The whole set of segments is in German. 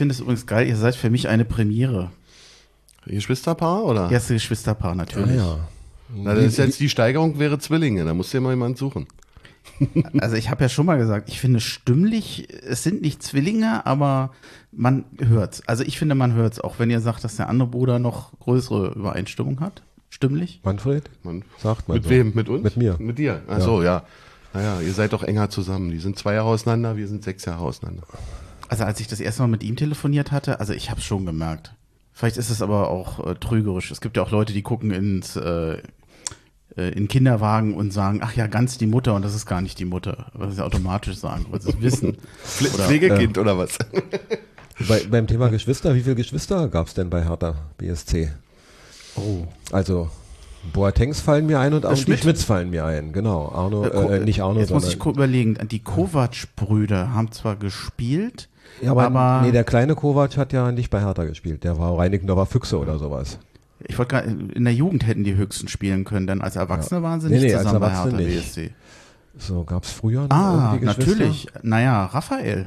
finde es übrigens geil, ihr seid für mich eine Premiere. Geschwisterpaar oder? Erste Geschwisterpaar natürlich. Ah, ja. Na, das ist jetzt die Steigerung wäre Zwillinge, da musst du ja mal jemanden suchen. Also ich habe ja schon mal gesagt, ich finde stimmlich, es sind nicht Zwillinge, aber man hört's. Also ich finde, man hört's, auch wenn ihr sagt, dass der andere Bruder noch größere Übereinstimmung hat. Stimmlich? Manfred? Man, Sagt man mit so. wem? Mit uns? Mit mir. Mit dir? Ach so, ja. Naja, ihr seid doch enger zusammen. Die sind zwei Jahre auseinander, wir sind sechs Jahre auseinander. Also als ich das erste Mal mit ihm telefoniert hatte, also ich habe schon gemerkt. Vielleicht ist es aber auch äh, trügerisch. Es gibt ja auch Leute, die gucken ins äh, äh, in Kinderwagen und sagen, ach ja, ganz die Mutter und das ist gar nicht die Mutter. Was sie automatisch sagen, weil sie es wissen. Pfle Pflegekind oder was? Bei, beim Thema Geschwister, wie viele Geschwister gab es denn bei Hertha BSC? Oh. Also Boatengs fallen mir ein und auch die Schmidt? Schmidts fallen mir ein. Genau, Arno, Äh, äh, nicht Arno, Jetzt muss ich überlegen. Die Kovac-Brüder haben zwar gespielt, ja, aber, aber- nee, der kleine Kovac hat ja nicht bei Hertha gespielt. Der war Reinickendorfer Füchse oder sowas. ich wollte gerade, in der Jugend hätten die höchsten spielen können, denn als Erwachsene waren sie Nee, nicht nee, als zusammen bei Erwachsene Hertha nicht. BSC. So, gab's früher noch Ah, natürlich. Naja, Raphael.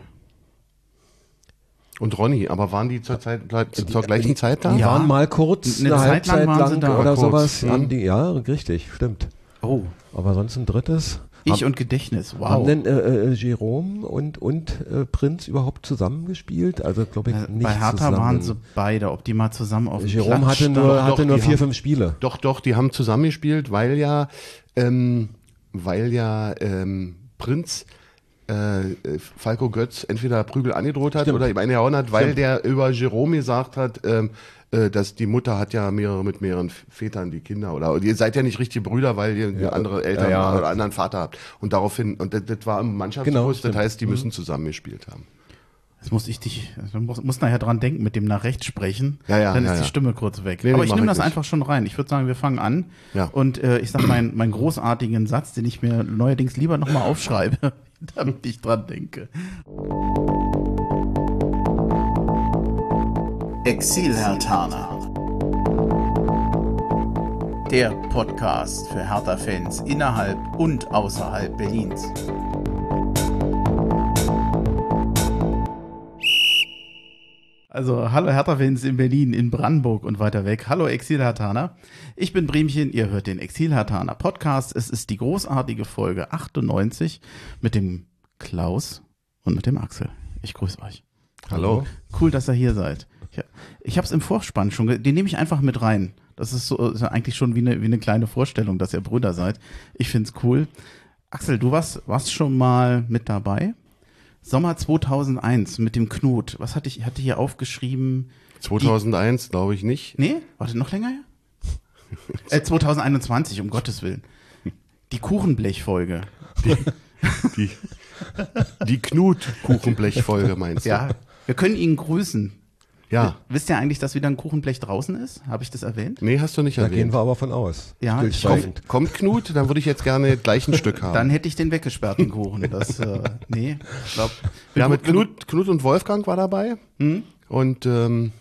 Und Ronny, aber waren die zur, Zeit, zur gleichen Zeit da? Die Ja. waren mal kurz, Eine eine, Zeit lang Halbzeit waren sie lang da. oder Kurz, sowas. hm. Die, ja, richtig, stimmt. Oh, Aber sonst ein drittes. Ich und Gedächtnis. Wow. Haben denn äh, äh, Jerome und, und äh, Prinz überhaupt zusammengespielt? Also glaube ich Äh, nicht bei Hertha zusammen. waren sie beide, ob die mal zusammen auf dem Jerome Platz hatte nur, Doch, hatte doch, nur vier, haben- fünf Spiele. Doch, doch, die haben zusammengespielt, weil ja, ähm, weil ja ähm, Prinz äh, äh, Falco Götz entweder Prügel angedroht hat oder ihm eine gehauen hat, weil der über Jerome gesagt hat, ähm, äh, dass die Mutter hat ja mehrere mit mehreren Vätern die Kinder oder ihr seid ja nicht richtige Brüder, weil ihr Ja, andere Eltern ja, ja. oder anderen Vater habt und daraufhin und das, das war im Mannschaftsbus, Genau, das stimmt. heißt, die müssen zusammengespielt haben. Jetzt muss ich dich, du musst, musst nachher dran denken, mit dem nach rechts sprechen. Ja, ja, Dann ja, ist die ja. Stimme kurz weg. Nee, Aber ich nehme das nicht. einfach schon rein. Ich würde sagen, wir fangen an. Ja. Und äh, ich sage meinen meinen großartigen Satz, den ich mir neuerdings lieber nochmal aufschreibe, damit ich dran denke. Exil-Hertaner. Der Podcast für Hertha-Fans innerhalb und außerhalb Berlins. Also, hallo Hertha-Fans in Berlin, in Brandenburg und weiter weg. Hallo Exil-Hertaner. Ich bin Bremchen, ihr hört den Exil-Hertaner Podcast. Es ist die großartige Folge 98 mit dem Klaus und mit dem Axel. Ich grüße euch. Hallo. Cool, dass ihr hier seid. Ich, ich habe es im Vorspann schon, den nehme ich einfach mit rein. Das ist so ist eigentlich schon wie eine, wie eine kleine Vorstellung, dass ihr Brüder seid. Ich find's cool. Axel, du warst, warst schon mal mit dabei? Sommer 2001 mit dem Knut. Was hatte ich, ich hatte hier aufgeschrieben? 2001 glaube ich nicht. Nee, warte, noch länger her? äh, 2021, um Gottes Willen. Die Kuchenblechfolge. Die, die Knut-Kuchenblech-Folge meinst du? Ja, wir können ihn grüßen. Ja. Wisst ihr eigentlich, dass wieder ein Kuchenblech draußen ist? Habe ich das erwähnt? Nee, hast du nicht Da erwähnt. gehen wir aber von aus. Ja, Stillschweigend. Kommt Knut, dann würde ich jetzt gerne gleich ein Stück haben. Dann hätte ich den weggesperrt, den Kuchen. Das, äh, nee, ich glaube. ja, mit Knut, Knut und Wolfgang war dabei. Hm? Und ähm,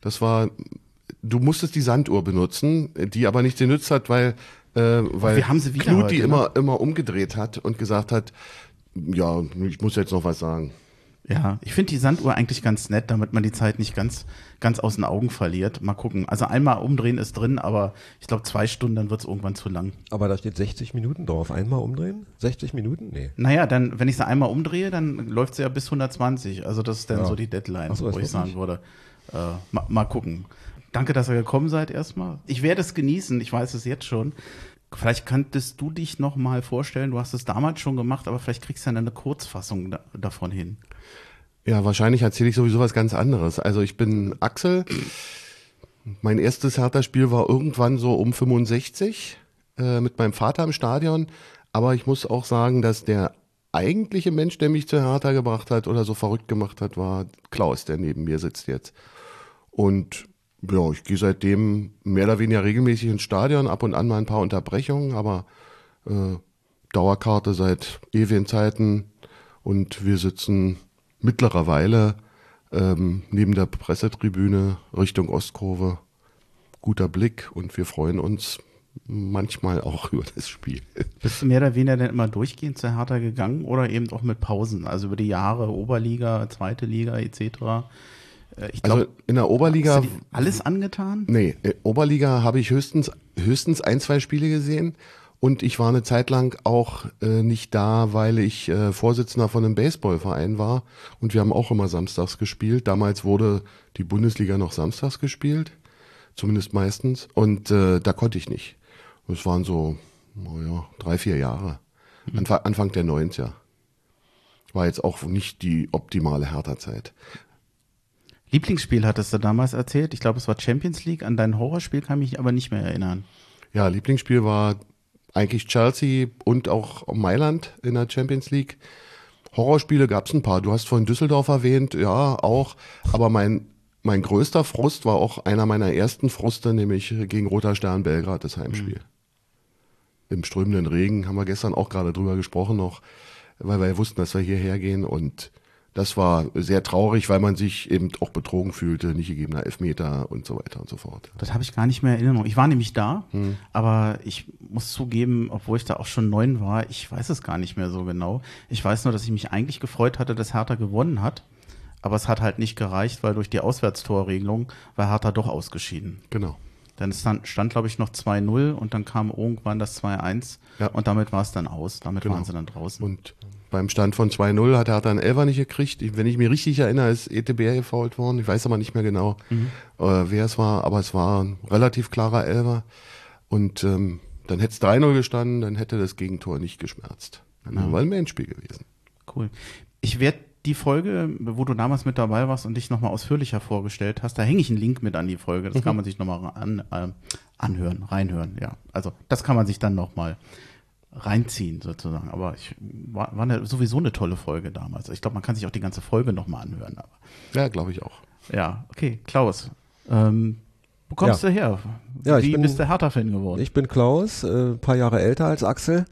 das war, du musstest die Sanduhr benutzen, die aber nicht genützt hat, weil, äh, weil wir haben sie wieder Knut heute, die ne? immer, immer umgedreht hat und gesagt hat, ja, ich muss jetzt noch was sagen. Ja, ich finde die Sanduhr eigentlich ganz nett, damit man die Zeit nicht ganz, ganz aus den Augen verliert. Mal gucken. Also einmal umdrehen ist drin, aber ich glaube zwei Stunden, dann wird es irgendwann zu lang. Aber da steht 60 Minuten drauf. Einmal umdrehen? 60 Minuten? Nee. Naja, dann, wenn ich sie einmal umdrehe, dann läuft sie ja bis 120. Also das ist dann Ja. so die Deadline, so, wo ich sagen nicht? würde. Äh, mal, mal gucken. Danke, dass ihr gekommen seid erstmal. Ich werde es genießen, ich weiß es jetzt schon. Vielleicht könntest du dich noch mal vorstellen, du hast es damals schon gemacht, aber vielleicht kriegst du dann eine Kurzfassung da, davon hin. Ja, wahrscheinlich erzähle ich sowieso was ganz anderes. Also ich bin Axel. Mein erstes Hertha-Spiel war irgendwann so um 65 äh, mit meinem Vater im Stadion. Aber ich muss auch sagen, dass der eigentliche Mensch, der mich zu Hertha gebracht hat oder so verrückt gemacht hat, war Klaus, der neben mir sitzt jetzt. Und ja, ich gehe seitdem mehr oder weniger regelmäßig ins Stadion, ab und an mal ein paar Unterbrechungen, aber äh, Dauerkarte seit ewigen Zeiten und wir sitzen mittlerweile ähm, neben der Pressetribüne Richtung Ostkurve. Guter Blick und wir freuen uns, manchmal auch über das Spiel. Bist du mehr oder weniger denn immer durchgehend zu Hertha gegangen oder eben auch mit Pausen? Also über die Jahre Oberliga, zweite Liga etc. Äh, ich glaube, also in der Oberliga. Hast du alles angetan? Nee, äh, Oberliga habe ich höchstens, höchstens ein, zwei Spiele gesehen. Und ich war eine Zeit lang auch äh, nicht da, weil ich äh, Vorsitzender von einem Baseballverein war. Und wir haben auch immer samstags gespielt. Damals wurde die Bundesliga noch samstags gespielt. Zumindest meistens. Und äh, da konnte ich nicht. Das waren so, naja, drei, vier Jahre. Mhm. Anfang, Anfang der 90er. War jetzt auch nicht die optimale Hertha-Zeit. Lieblingsspiel hattest du damals erzählt. Ich glaube, es war Champions League. An dein Horrorspiel kann ich mich aber nicht mehr erinnern. Ja, Lieblingsspiel war eigentlich Chelsea und auch Mailand in der Champions League. Horrorspiele gab es ein paar. Du hast vorhin Düsseldorf erwähnt, ja, auch. Aber mein, mein größter Frust war auch einer meiner ersten Fruste, nämlich gegen Roter Stern Belgrad, das Heimspiel. Mhm. Im strömenden Regen haben wir gestern auch gerade drüber gesprochen noch, weil wir wussten, dass wir hierher gehen und das war sehr traurig, weil man sich eben auch betrogen fühlte, nicht gegebener Elfmeter und so weiter und so fort. Das habe ich gar nicht mehr in Erinnerung. Ich war nämlich da, hm. aber ich muss zugeben, obwohl ich da auch schon neun war, ich weiß es gar nicht mehr so genau. Ich weiß nur, dass ich mich eigentlich gefreut hatte, dass Hertha gewonnen hat. Aber es hat halt nicht gereicht, weil durch die Auswärtstorregelung war Hertha doch ausgeschieden. Genau. Dann stand, stand glaube ich, noch 2-0 und dann kam irgendwann das 2-1 ja. und damit war es dann aus. Damit genau. waren sie dann draußen. Und beim Stand von 2-0 hat er einen Elfer nicht gekriegt. Wenn ich mich richtig erinnere, ist ETB gefault worden. Ich weiß aber nicht mehr genau, mhm. äh, wer es war, aber es war ein relativ klarer Elfer. Und ähm, dann hätte es 3-0 gestanden, dann hätte das Gegentor nicht geschmerzt. Dann ja. wäre ein Endspiel gewesen. Cool. Ich werde die Folge, wo du damals mit dabei warst und dich nochmal ausführlicher vorgestellt hast, da hänge ich einen Link mit an die Folge. Das mhm. kann man sich nochmal an, äh, anhören, reinhören. Ja, also das kann man sich dann nochmal reinziehen sozusagen. Aber ich war, war eine, sowieso eine tolle Folge damals. Ich glaube, man kann sich auch die ganze Folge nochmal anhören. Aber. Ja, glaube ich auch. Ja, okay, Klaus. Ähm, wo kommst ja. du her? Ja, Wie ich bin, bist du Hertha-Fan geworden? Ich bin Klaus, äh, paar Jahre älter als Axel.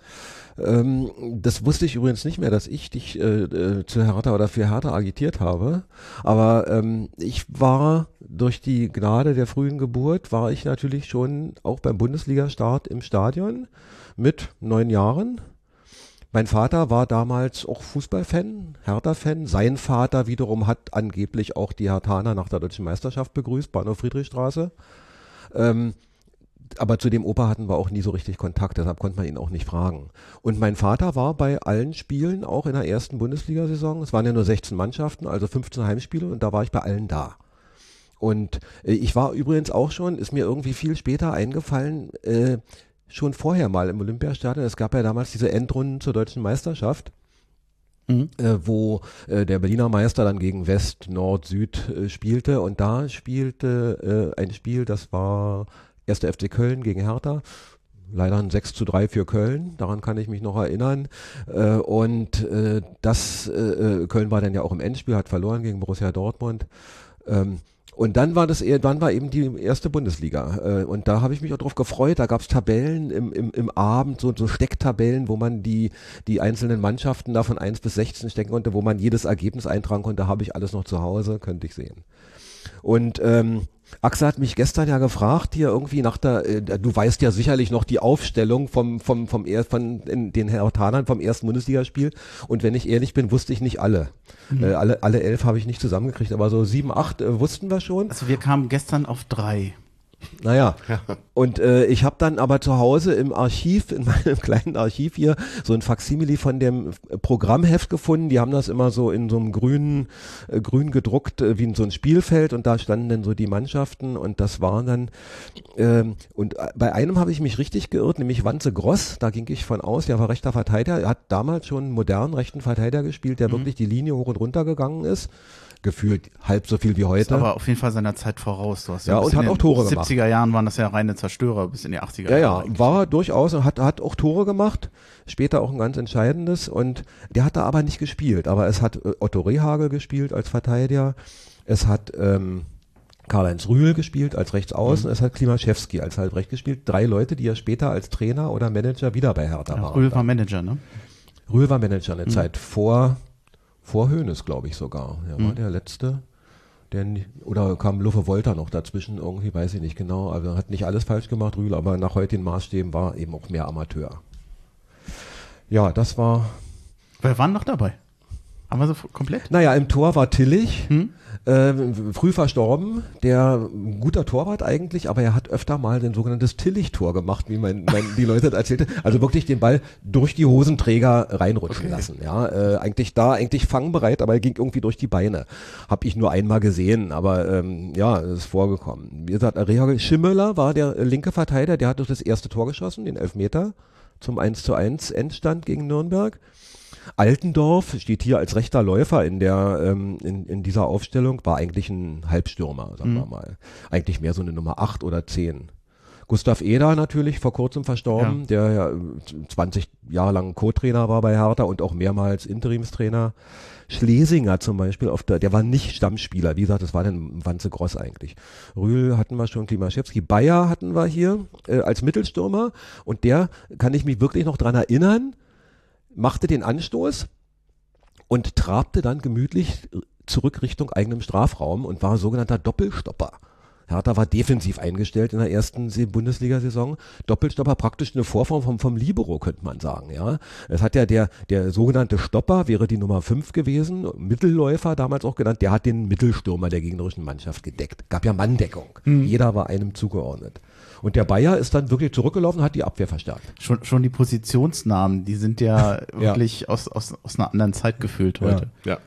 Ähm, das wusste ich übrigens nicht mehr, dass ich dich äh, äh, zu Hertha oder für Hertha agitiert habe. Aber ähm, ich war durch die Gnade der frühen Geburt, war ich natürlich schon auch beim Bundesliga-Start im Stadion mit neun Jahren. Mein Vater war damals auch Fußballfan, Hertha-Fan. Sein Vater wiederum hat angeblich auch die Hertaner nach der deutschen Meisterschaft begrüßt, Bahnhof Friedrichstraße. Ähm, aber zu dem Opa hatten wir auch nie so richtig Kontakt, deshalb konnte man ihn auch nicht fragen. Und mein Vater war bei allen Spielen, auch in der ersten Bundesliga-Saison, es waren ja nur 16 Mannschaften, also 15 Heimspiele und da war ich bei allen da. Und äh, ich war übrigens auch schon, ist mir irgendwie viel später eingefallen, äh, schon vorher mal im Olympiastadion. Es gab ja damals diese Endrunden zur deutschen Meisterschaft. Mhm. Äh, wo äh, der Berliner Meister dann gegen West, Nord, Süd äh, spielte und da spielte äh, ein Spiel, das war 1. FC Köln gegen Hertha. Leider ein 6 zu 3 für Köln, daran kann ich mich noch erinnern. Äh, und äh, das Köln war dann ja auch im Endspiel, hat verloren gegen Borussia Dortmund. Ähm, und dann war das eher, dann war eben die erste Bundesliga. Äh, und da habe ich mich auch drauf gefreut. Da gab es Tabellen im, im, im Abend, so, so Stecktabellen, wo man die, die einzelnen Mannschaften da von 1 bis 16 stecken konnte, wo man jedes Ergebnis eintragen konnte. Habe ich alles noch zu Hause, könnte ich sehen. Und ähm, Axel hat mich gestern ja gefragt, hier irgendwie nach der, äh, du weißt ja sicherlich noch die Aufstellung vom, vom, vom, er, von den Hertanern vom ersten Bundesligaspiel. Und wenn ich ehrlich bin, wusste ich nicht alle. Mhm. Äh, alle, alle elf habe ich nicht zusammengekriegt, aber so sieben, acht äh, wussten wir schon. Also wir kamen gestern auf drei. Naja, ja. und äh, ich habe dann aber zu Hause im Archiv, in meinem kleinen Archiv hier, so ein Faksimile von dem Programmheft gefunden. Die haben das immer so in so einem grünen, äh, grün gedruckt, äh, wie in so ein Spielfeld und da standen dann so die Mannschaften und das waren dann, ähm, und äh, bei einem habe ich mich richtig geirrt, nämlich Wanze Gross, da ging ich von aus, der war rechter Verteidiger, er hat damals schon einen modernen rechten Verteidiger gespielt, der mhm. wirklich die Linie hoch und runter gegangen ist gefühlt halb so viel wie heute. Ist aber auf jeden Fall seiner Zeit voraus. Du hast ja, ja und hat auch Tore 70er gemacht. 70er Jahren waren das ja reine Zerstörer bis in die 80er Jahre. Ja, ja, war durchaus und hat, hat auch Tore gemacht. Später auch ein ganz entscheidendes und der hat da aber nicht gespielt. Aber es hat äh, Otto Rehagel gespielt als Verteidiger. Es hat, ähm, Karl-Heinz Rühl gespielt als Rechtsaußen, mhm. es hat Klimaschewski als Halbrecht gespielt. Drei Leute, die ja später als Trainer oder Manager wieder bei Hertha ja, waren. Rühl war Manager, ne? Rühl war Manager eine mhm. Zeit vor vor Hönes, glaube ich sogar. Er war mhm. der letzte Der, nie- oder kam Luffe Wolter noch dazwischen, irgendwie, weiß ich nicht genau. Also hat nicht alles falsch gemacht, Rühl, aber nach heutigen Maßstäben war eben auch mehr Amateur. Ja, das war. Wer waren noch dabei? Haben wir so komplett? Naja, im Tor war Tillich, Hm? äh, früh verstorben, der ein guter Torwart eigentlich, aber er hat öfter mal ein sogenanntes Tillich-Tor gemacht, wie mein, mein, die Leute erzählte. Also wirklich den Ball durch die Hosenträger reinrutschen lassen. Ja, äh, eigentlich da, eigentlich fangbereit, aber er ging irgendwie durch die Beine. Hab ich nur einmal gesehen, aber ähm, ja, es ist vorgekommen. Wie gesagt, Reha Schimmeler war der linke Verteidiger, der hat durch das erste Tor geschossen, den Elfmeter zum 1 zu 1 Endstand gegen Nürnberg. Altendorf steht hier als rechter Läufer in der ähm, in, in dieser Aufstellung, war eigentlich ein Halbstürmer, sagen wir mal. Eigentlich mehr so eine Nummer 8 oder 10. Gustav Eder natürlich vor kurzem verstorben, der ja äh, 20 Jahre lang Co-Trainer war bei Hertha und auch mehrmals Interimstrainer. Schlesinger zum Beispiel, auf der, der war nicht Stammspieler, wie gesagt, das war dann Wanze Gross eigentlich. Rühl hatten wir schon, Klimaschewski, Bayer hatten wir hier äh, als Mittelstürmer und der, kann ich mich wirklich noch dran erinnern, machte den Anstoß und trabte dann gemütlich zurück Richtung eigenem Strafraum und war sogenannter Doppelstopper. Hertha war defensiv eingestellt in der ersten Bundesliga-Saison. Doppelstopper praktisch eine Vorform vom, vom Libero, könnte man sagen, ja. Es hat ja der, der sogenannte Stopper wäre die Nummer 5 gewesen, Mittelläufer damals auch genannt, der hat den Mittelstürmer der gegnerischen Mannschaft gedeckt. Gab ja Manndeckung. Jeder war einem zugeordnet. Und der Bayer ist dann wirklich zurückgelaufen, hat die Abwehr verstärkt. Schon, schon die Positionsnamen, die sind ja wirklich aus, aus, aus einer anderen Zeit gefüllt heute. Ja.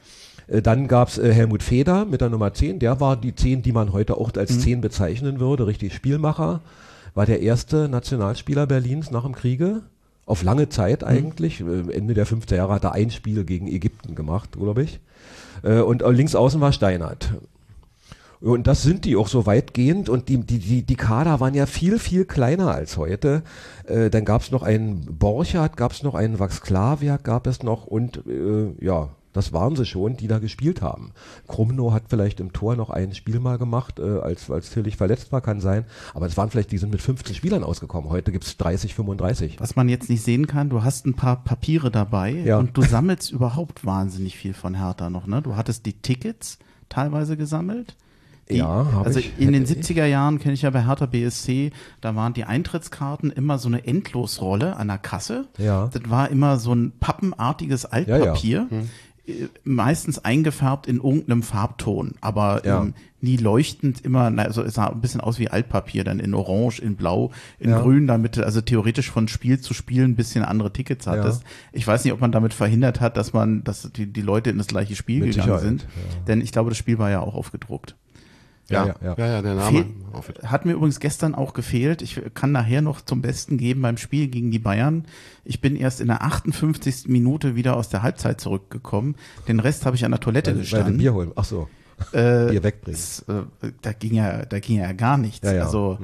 Äh, Dann gab's äh, Helmut Feder mit der Nummer 10. Der war die 10, die man heute auch als 10 bezeichnen würde. Richtig Spielmacher. War der erste Nationalspieler Berlins nach dem Kriege. Auf lange Zeit eigentlich. Äh, Ende der 50er Jahre hat er ein Spiel gegen Ägypten gemacht, glaube ich. Und links außen war Steinert. Und das sind die auch so weitgehend und die, die, die, die Kader waren ja viel, viel kleiner als heute. Äh, dann gab es noch einen Borchardt, gab es noch einen Waxklaviak, gab es noch und äh, ja, das waren sie schon, die da gespielt haben. Krumno hat vielleicht im Tor noch ein Spiel mal gemacht, äh, als, als Tillich verletzt war, kann sein. Aber es waren vielleicht, die sind mit 15 Spielern ausgekommen. Heute gibt's 30, 35. Was man jetzt nicht sehen kann, du hast ein paar Papiere dabei Ja. und du sammelst überhaupt wahnsinnig viel von Hertha noch, ne? Du hattest die Tickets teilweise gesammelt. Die, Ja, also ich. in den Hätte ich. 70er Jahren kenne ich ja bei Hertha BSC, da waren die Eintrittskarten immer so eine Endlosrolle an der Kasse. Ja. Das war immer so ein pappenartiges Altpapier. äh, Meistens eingefärbt in irgendeinem Farbton, aber Ja. ähm, nie leuchtend, immer, also es sah ein bisschen aus wie Altpapier, dann in Orange, in Blau, in Ja. Grün, damit du also theoretisch von Spiel zu Spiel ein bisschen andere Tickets hattest. Ich weiß nicht, ob man damit verhindert hat, dass man, dass die, die Leute in das gleiche Spiel Mit gegangen Sicherheit, sind. Denn ich glaube, das Spiel war ja auch aufgedruckt. Ja, Ja, ja, ja. ja, der Name. Fehl- Hat mir übrigens gestern auch gefehlt. Ich kann nachher noch zum Besten geben beim Spiel gegen die Bayern. Ich bin erst in der 58. Minute wieder aus der Halbzeit zurückgekommen. Den Rest habe ich an der Toilette Weil, weil gestanden. Bier holen. Ach so. äh, Bier wegbringen. es, äh, da ging ja, da ging ja gar nichts. Ja, ja. Also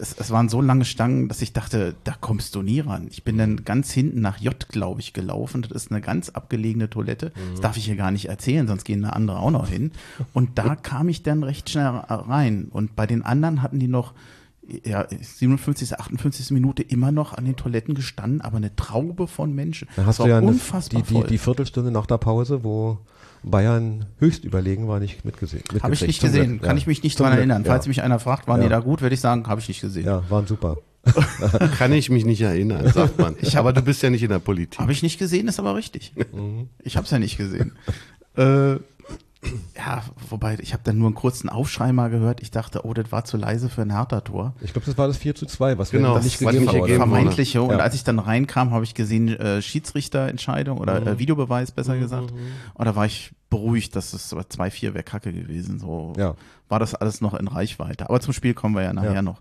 es, es waren so lange Stangen, dass ich dachte, da kommst du nie ran. Ich bin dann ganz hinten nach J, glaube ich, gelaufen. Das ist eine ganz abgelegene Toilette. Das darf ich hier gar nicht erzählen, sonst gehen da andere auch noch hin. Und da kam ich dann recht schnell rein. Und bei den anderen hatten die noch ja, 57., 58. Minute immer noch an den Toiletten gestanden, aber eine Traube von Menschen. Dann hast Das du ja war eine, unfassbar die, die, voll. die Viertelstunde nach der Pause, wo Bayern höchst überlegen war, nicht mitgesehen. Habe ich nicht gesehen, Glück, kann ja. ich mich nicht dran Glück, erinnern. Falls ja. mich einer fragt, waren Ja. die da gut, werde ich sagen, habe ich nicht gesehen. Ja, waren super. Kann ich mich nicht erinnern, sagt man. Aber du bist ja nicht in der Politik. Habe ich nicht gesehen, ist aber richtig. Mhm. Ich habe es ja nicht gesehen. äh, ja, wobei, ich habe dann nur einen kurzen Aufschrei mal gehört. Ich dachte, oh, das war zu leise für ein Hertha-Tor. Ich glaube, das war das 4 zu 2, was Genau, wir nicht gegeben haben. oder? wurde. Vermeintliche. Und Ja. als ich dann reinkam, habe ich gesehen, äh, Schiedsrichterentscheidung oder Mhm. äh, Videobeweis, besser gesagt. Und da war ich beruhigt, dass es aber 2-4 wäre Kacke gewesen. So Ja. war das alles noch in Reichweite. Aber zum Spiel kommen wir ja nachher Ja. noch.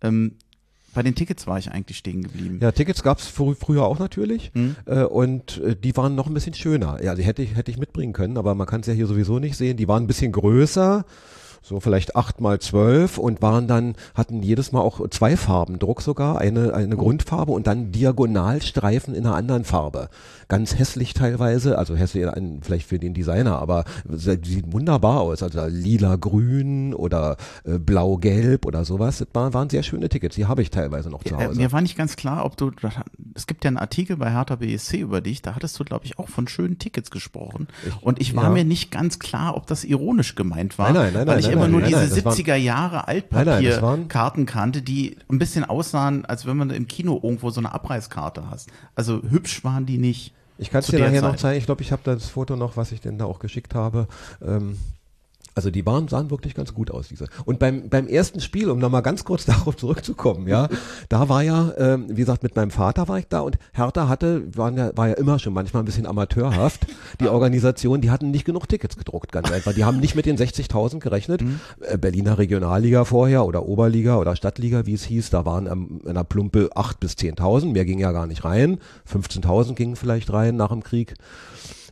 Ähm, bei den Tickets war ich eigentlich stehen geblieben. Ja, Tickets gab's frü früher auch natürlich Hm? äh, und äh, die waren noch ein bisschen schöner. Ja, die hätte ich, hätte ich mitbringen können, aber man kann es ja hier sowieso nicht sehen. Die waren ein bisschen größer, so vielleicht acht mal zwölf und waren dann, hatten jedes Mal auch zwei Farben Druck sogar, eine, eine Grundfarbe und dann Diagonalstreifen in einer anderen Farbe. Ganz hässlich teilweise, also hässlich vielleicht für den Designer, aber sieht wunderbar aus. Also lila-grün oder äh, blau-gelb oder sowas. Das waren, waren sehr schöne Tickets, die habe ich teilweise noch zu Äh, Hause. mir war nicht ganz klar, ob du, es gibt ja einen Artikel bei Hertha BSC über dich, da hattest du, glaube ich, auch von schönen Tickets gesprochen. und ich war ja. mir nicht ganz klar, ob das ironisch gemeint war, Nein, nein, nein, weil nein, ich nein, immer nur nein, diese nein, das waren- 70er Jahre Altpapierkarten kannte, die ein bisschen aussahen, als wenn man im Kino irgendwo so eine Abreißkarte hast. Also hübsch waren die nicht. Ich kann es dir nachher noch Zeit. zeigen. Ich glaube, ich habe das Foto noch, was ich denn da auch geschickt habe. Ähm, also die waren, sahen wirklich ganz gut aus, diese. Und beim, beim ersten Spiel, um nochmal ganz kurz darauf zurückzukommen, ja, da war ja, ähm, wie gesagt, mit meinem Vater war ich da und Hertha hatte, waren ja, war ja immer schon manchmal ein bisschen amateurhaft. Die Organisation, die hatten nicht genug Tickets gedruckt, ganz einfach. Die haben nicht mit den 60.000 gerechnet. Äh, Berliner Regionalliga vorher oder Oberliga oder Stadtliga, wie es hieß, da waren ähm, in der Plumpe 8.000 bis 10.000, mehr ging ja gar nicht rein. 15.000 gingen vielleicht rein nach dem Krieg.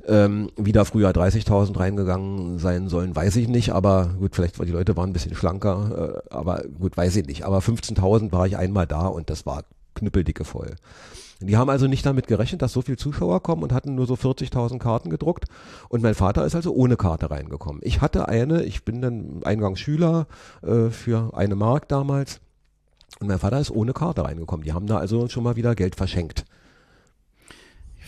Ähm, wieder früher 30.000 reingegangen sein sollen, weiß ich nicht, aber gut, vielleicht war die Leute waren ein bisschen schlanker, äh, aber gut, weiß ich nicht. Aber 15.000 war ich einmal da und das war knüppeldicke voll. Die haben also nicht damit gerechnet, dass so viele Zuschauer kommen und hatten nur so 40.000 Karten gedruckt. Und mein Vater ist also ohne Karte reingekommen. Ich hatte eine, ich bin dann Eingangsschüler äh, für eine Mark damals. Und mein Vater ist ohne Karte reingekommen. Die haben da also schon mal wieder Geld verschenkt.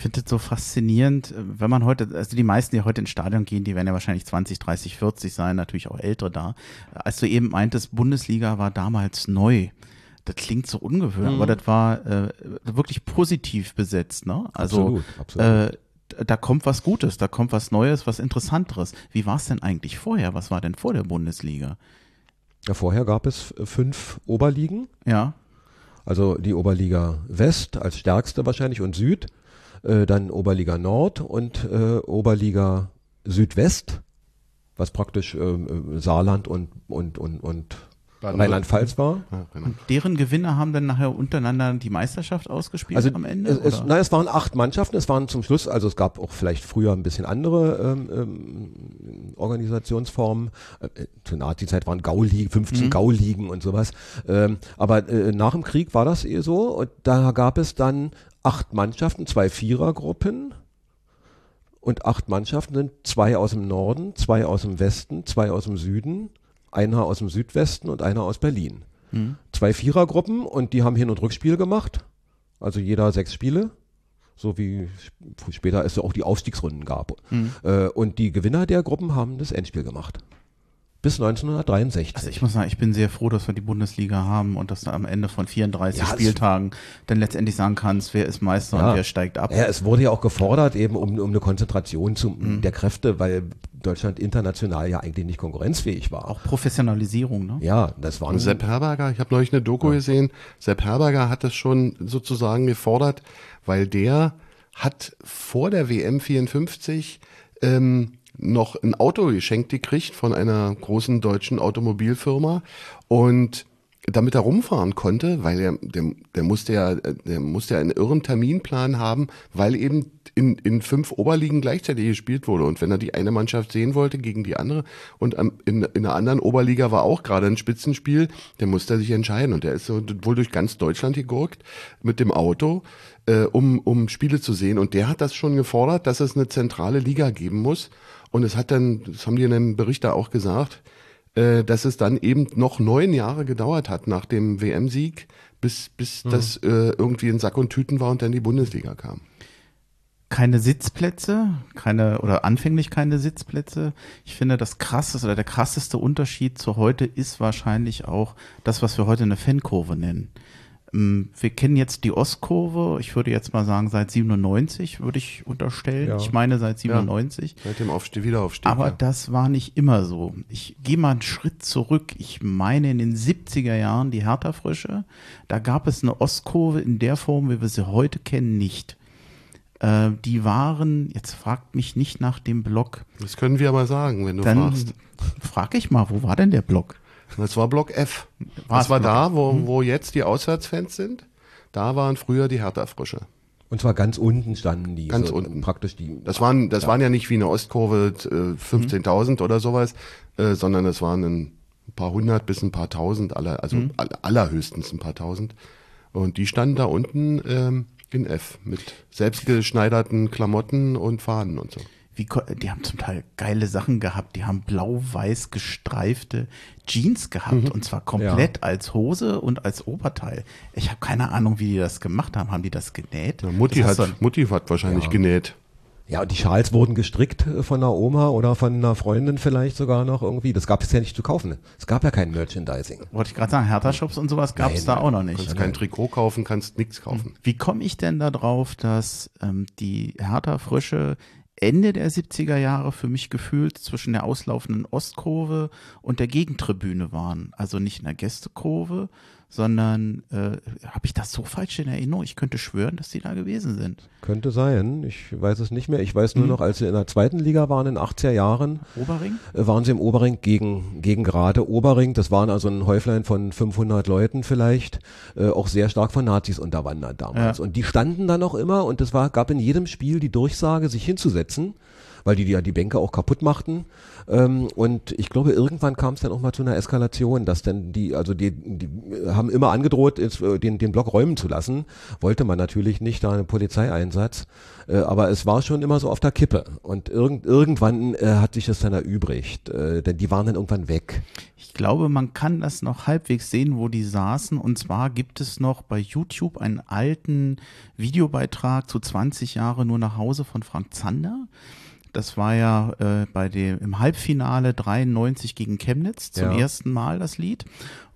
Ich finde das so faszinierend, äh, wenn man heute, also die meisten, die heute ins Stadion gehen, die werden ja wahrscheinlich 20, 30, 40 sein, natürlich auch ältere da. Als du eben meintest, Bundesliga war damals neu. Das klingt so ungewöhnlich, Mhm. aber das war äh, wirklich positiv besetzt, ne? Also Absolut, absolut. Äh, da kommt was Gutes, da kommt was Neues, was Interessanteres. Wie war es denn eigentlich vorher? Was war denn vor der Bundesliga? Ja, vorher gab es äh, fünf Oberligen. Ja, Also die Oberliga West als stärkste wahrscheinlich und Süd, äh, dann Oberliga Nord und äh, Oberliga Südwest, was praktisch ähm, äh, Saarland und, und, und, und Rheinland-Pfalz war. Und deren Gewinner haben dann nachher untereinander die Meisterschaft ausgespielt Also am Ende? es, es, nein, es waren acht Mannschaften, es waren zum Schluss, also es gab auch vielleicht früher ein bisschen andere ähm, ähm, Organisationsformen. Äh, zur Nazi-Zeit waren Gauligen, 15 Mhm. Gauligen und sowas. Ähm, aber äh, nach dem Krieg war das eh so und da gab es dann acht Mannschaften, zwei Vierergruppen und acht Mannschaften sind zwei aus dem Norden, zwei aus dem Westen, zwei aus dem Süden, einer aus dem Südwesten und einer aus Berlin Hm. zwei Vierergruppen und die haben Hin- und Rückspiel gemacht. Also jeder sechs Spiele. So wie sp- später es auch die Aufstiegsrunden gab. Hm. Äh, und die Gewinner der Gruppen haben das Endspiel gemacht. Bis 1963. Also ich muss sagen, ich bin sehr froh, dass wir die Bundesliga haben und dass du am Ende von 34 Ja, Spieltagen dann letztendlich sagen kannst, wer ist Meister Ja. und wer steigt ab. ja, es wurde ja auch gefordert, eben um, um eine Konzentration zu, Mhm. der Kräfte, weil Deutschland international ja eigentlich nicht konkurrenzfähig war. Auch Professionalisierung, ne? Ja, das Und Sepp Herberger, ich habe neulich eine Doku gesehen, Sepp Herberger hat das schon sozusagen gefordert, weil der hat vor der WM 54 ähm, noch ein Auto geschenkt gekriegt von einer großen deutschen Automobilfirma und damit er rumfahren konnte, weil er, der, der musste ja, der musste ja einen irren Terminplan haben, weil eben in, in fünf Oberligen gleichzeitig gespielt wurde. Und wenn er die eine Mannschaft sehen wollte gegen die andere und in, in einer anderen Oberliga war auch gerade ein Spitzenspiel, dann musste er sich entscheiden. Und der ist so wohl durch ganz Deutschland gegurkt mit dem Auto, äh, um, um Spiele zu sehen. Und der hat das schon gefordert, dass es eine zentrale Liga geben muss. Und es hat dann, das haben die in einem Bericht da auch gesagt, äh, dass es dann eben noch neun Jahre gedauert hat nach dem WM-Sieg, bis, bis das äh, irgendwie in Sack und Tüten war und dann die Bundesliga kam. Keine Sitzplätze, keine oder anfänglich keine Sitzplätze. Ich finde, das krasseste oder der krasseste Unterschied zu heute ist wahrscheinlich auch das, was wir heute eine Fankurve nennen. Ähm, Wir kennen jetzt die Ostkurve, ich würde jetzt mal sagen, seit 97 würde ich unterstellen. Ja. Ich meine seit 97. Seit dem Aufstieg, Wiederaufstieg. Aber ja. das war nicht immer so. Ich gehe mal einen Schritt zurück. Ich meine in den 70er Jahren die Hertha-Frische. Da gab es eine Ostkurve in der Form, wie wir sie heute kennen, nicht. Äh, die waren, jetzt fragt mich nicht nach dem Block. Das können wir aber sagen, wenn du Dann fragst. frage ich mal, wo war denn der Block? Das war Block F. War das war Block da, wo, wo jetzt die Auswärtsfans sind. Da waren früher die Hertha-Frische. Und zwar ganz unten standen die. Ganz so unten. Praktisch die. Das waren, das waren ja nicht wie eine Ostkurve äh, 15.000 oder sowas, äh, sondern es waren ein paar hundert bis ein paar tausend, aller, also all, allerhöchstens ein paar tausend. Und die standen da unten ähm, in F mit selbstgeschneiderten Klamotten und Fahnen und so. Wie, die haben zum Teil geile Sachen gehabt. Die haben blau-weiß gestreifte Jeans gehabt und zwar komplett als Hose und als Oberteil. Ich habe keine Ahnung, wie die das gemacht haben. Haben die das genäht? Ja, Mutti, das hat, du- Mutti hat wahrscheinlich genäht. Ja, und die Schals wurden gestrickt äh, von einer Oma oder von einer Freundin vielleicht sogar noch irgendwie. Das gab es ja nicht zu kaufen. Es gab ja kein Merchandising. wollte ich gerade sagen, Hertha-Shops und sowas gab es da auch noch nicht. Kannst kein Trikot kaufen, kannst nichts kaufen. Wie komme ich denn da drauf, dass ähm, die Hertha-Frösche Ende der 70er Jahre für mich gefühlt zwischen der auslaufenden Ostkurve und der Gegentribüne waren? Also nicht in der Gästekurve, sondern äh, habe ich das so falsch in Erinnerung? Ich könnte schwören, dass die da gewesen sind. Könnte sein. Ich weiß es nicht mehr. Ich weiß nur noch, als sie in der zweiten Liga waren in den 80er Jahren, Oberring? äh, waren sie im Oberring gegen, gegen gerade Oberring. Das waren also ein Häuflein von 500 Leuten vielleicht, äh, auch sehr stark von Nazis unterwandert damals. Ja. Und die standen dann auch immer und es war, gab in jedem Spiel die Durchsage, sich hinzusetzen, weil die ja die Bänke auch kaputt machten. Ähm, und ich glaube, irgendwann kam es dann auch mal zu einer Eskalation, dass dann die, also die, die haben immer angedroht, ins, äh, den, den Block räumen zu lassen. Wollte man natürlich nicht, da einen Polizeieinsatz. Äh, aber es war schon immer so auf der Kippe. Und irgend, irgendwann äh, hat sich das dann erübrigt. Äh, denn die waren dann irgendwann weg. Ich glaube, man kann das noch halbwegs sehen, wo die saßen. Und zwar gibt es noch bei YouTube einen alten Videobeitrag zu 20 Jahre nur nach Hause von Frank Zander. Das war ja äh, bei dem im Halbfinale 93 gegen Chemnitz zum Ja. ersten Mal das Lied.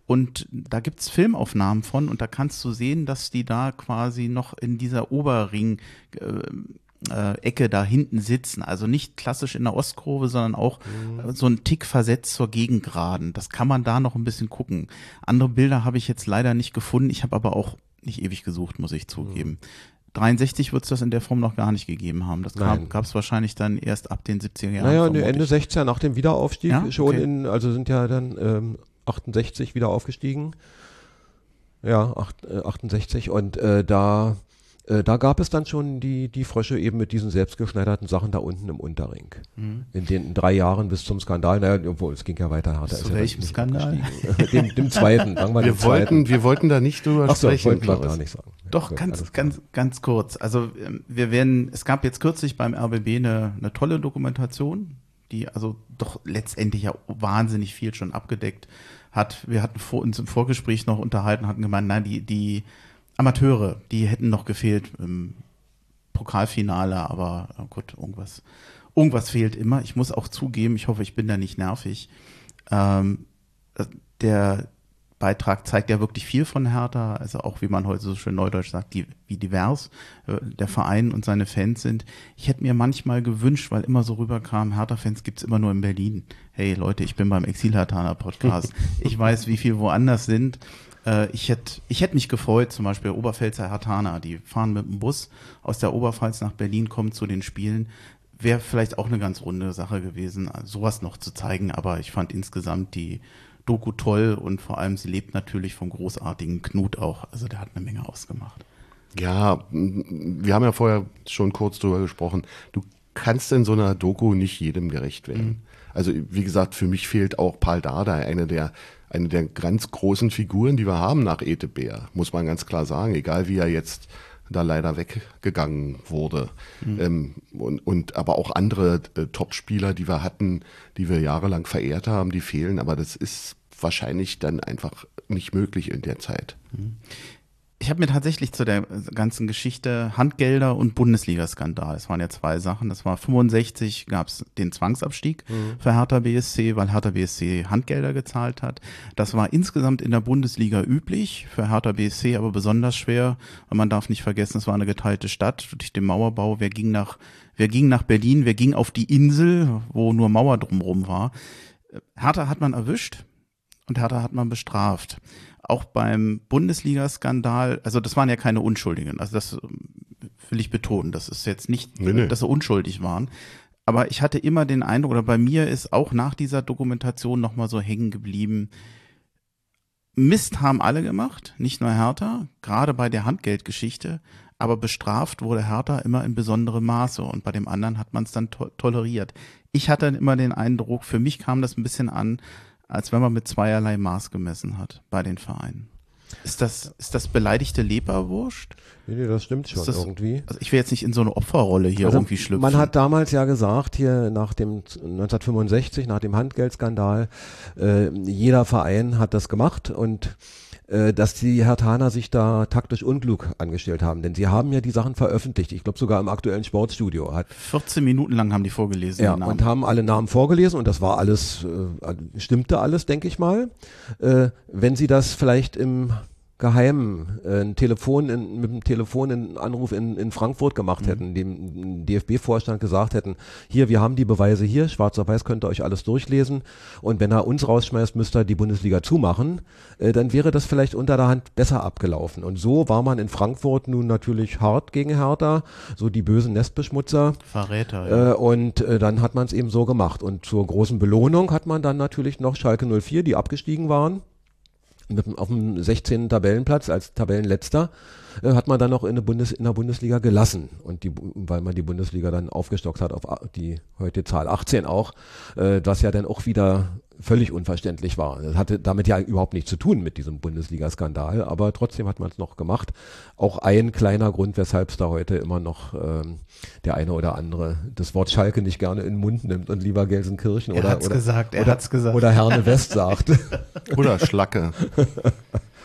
Und da gibt's Filmaufnahmen von und da kannst du sehen, dass die da quasi noch in dieser Oberring äh, äh, Ecke da hinten sitzen. Also nicht klassisch in der Ostkurve, sondern auch äh, so ein Tick versetzt zur Gegengraden. Das kann man da noch ein bisschen gucken. Andere Bilder habe ich jetzt leider nicht gefunden. Ich habe aber auch nicht ewig gesucht, muss ich zugeben. 63 wird es das in der Form noch gar nicht gegeben haben. Das gab es wahrscheinlich dann erst ab den 70er Jahren. naja, vermutlich. Ende 60er nach dem Wiederaufstieg Ja? schon Okay. in, also sind ja dann ähm, 68 wieder aufgestiegen. Ja, acht, äh, 68 und äh, da äh, da gab es dann schon die die Frösche eben mit diesen selbstgeschneiderten Sachen da unten im Unterring. Mhm. In den drei Jahren bis zum Skandal, naja, obwohl es ging ja weiter. Hertha Zu ist ja welchem nicht Skandal? dem, dem zweiten, sagen wir, dem Wir wollten, zweiten. wir wollten da nicht drüber Ach so, sprechen. wollten wir gar nicht sagen. Ja, Doch, gut, ganz, ganz, ganz kurz. Also ähm, wir werden, es gab jetzt kürzlich beim RBB eine, eine tolle Dokumentation, die also doch letztendlich ja wahnsinnig viel schon abgedeckt hat. Wir hatten vor, uns im Vorgespräch noch unterhalten, hatten gemeint, nein, die, die Amateure, die hätten noch gefehlt im Pokalfinale, aber oh Gott, irgendwas, irgendwas fehlt immer. Ich muss auch zugeben, ich hoffe, ich bin da nicht nervig. Ähm, der Beitrag zeigt ja wirklich viel von Hertha, also auch wie man heute so schön neudeutsch sagt, die, wie divers äh, der Verein und seine Fans sind. Ich hätte mir manchmal gewünscht, weil immer so rüberkam, Hertha-Fans gibt's immer nur in Berlin. Hey Leute, ich bin beim Exil-Hertaner Podcast. ich weiß, wie viel woanders sind. Äh, ich hätte ich hätt mich gefreut, zum Beispiel Oberpfälzer Hertaner, die fahren mit dem Bus aus der Oberpfalz nach Berlin, kommen zu den Spielen. Wäre vielleicht auch eine ganz runde Sache gewesen, sowas noch zu zeigen, aber ich fand insgesamt die Doku toll und vor allem sie lebt natürlich vom großartigen Knut auch. Also der hat eine Menge ausgemacht. Ja, wir haben ja vorher schon kurz drüber gesprochen. Du kannst in so einer Doku nicht jedem gerecht werden. Also wie gesagt, für mich fehlt auch Paul Dardai, eine der eine der ganz großen Figuren, die wir haben nach Ete Bär, muss man ganz klar sagen, egal wie er jetzt da leider weggegangen wurde. Ähm, und, und aber auch andere äh, Topspieler, die wir hatten, die wir jahrelang verehrt haben, die fehlen, aber das ist wahrscheinlich dann einfach nicht möglich in der Zeit. Ich habe mir tatsächlich zu der ganzen Geschichte Handgelder und Bundesliga-Skandal. Es waren ja zwei Sachen. Das war 65 gab es den Zwangsabstieg für Hertha BSC, weil Hertha BSC Handgelder gezahlt hat. Das war insgesamt in der Bundesliga üblich, für Hertha BSC aber besonders schwer. Und man darf nicht vergessen, es war eine geteilte Stadt durch den Mauerbau. Wer ging nach, wer ging nach Berlin? Wer ging auf die Insel, wo nur Mauer drumrum war? Hertha hat man erwischt und Hertha hat man bestraft. Auch beim Bundesliga-Skandal, also das waren ja keine Unschuldigen, also das ähm, will ich betonen, das ist jetzt nicht, Nee, nee. dass sie unschuldig waren. Aber ich hatte immer den Eindruck, oder bei mir ist auch nach dieser Dokumentation nochmal so hängen geblieben, Mist haben alle gemacht, nicht nur Hertha, gerade bei der Handgeldgeschichte, aber bestraft wurde Hertha immer in besonderem Maße und bei dem anderen hat man es dann to toleriert. Ich hatte immer den Eindruck, für mich kam das ein bisschen an, als wenn man mit zweierlei Maß gemessen hat bei den Vereinen. Ist das, ist das beleidigte Leberwurst? Nee, nee, das stimmt schon das, irgendwie. Also ich will jetzt nicht in so eine Opferrolle hier also irgendwie schlüpfen. Man hat damals ja gesagt, hier nach dem 1965, nach dem Handgeldskandal, äh, jeder Verein hat das gemacht und dass die Hertaner sich da taktisch unklug angestellt haben. Denn sie haben ja die Sachen veröffentlicht. Ich glaube sogar im aktuellen Sportstudio. Hat 14 Minuten lang haben die vorgelesen. Ja, und haben alle Namen vorgelesen und das war alles, äh, stimmte alles, denke ich mal. Äh, wenn sie das vielleicht im geheim äh, ein Telefon in, mit dem Telefon einen Anruf in, in Frankfurt gemacht mhm. hätten, dem DFB-Vorstand gesagt hätten, hier, wir haben die Beweise hier, schwarz auf weiß könnt ihr euch alles durchlesen und wenn er uns rausschmeißt, müsst ihr die Bundesliga zumachen, äh, dann wäre das vielleicht unter der Hand besser abgelaufen. Und so war man in Frankfurt nun natürlich hart gegen Hertha, so die bösen Nestbeschmutzer. Verräter. Ja. Äh, und äh, dann hat man es eben so gemacht. Und zur großen Belohnung hat man dann natürlich noch Schalke 04, die abgestiegen waren auf dem 16. Tabellenplatz als Tabellenletzter äh, hat man dann noch in, der Bundes, in der Bundesliga gelassen und die, weil man die Bundesliga dann aufgestockt hat auf die heute Zahl 18 auch, äh, was ja dann auch wieder völlig unverständlich war. Das hatte damit ja überhaupt nichts zu tun mit diesem Bundesliga-Skandal, aber trotzdem hat man es noch gemacht. Auch ein kleiner Grund, weshalb es da heute immer noch ähm, der eine oder andere das Wort Schalke nicht gerne in den Mund nimmt und lieber Gelsenkirchen er oder, hat's oder, gesagt, er oder, hat's gesagt. oder Herne West sagt. Oder Schlacke.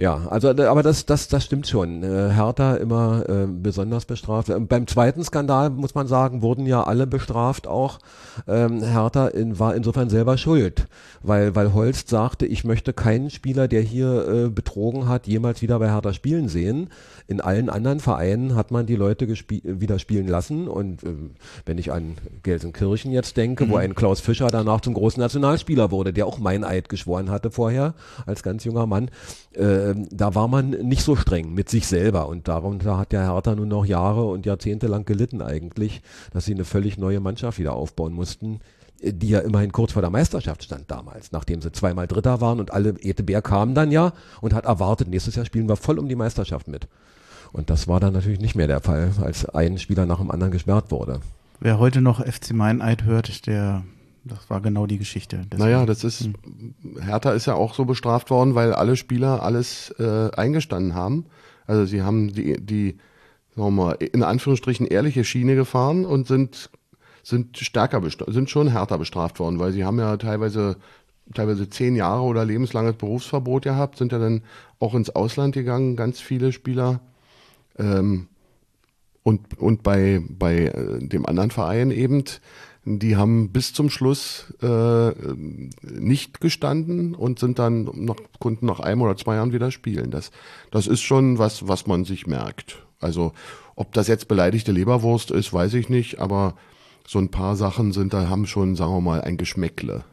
Ja, also aber das das das stimmt schon. Äh, Hertha immer äh, besonders bestraft. Ähm, beim zweiten Skandal muss man sagen, wurden ja alle bestraft auch. Ähm, Hertha in, war insofern selber schuld, weil weil Holst sagte, ich möchte keinen Spieler, der hier äh, betrogen hat, jemals wieder bei Hertha spielen sehen. In allen anderen Vereinen hat man die Leute wieder spielen lassen und äh, wenn ich an Gelsenkirchen jetzt denke, mhm. wo ein Klaus Fischer danach zum großen Nationalspieler wurde, der auch mein Eid geschworen hatte vorher als ganz junger Mann. Äh, ähm, da war man nicht so streng mit sich selber und darunter hat der Hertha nun noch Jahre und Jahrzehnte lang gelitten eigentlich, dass sie eine völlig neue Mannschaft wieder aufbauen mussten, äh, die ja immerhin kurz vor der Meisterschaft stand damals, nachdem sie zweimal Dritter waren und alle Etebär kamen dann ja und hat erwartet, nächstes Jahr spielen wir voll um die Meisterschaft mit. Und das war dann natürlich nicht mehr der Fall, als ein Spieler nach dem anderen gesperrt wurde. Wer heute noch FC Meineid hört, der das war genau die Geschichte. Deswegen. Naja, das ist, hm. Hertha ist ja auch so bestraft worden, weil alle Spieler alles äh, eingestanden haben. Also sie haben die, die, sagen wir mal, in Anführungsstrichen ehrliche Schiene gefahren und sind, sind stärker, sind schon härter bestraft worden, weil sie haben ja teilweise, teilweise zehn Jahre oder lebenslanges Berufsverbot gehabt, sind ja dann auch ins Ausland gegangen, ganz viele Spieler. Ähm, und, und bei, bei äh, dem anderen Verein eben, die haben bis zum Schluss äh, nicht gestanden und sind dann noch, konnten nach einem oder zwei Jahren wieder spielen. Das, das ist schon was, was man sich merkt. Also, ob das jetzt beleidigte Leberwurst ist, weiß ich nicht, aber so ein paar Sachen sind da, haben schon, sagen wir mal, ein Geschmäckle.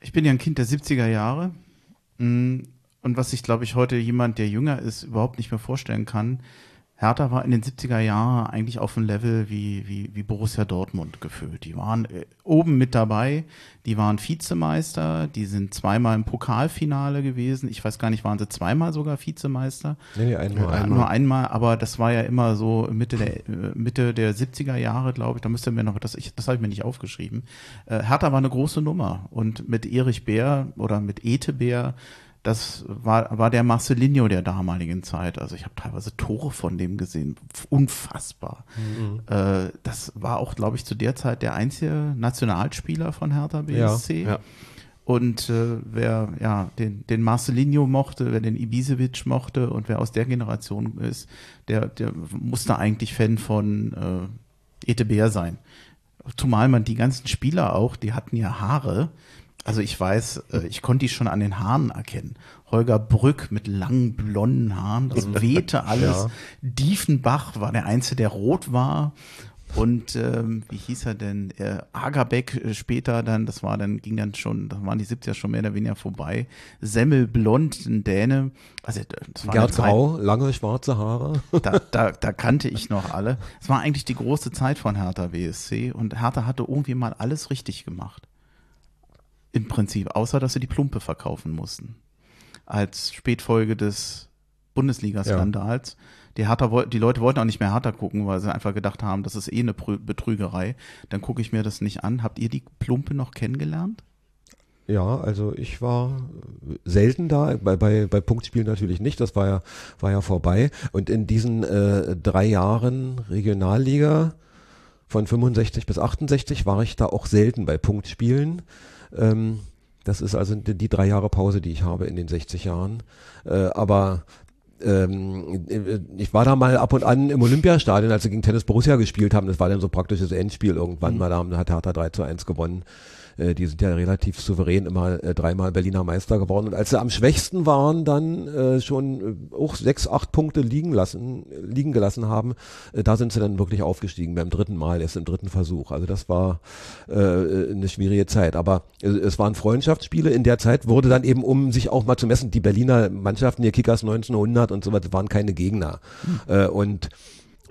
Ich bin ja ein Kind der 70er Jahre. Mm, und was sich, glaube ich, heute jemand, der jünger ist, überhaupt nicht mehr vorstellen kann, Hertha war in den 70er Jahren eigentlich auf einem Level wie, wie, wie Borussia Dortmund gefühlt. Die waren äh, oben mit dabei, die waren Vizemeister, die sind zweimal im Pokalfinale gewesen. Ich weiß gar nicht, waren sie zweimal sogar Vizemeister? Nee, nee einmal. Ja, nur einmal, aber das war ja immer so Mitte der, äh, Mitte der 70er Jahre, glaube ich. Da müsste mir noch, das, ich, das habe ich mir nicht aufgeschrieben. Äh, Hertha war eine große Nummer und mit Erich Bär oder mit Ete Bär das war, war der Marcelinho der damaligen Zeit. Also ich habe teilweise Tore von dem gesehen. Unfassbar. Mhm. Äh, das war auch, glaube ich, zu der Zeit der einzige Nationalspieler von Hertha BSC. Ja, ja. Und äh, wer ja den, den Marcelinho mochte, wer den Ibisevic mochte und wer aus der Generation ist, der, der musste eigentlich Fan von äh, Ete Bär sein. Zumal man die ganzen Spieler auch, die hatten ja Haare, also ich weiß, äh, ich konnte die schon an den Haaren erkennen. Holger Brück mit langen blonden Haaren, das wehte alles. Ja. Diefenbach war der Einzige, der rot war. Und ähm, wie hieß er denn? Äh, Agerbeck äh, später dann, das war dann, ging dann schon, das waren die 70er schon mehr oder weniger vorbei. Semmel Blond, ein Däne. Also, das war Gerd Grau, lange schwarze Haare. Da, da, da kannte ich noch alle. Es war eigentlich die große Zeit von Hertha WSC und Hertha hatte irgendwie mal alles richtig gemacht. Im Prinzip, außer dass sie die Plumpe verkaufen mussten. Als Spätfolge des Bundesliga-Skandals. Die, Hertha, die Leute wollten auch nicht mehr Hertha gucken, weil sie einfach gedacht haben, das ist eh eine Betrügerei. Dann gucke ich mir das nicht an. Habt ihr die Plumpe noch kennengelernt? Ja, also ich war selten da, bei, bei, bei Punktspielen natürlich nicht, das war ja, war ja vorbei. Und in diesen äh, drei Jahren Regionalliga von 65 bis 68 war ich da auch selten bei Punktspielen. Ähm, das ist also die, die drei Jahre Pause, die ich habe in den 60 Jahren. Äh, aber ähm, äh, ich war da mal ab und an im Olympiastadion, als sie gegen Tennis Borussia gespielt haben. Das war dann so praktisch das Endspiel irgendwann mal. Da hat Hertha 3 zu 1 gewonnen. Äh, Die sind ja relativ souverän immer äh, dreimal Berliner Meister geworden. Und als sie am schwächsten waren, dann äh, schon äh, auch sechs, acht Punkte liegen lassen, liegen gelassen haben, äh, da sind sie dann wirklich aufgestiegen beim dritten Mal, erst im dritten Versuch. Also das war äh, eine schwierige Zeit. Aber äh, es waren Freundschaftsspiele. In der Zeit wurde dann eben, um sich auch mal zu messen, die Berliner Mannschaften, die Kickers 1900 und so weiter, waren keine Gegner. Äh, und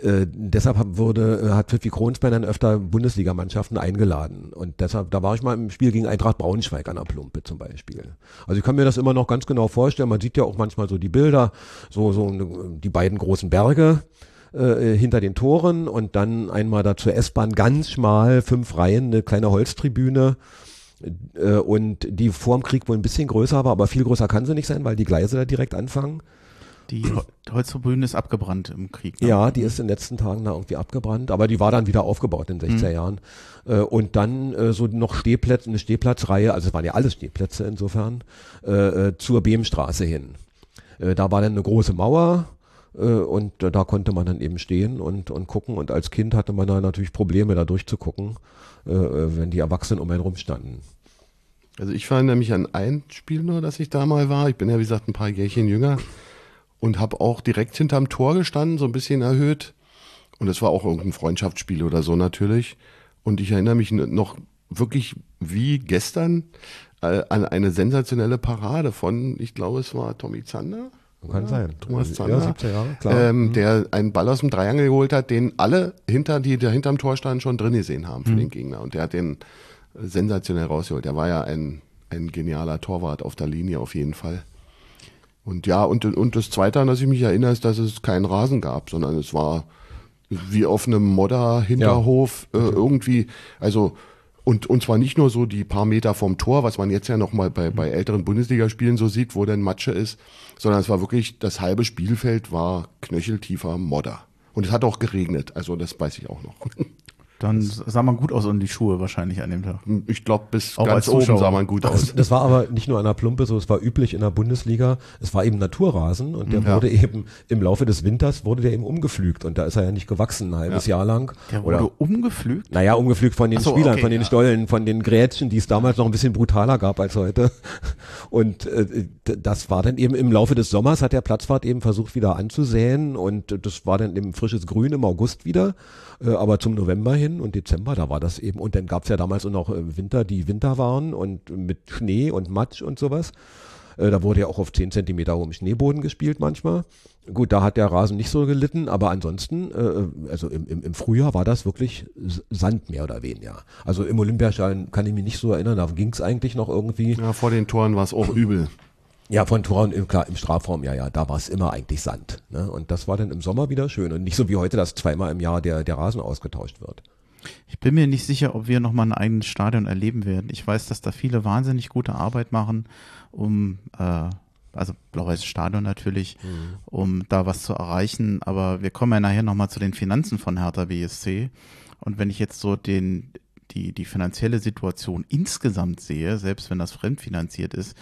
äh, deshalb hab- wurde, äh, hat Pfiffi Kronsbein dann öfter Bundesligamannschaften eingeladen. Und deshalb, da war ich mal im Spiel gegen Eintracht Braunschweig an der Plumpe zum Beispiel. Also ich kann mir das immer noch ganz genau vorstellen. Man sieht ja auch manchmal so die Bilder, so, so die beiden großen Berge äh, hinter den Toren und dann einmal da zur S-Bahn ganz schmal, fünf Reihen, eine kleine Holztribüne. Äh, und die vor dem Krieg wohl ein bisschen größer war, aber viel größer kann sie nicht sein, weil die Gleise da direkt anfangen. Die Hol- Holztribüne ist abgebrannt im Krieg. ne? Ja, die ist in den letzten Tagen da irgendwie abgebrannt, aber die war dann wieder aufgebaut in den 60er Jahren. Äh, und dann äh, so noch Stehplätze, eine Stehplatzreihe, also es waren ja alles Stehplätze insofern, äh, zur Behmstraße hin. Äh, da war dann eine große Mauer äh, und äh, da konnte man dann eben stehen und, und gucken. Und als Kind hatte man da natürlich Probleme, da durchzugucken, wenn die Erwachsenen um einen rumstanden. Also ich erinnere mich an ein Spiel nur, dass ich da mal war. Ich bin ja, wie gesagt, ein paar Jährchen jünger und habe auch direkt hinterm Tor gestanden, so ein bisschen erhöht. Und es war auch irgendein Freundschaftsspiel oder so natürlich. Und ich erinnere mich noch wirklich wie gestern äh, an eine sensationelle Parade von, ich glaube, es war Tommy Zander. Kann sein. Thomas Ja, Zander, 17 Jahre, klar. ähm, der einen Ball aus dem Dreiangel geholt hat, den alle hinter, die da hinterm Tor standen, schon drin gesehen haben für den Gegner. Und der hat den äh, sensationell rausgeholt. Der war ja ein, ein genialer Torwart auf der Linie auf jeden Fall. Und ja, und, und das Zweite, an das ich mich erinnere, ist, dass es keinen Rasen gab, sondern es war wie auf einem Modder-Hinterhof äh, irgendwie, also und, und zwar nicht nur so die paar Meter vom Tor, was man jetzt ja noch mal bei, bei älteren Bundesligaspielen so sieht, wo dann Matsche ist, sondern es war wirklich, das halbe Spielfeld war knöcheltiefer Modder. Und es hat auch geregnet, also das weiß ich auch noch. Dann sah man gut aus um die Schuhe wahrscheinlich an dem Tag. Ich glaube, bis Auch ganz als Zuschauer. oben sah man gut aus. Das war aber nicht nur an der Plumpe so, es war üblich in der Bundesliga, es war eben Naturrasen und der wurde eben im Laufe des Winters wurde der eben umgepflügt und da ist er ja nicht gewachsen ein halbes Jahr lang. Der wurde umgepflügt. naja, umgepflügt von den so, Spielern, okay, von den ja. Stollen, von den Grätschen, die es damals noch ein bisschen brutaler gab als heute. Und äh, das war dann eben im Laufe des Sommers hat der Platzwart eben versucht wieder anzusäen und äh, das war dann eben frisches Grün im August wieder, äh, aber zum November hin und Dezember, da war das eben und dann gab es ja damals auch noch äh, Winter, die Winter waren und mit Schnee und Matsch und sowas. Äh, Da wurde ja auch auf 10 Zentimeter hohem Schneeboden gespielt manchmal. Gut, da hat der Rasen nicht so gelitten, aber ansonsten, äh, also im, im, im Frühjahr war das wirklich Sand mehr oder weniger. Also im Olympiastadion kann ich mich nicht so erinnern, da ging es eigentlich noch irgendwie. Ja, vor den Toren war es auch übel. Ja, von Toren, im, klar, im Strafraum, ja, ja, da war es immer eigentlich Sand. Ne? Und das war dann im Sommer wieder schön und nicht so wie heute, dass zweimal im Jahr der, der Rasen ausgetauscht wird. Ich bin mir nicht sicher, ob wir nochmal ein eigenes Stadion erleben werden. Ich weiß, dass da viele wahnsinnig gute Arbeit machen, um, äh, also blaues Stadion natürlich, um da was zu erreichen. Aber wir kommen ja nachher nochmal zu den Finanzen von Hertha BSC. Und wenn ich jetzt so den, die, die finanzielle Situation insgesamt sehe, selbst wenn das fremdfinanziert ist,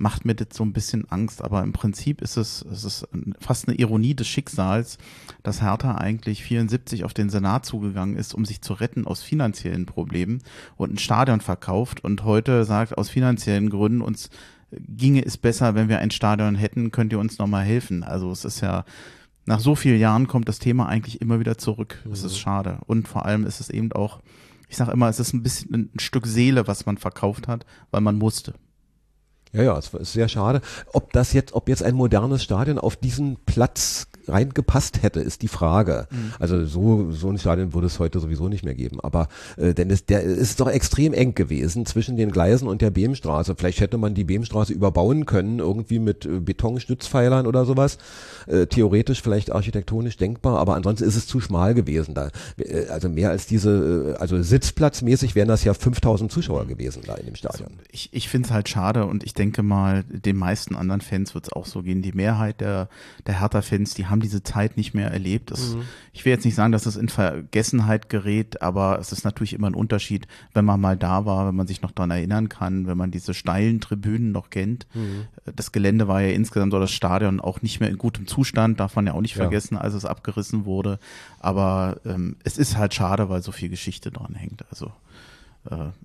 macht mir das so ein bisschen Angst. Aber im Prinzip ist es, es ist fast eine Ironie des Schicksals, dass Hertha eigentlich 74 auf den Senat zugegangen ist, um sich zu retten aus finanziellen Problemen und ein Stadion verkauft und heute sagt, aus finanziellen Gründen uns ginge es besser, wenn wir ein Stadion hätten, könnt ihr uns nochmal helfen. Also es ist ja, nach so vielen Jahren kommt das Thema eigentlich immer wieder zurück. Es ist schade. Und vor allem ist es eben auch, ich sage immer, es ist ein bisschen ein Stück Seele, was man verkauft hat, weil man musste. Ja, ja, es ist sehr schade. Ob das jetzt, ob jetzt ein modernes Stadion auf diesen Platz reingepasst hätte, ist die Frage. Mhm. Also so, so ein Stadion würde es heute sowieso nicht mehr geben. Aber äh, denn es, der ist doch extrem eng gewesen zwischen den Gleisen und der Behmstraße. Vielleicht hätte man die Behmstraße überbauen können, irgendwie mit äh, Betonstützpfeilern oder sowas. Äh, theoretisch vielleicht architektonisch denkbar, aber ansonsten ist es zu schmal gewesen da. Äh, also mehr als diese, äh, also sitzplatzmäßig wären das ja 5000 Zuschauer gewesen da in dem Stadion. Also ich ich finde es halt schade und ich denke mal, den meisten anderen Fans wird es auch so gehen. Die Mehrheit der, der Hertha-Fans, die haben diese Zeit nicht mehr erlebt. Das, mhm. Ich will jetzt nicht sagen, dass es in Vergessenheit gerät, aber es ist natürlich immer ein Unterschied, wenn man mal da war, wenn man sich noch daran erinnern kann, wenn man diese steilen Tribünen noch kennt. Mhm. Das Gelände war ja insgesamt oder das Stadion auch nicht mehr in gutem Zustand, darf man ja auch nicht ja. vergessen, als es abgerissen wurde. Aber ähm, es ist halt schade, weil so viel Geschichte dran hängt. Also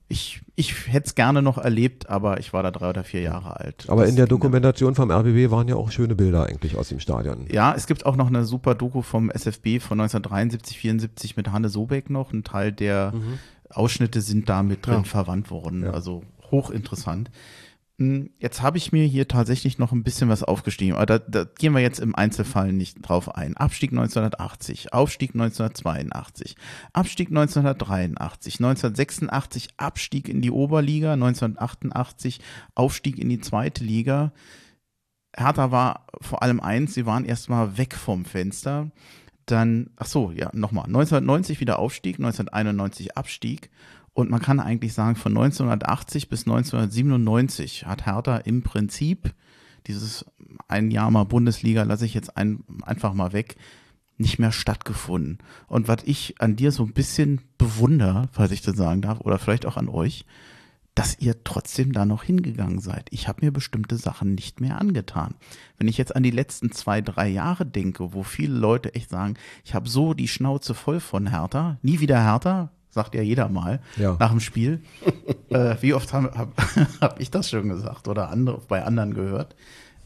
ich, ich hätte es gerne noch erlebt, aber ich war da drei oder vier Jahre alt. Aber das in der Dokumentation vom RBB waren ja auch schöne Bilder eigentlich aus dem Stadion. Ja, es gibt auch noch eine super Doku vom SFB von 1973, 74 mit Hanne Sobeck noch. Ein Teil der mhm. Ausschnitte sind da mit drin ja. verwandt worden. Ja. Also hochinteressant. Hm, jetzt habe ich mir hier tatsächlich noch ein bisschen was aufgeschrieben, aber da, da gehen wir jetzt im Einzelfall nicht drauf ein. Abstieg 1980, Aufstieg 1982, Abstieg 1983, 1986 Abstieg in die Oberliga, 1988 Aufstieg in die zweite Liga. Hertha war vor allem eins, sie waren erstmal weg vom Fenster. Dann, ach so, ja, nochmal, 1990 wieder Aufstieg, 1991 Abstieg und man kann eigentlich sagen, von 1980 bis 1997 hat Hertha im Prinzip dieses ein Jahr mal Bundesliga, lasse ich jetzt ein, einfach mal weg, nicht mehr stattgefunden. Und was ich an dir so ein bisschen bewundere, falls ich das sagen darf, oder vielleicht auch an euch, dass ihr trotzdem da noch hingegangen seid. Ich habe mir bestimmte Sachen nicht mehr angetan. Wenn ich jetzt an die letzten zwei, drei Jahre denke, wo viele Leute echt sagen, ich habe so die Schnauze voll von Hertha, nie wieder Hertha, sagt ja jeder mal ja. nach dem Spiel. äh, wie oft habe hab, hab ich das schon gesagt oder andere, bei anderen gehört?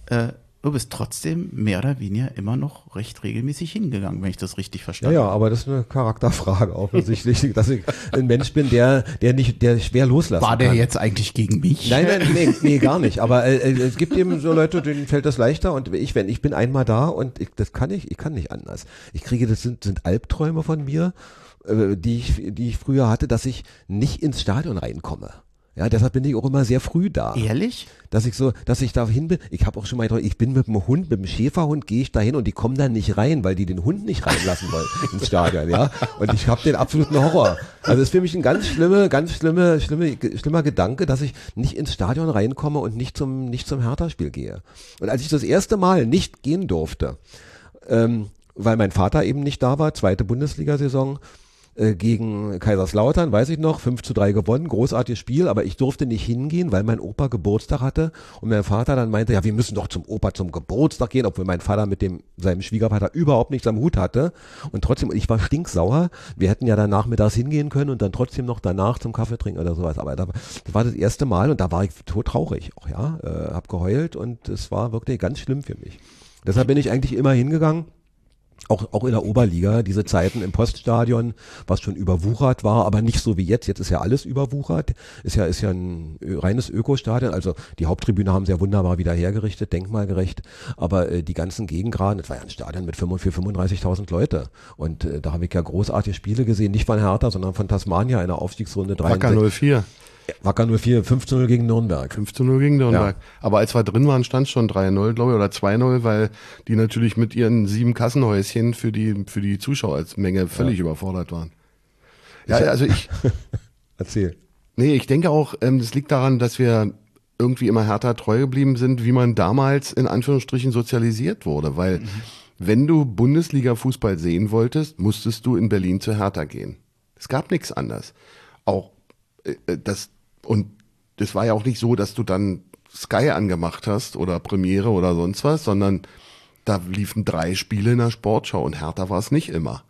Äh, du bist trotzdem mehr oder weniger immer noch recht regelmäßig hingegangen, wenn ich das richtig verstanden habe. Ja, ja, aber das ist eine Charakterfrage offensichtlich, dass ich ein Mensch bin, der, der nicht, der schwer loslassen War der kann. jetzt eigentlich gegen mich? Nein, nein, nee, nee gar nicht. Aber äh, äh, es gibt eben so Leute, denen fällt das leichter und ich, wenn ich bin einmal da und ich, das kann ich, ich kann nicht anders. Ich kriege, das sind, sind Albträume von mir äh, die ich, die ich früher hatte, dass ich nicht ins Stadion reinkomme. Ja, deshalb bin ich auch immer sehr früh da. Ehrlich? Dass ich so, dass ich da hin bin. Ich habe auch schon mal gedacht, ich bin mit dem Hund, mit dem Schäferhund gehe ich da hin und die kommen dann nicht rein, weil die den Hund nicht reinlassen wollen ins Stadion, ja. Und ich habe den absoluten Horror. Also es ist für mich ein ganz schlimme, ganz schlimme, schlimme, schlimmer Gedanke, dass ich nicht ins Stadion reinkomme und nicht zum, nicht zum Hertha-Spiel gehe. Und als ich das erste Mal nicht gehen durfte, ähm, weil mein Vater eben nicht da war, zweite Bundesliga-Saison, äh, gegen Kaiserslautern, weiß ich noch, 5 zu 3 gewonnen, großartiges Spiel, aber ich durfte nicht hingehen, weil mein Opa Geburtstag hatte. Und mein Vater dann meinte, ja, wir müssen doch zum Opa zum Geburtstag gehen, obwohl mein Vater mit dem seinem Schwiegervater überhaupt nichts am Hut hatte. Und trotzdem, ich war stinksauer, wir hätten ja dann nachmittags hingehen können und dann trotzdem noch danach zum Kaffee trinken oder sowas, aber das war das erste Mal und da war ich tot traurig, auch ja, äh, hab geheult und es war wirklich ganz schlimm für mich. Deshalb bin ich eigentlich immer hingegangen auch, auch in der Oberliga, diese Zeiten im Poststadion, was schon überwuchert war, aber nicht so wie jetzt. Jetzt ist ja alles überwuchert. Ist ja, ist ja ein reines Ökostadion. Also die Haupttribüne haben sehr wunderbar wieder hergerichtet, denkmalgerecht. Aber äh, die ganzen Gegengraden, das war ja ein Stadion mit 35.000 Leute. Und äh, da habe ich ja großartige Spiele gesehen, nicht von Hertha, sondern von Tasmania in der Aufstiegsrunde 3. Wacker 04. Wacker 04, 5 zu 0 gegen Nürnberg. 5 zu 0 gegen Nürnberg. Ja. Aber als wir drin waren, stand schon 3-0, glaube ich, oder 2-0, weil die natürlich mit ihren sieben Kassenhäuschen für die, für die Zuschauer als Menge völlig ja. überfordert waren. Ja, also ich. Erzähl. Nee, ich denke auch, ähm, das liegt daran, dass wir irgendwie immer härter treu geblieben sind, wie man damals in Anführungsstrichen sozialisiert wurde, weil mhm. wenn du Bundesliga-Fußball sehen wolltest, musstest du in Berlin zu Hertha gehen. Es gab nichts anderes. Auch äh, äh das und das war ja auch nicht so, dass du dann Sky angemacht hast oder Premiere oder sonst was, sondern da liefen drei Spiele in der Sportschau und härter war es nicht immer.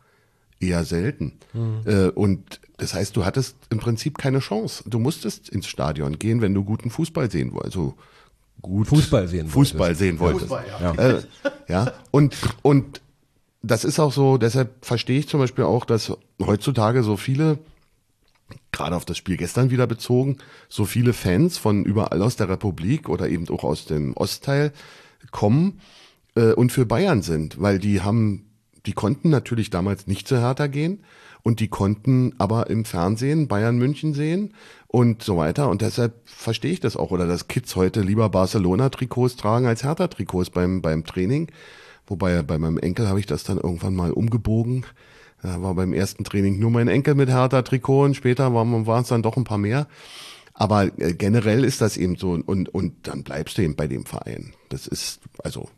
Eher selten. Mhm. Und das heißt, du hattest im Prinzip keine Chance. Du musstest ins Stadion gehen, wenn du guten Fußball sehen wolltest. Also gut Fußball sehen Fußball wolltest. sehen wolltest. Fußball, ja. Äh, ja. Und, und das ist auch so, deshalb verstehe ich zum Beispiel auch, dass heutzutage so viele gerade auf das Spiel gestern wieder bezogen, so viele Fans von überall aus der Republik oder eben auch aus dem Ostteil kommen, äh, und für Bayern sind, weil die haben, die konnten natürlich damals nicht zu Hertha gehen und die konnten aber im Fernsehen Bayern München sehen und so weiter. Und deshalb verstehe ich das auch. Oder dass Kids heute lieber Barcelona-Trikots tragen als Hertha-Trikots beim, beim Training. Wobei bei meinem Enkel habe ich das dann irgendwann mal umgebogen. Da war beim ersten Training nur mein Enkel mit Hertha-Trikot und später waren, waren es dann doch ein paar mehr. Aber äh, generell ist das eben so und, und dann bleibst du eben bei dem Verein. Das ist, also,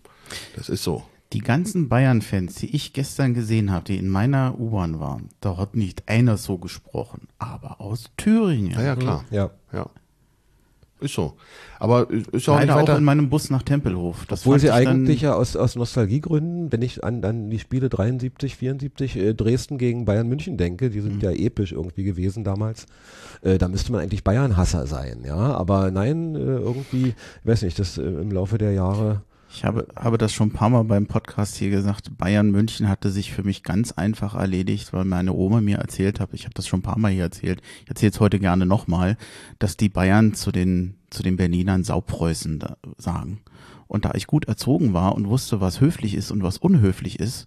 das ist so. Die ganzen Bayern-Fans, die ich gestern gesehen habe, die in meiner U-Bahn waren, da hat nicht einer so gesprochen, aber aus Thüringen. Ja, ja, klar. Ja. Ja. Ist so. Aber ist ja auch Leider nicht auch weiter. in meinem Bus nach Tempelhof. Das Obwohl fand sie eigentlich ja aus, aus Nostalgiegründen, wenn ich an, an die Spiele 73, 74, äh, Dresden gegen Bayern München denke, die sind ja episch irgendwie gewesen damals, äh, da müsste man eigentlich Bayern-Hasser sein, ja. Aber nein, äh, irgendwie, ich weiß nicht, das äh, im Laufe der Jahre. Ich habe, habe das schon ein paar Mal beim Podcast hier gesagt. Bayern München hatte sich für mich ganz einfach erledigt, weil meine Oma mir erzählt hat, ich habe das schon ein paar Mal hier erzählt, ich erzähle es heute gerne nochmal, dass die Bayern zu den, zu den Berlinern Saupreußen da sagen. Und da ich gut erzogen war und wusste, was höflich ist und was unhöflich ist,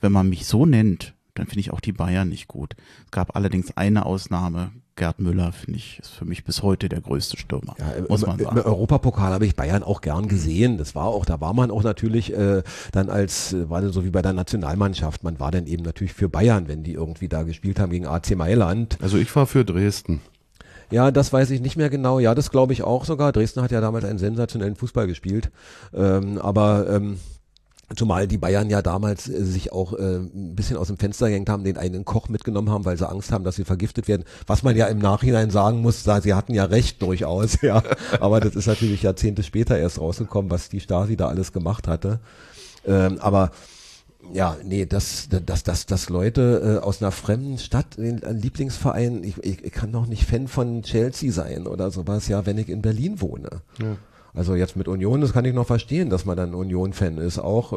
wenn man mich so nennt, dann finde ich auch die Bayern nicht gut. Es gab allerdings eine Ausnahme. Gerd Müller, finde ich, ist für mich bis heute der größte Stürmer. Ja, im, muss im, man Im sagen. Europapokal habe ich Bayern auch gern gesehen. Das war auch, da war man auch natürlich äh, dann als, äh, war dann so wie bei der Nationalmannschaft, man war dann eben natürlich für Bayern, wenn die irgendwie da gespielt haben gegen AC Mailand. Also ich war für Dresden. Ja, das weiß ich nicht mehr genau. Ja, das glaube ich auch sogar. Dresden hat ja damals einen sensationellen Fußball gespielt. Ähm, aber ähm, Zumal die Bayern ja damals äh, sich auch äh, ein bisschen aus dem Fenster gehängt haben, den einen Koch mitgenommen haben, weil sie Angst haben, dass sie vergiftet werden. Was man ja im Nachhinein sagen muss, da, sie hatten ja recht durchaus, ja. Aber das ist natürlich Jahrzehnte später erst rausgekommen, was die Stasi da alles gemacht hatte. Ähm, aber ja, nee, dass, dass, dass, dass Leute äh, aus einer fremden Stadt, den einen Lieblingsverein, ich, ich, ich kann doch nicht Fan von Chelsea sein oder sowas, ja, wenn ich in Berlin wohne. Ja. Also jetzt mit Union, das kann ich noch verstehen, dass man dann Union-Fan ist, auch äh,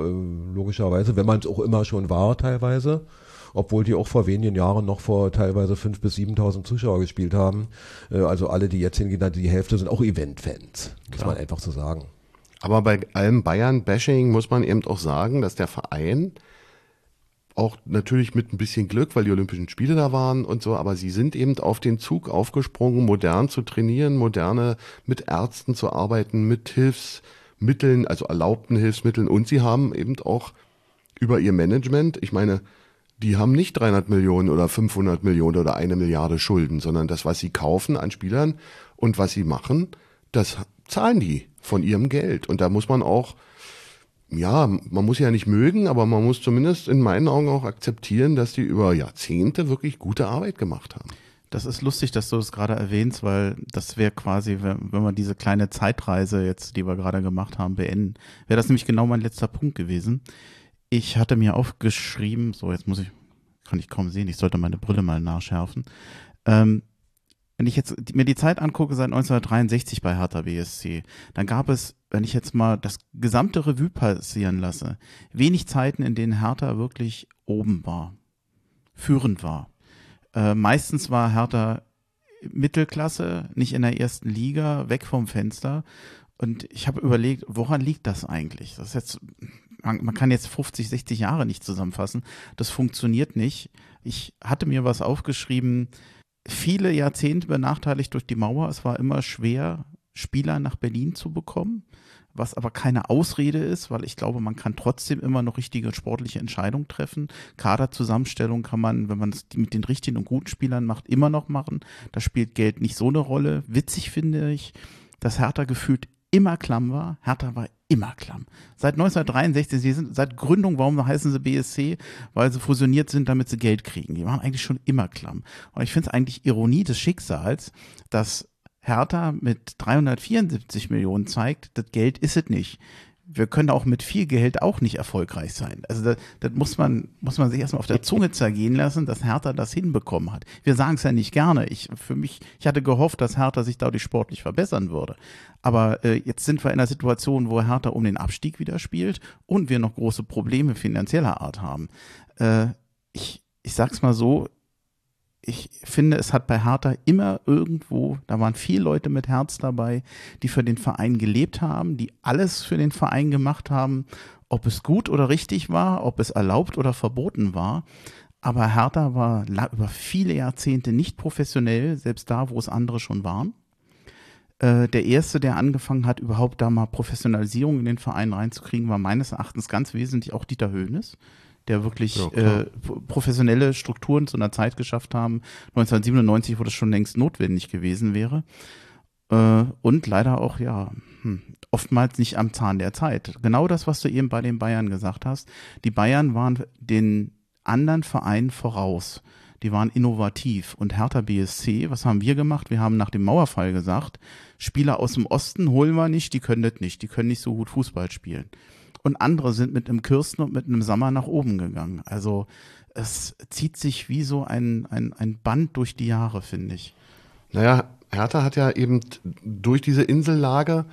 logischerweise, wenn man es auch immer schon war teilweise, obwohl die auch vor wenigen Jahren noch vor teilweise 5.000 bis 7.000 Zuschauer gespielt haben. Äh, also alle, die jetzt hingehen, die Hälfte sind auch Event-Fans, muss man einfach so sagen. Aber bei allem Bayern-Bashing muss man eben auch sagen, dass der Verein auch natürlich mit ein bisschen Glück, weil die Olympischen Spiele da waren und so, aber sie sind eben auf den Zug aufgesprungen, modern zu trainieren, moderne mit Ärzten zu arbeiten, mit Hilfsmitteln, also erlaubten Hilfsmitteln und sie haben eben auch über ihr Management, ich meine, die haben nicht 300 Millionen oder 500 Millionen oder eine Milliarde Schulden, sondern das, was sie kaufen an Spielern und was sie machen, das zahlen die von ihrem Geld. Und da muss man auch, ja, man muss ja nicht mögen, aber man muss zumindest in meinen Augen auch akzeptieren, dass die über Jahrzehnte wirklich gute Arbeit gemacht haben. Das ist lustig, dass du das gerade erwähnst, weil das wäre quasi, wenn, wenn wir diese kleine Zeitreise jetzt, die wir gerade gemacht haben, beenden, wäre das nämlich genau mein letzter Punkt gewesen. Ich hatte mir aufgeschrieben, so jetzt muss ich, kann ich kaum sehen, ich sollte meine Brille mal nachschärfen. Ähm, wenn ich jetzt mir die Zeit angucke seit 1963 bei Hertha BSC, dann gab es, wenn ich jetzt mal das gesamte Revue passieren lasse, wenig Zeiten, in denen Hertha wirklich oben war, führend war. Äh, meistens war Hertha Mittelklasse, nicht in der ersten Liga, weg vom Fenster. Und ich habe überlegt, woran liegt das eigentlich? Das ist jetzt, man, man kann jetzt 50, 60 Jahre nicht zusammenfassen. Das funktioniert nicht. Ich hatte mir was aufgeschrieben, viele Jahrzehnte benachteiligt durch die Mauer. Es war immer schwer, Spieler nach Berlin zu bekommen, was aber keine Ausrede ist, weil ich glaube, man kann trotzdem immer noch richtige sportliche Entscheidungen treffen. Kaderzusammenstellung kann man, wenn man es mit den richtigen und guten Spielern macht, immer noch machen. Da spielt Geld nicht so eine Rolle. Witzig finde ich, dass Hertha gefühlt immer klamm war. Hertha war immer klamm. Seit 1963, sie sind seit Gründung, warum heißen sie BSC? Weil sie fusioniert sind, damit sie Geld kriegen. Die waren eigentlich schon immer klamm. Und ich finde es eigentlich Ironie des Schicksals, dass Hertha mit 374 Millionen zeigt, das Geld ist es nicht. Wir können auch mit viel Geld auch nicht erfolgreich sein. Also das, das muss man muss man sich erstmal auf der Zunge zergehen lassen, dass Hertha das hinbekommen hat. Wir sagen es ja nicht gerne. Ich für mich, ich hatte gehofft, dass Hertha sich dadurch sportlich verbessern würde. Aber äh, jetzt sind wir in einer Situation, wo Hertha um den Abstieg wieder spielt und wir noch große Probleme finanzieller Art haben. Äh, ich ich sag's mal so, ich finde, es hat bei Hertha immer irgendwo, da waren viele Leute mit Herz dabei, die für den Verein gelebt haben, die alles für den Verein gemacht haben. ob es gut oder richtig war, ob es erlaubt oder verboten war. Aber Hertha war über viele Jahrzehnte nicht professionell, selbst da, wo es andere schon waren. Äh, der erste, der angefangen hat, überhaupt da mal Professionalisierung in den Verein reinzukriegen, war meines Erachtens ganz wesentlich auch Dieter Höhnes, der wirklich ja, äh, professionelle Strukturen zu einer Zeit geschafft haben, 1997, wo das schon längst notwendig gewesen wäre. Äh, und leider auch, ja, hm, oftmals nicht am Zahn der Zeit. Genau das, was du eben bei den Bayern gesagt hast. Die Bayern waren den anderen Vereinen voraus. Die waren innovativ. Und Hertha BSC, was haben wir gemacht? Wir haben nach dem Mauerfall gesagt, Spieler aus dem Osten holen wir nicht, die können das nicht, die können nicht so gut Fußball spielen. Und andere sind mit einem Kirsten und mit einem Sommer nach oben gegangen. Also es zieht sich wie so ein, ein, ein Band durch die Jahre, finde ich. Naja, Hertha hat ja eben durch diese Insellage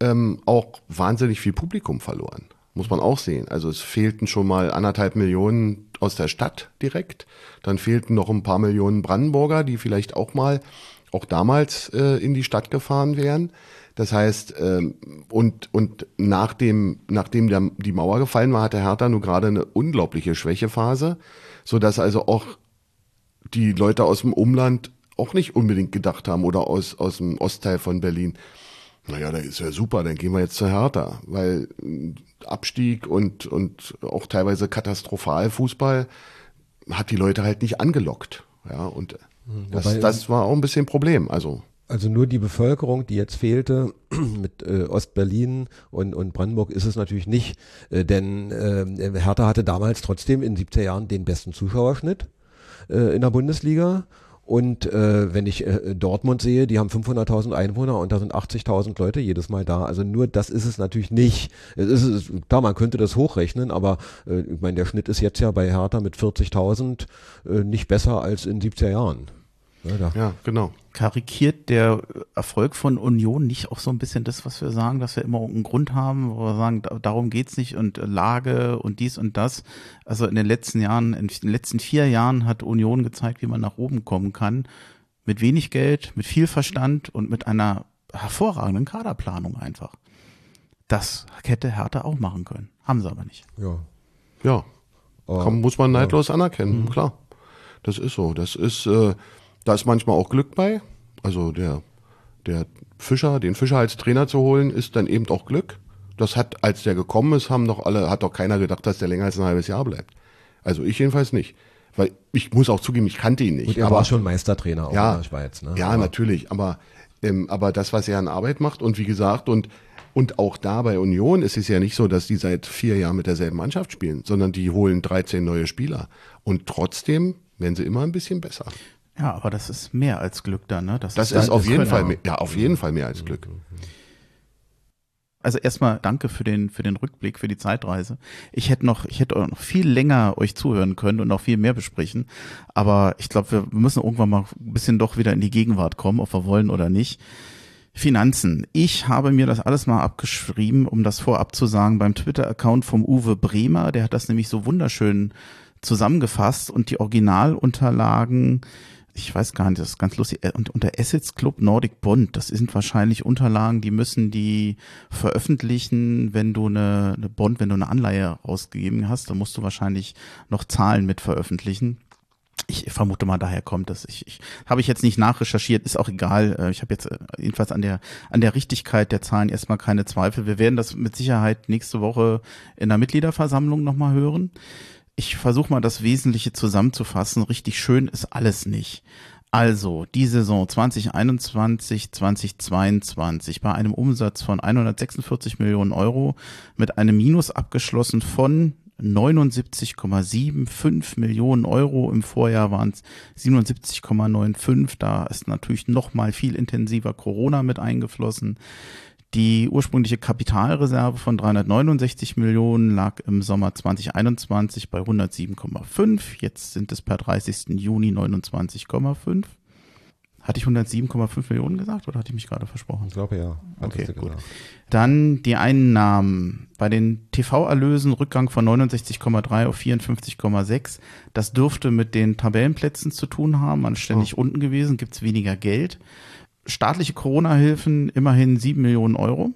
ähm, auch wahnsinnig viel Publikum verloren muss man auch sehen. Also es fehlten schon mal anderthalb Millionen aus der Stadt direkt. Dann fehlten noch ein paar Millionen Brandenburger, die vielleicht auch mal, auch damals äh, in die Stadt gefahren wären. Das heißt, ähm, und, und nach dem, nachdem der, die Mauer gefallen war, hatte Hertha nur gerade eine unglaubliche Schwächephase, so dass also auch die Leute aus dem Umland auch nicht unbedingt gedacht haben oder aus, aus dem Ostteil von Berlin, naja, da ist ja super, dann gehen wir jetzt zu Hertha, weil äh, Abstieg und, und auch teilweise katastrophal Fußball hat die Leute halt nicht angelockt. Ja, und hm, das, Wobei, das war auch ein bisschen ein Problem. Also also nur die Bevölkerung, die jetzt fehlte mit äh, Ostberlin und, und Brandenburg ist es natürlich nicht, äh, denn äh, Hertha hatte damals trotzdem in 70er Jahren den besten Zuschauerschnitt äh, in der Bundesliga und äh, wenn ich äh, Dortmund sehe, die haben 500.000 Einwohner und da sind 80.000 Leute jedes Mal da. Also nur das ist es natürlich nicht. Es ist klar, man könnte das hochrechnen, aber äh, ich meine, der Schnitt ist jetzt ja bei Hertha mit 40.000 äh, nicht besser als in 70er Jahren. Ja, ja, genau. Karikiert der Erfolg von Union nicht auch so ein bisschen das, was wir sagen, dass wir immer einen Grund haben, wo wir sagen, darum geht's nicht und Lage und dies und das. Also in den letzten Jahren, in den letzten vier Jahren hat Union gezeigt, wie man nach oben kommen kann. Mit wenig Geld, mit viel Verstand und mit einer hervorragenden Kaderplanung einfach. Das hätte Hertha auch machen können. Haben sie aber nicht. Ja. Ja. Kann, muss man neidlos anerkennen, mhm. klar. Das ist so. Das ist, äh, da ist manchmal auch Glück bei. Also der, der Fischer, den Fischer als Trainer zu holen, ist dann eben auch Glück. Das hat, als der gekommen ist, haben doch alle, hat doch keiner gedacht, dass der länger als ein halbes Jahr bleibt. Also ich jedenfalls nicht. Weil ich muss auch zugeben, ich kannte ihn nicht. Und er aber, war schon Meistertrainer auch ja, in der Schweiz. Ne? Ja, aber, natürlich. Aber, ähm, aber das, was er an Arbeit macht und wie gesagt, und, und auch da bei Union ist es ja nicht so, dass die seit vier Jahren mit derselben Mannschaft spielen, sondern die holen 13 neue Spieler. Und trotzdem werden sie immer ein bisschen besser. Ja, aber das ist mehr als Glück dann, ne? Das, das ist, ist auf jeden Fall mehr, ja, auf jeden Fall mehr als Glück. Also erstmal danke für den für den Rückblick, für die Zeitreise. Ich hätte noch ich hätte noch viel länger euch zuhören können und noch viel mehr besprechen, aber ich glaube, wir müssen irgendwann mal ein bisschen doch wieder in die Gegenwart kommen, ob wir wollen oder nicht. Finanzen. Ich habe mir das alles mal abgeschrieben, um das vorab zu sagen, beim Twitter-Account vom Uwe Bremer. Der hat das nämlich so wunderschön zusammengefasst und die Originalunterlagen ich weiß gar nicht, das ist ganz lustig, äh, unter Assets Club Nordic Bond, das sind wahrscheinlich Unterlagen, die müssen die veröffentlichen, wenn du eine, eine Bond, wenn du eine Anleihe rausgegeben hast, dann musst du wahrscheinlich noch Zahlen mit veröffentlichen. Ich vermute mal, daher kommt das. Ich, ich habe ich jetzt nicht nachrecherchiert, ist auch egal. Äh, ich habe jetzt äh, jedenfalls an der an der Richtigkeit der Zahlen erstmal keine Zweifel. Wir werden das mit Sicherheit nächste Woche in der Mitgliederversammlung nochmal hören ich versuche mal das Wesentliche zusammenzufassen. Richtig schön ist alles nicht. Also, die Saison 2021, 2022 bei einem Umsatz von 146 Millionen Euro mit einem Minus abgeschlossen von 79,75 Millionen Euro. Im Vorjahr waren es 77,95. Da ist natürlich noch mal viel intensiver Corona mit eingeflossen. Die ursprüngliche Kapitalreserve von 369 Millionen lag im Sommer 2021 bei 107,5. Jetzt sind es per 30. Juni 29,5. Hatte ich 107,5 Millionen gesagt oder hatte ich mich gerade versprochen? Ich glaube ja. Okay, gut. Dann die Einnahmen. Bei den TV-Erlösen Rückgang von 69,3 auf 54,6. Das dürfte mit den Tabellenplätzen zu tun haben. Man ist ständig oh. unten gewesen, gibt es weniger Geld staatliche Corona-Hilfen immerhin 7 Millionen Euro.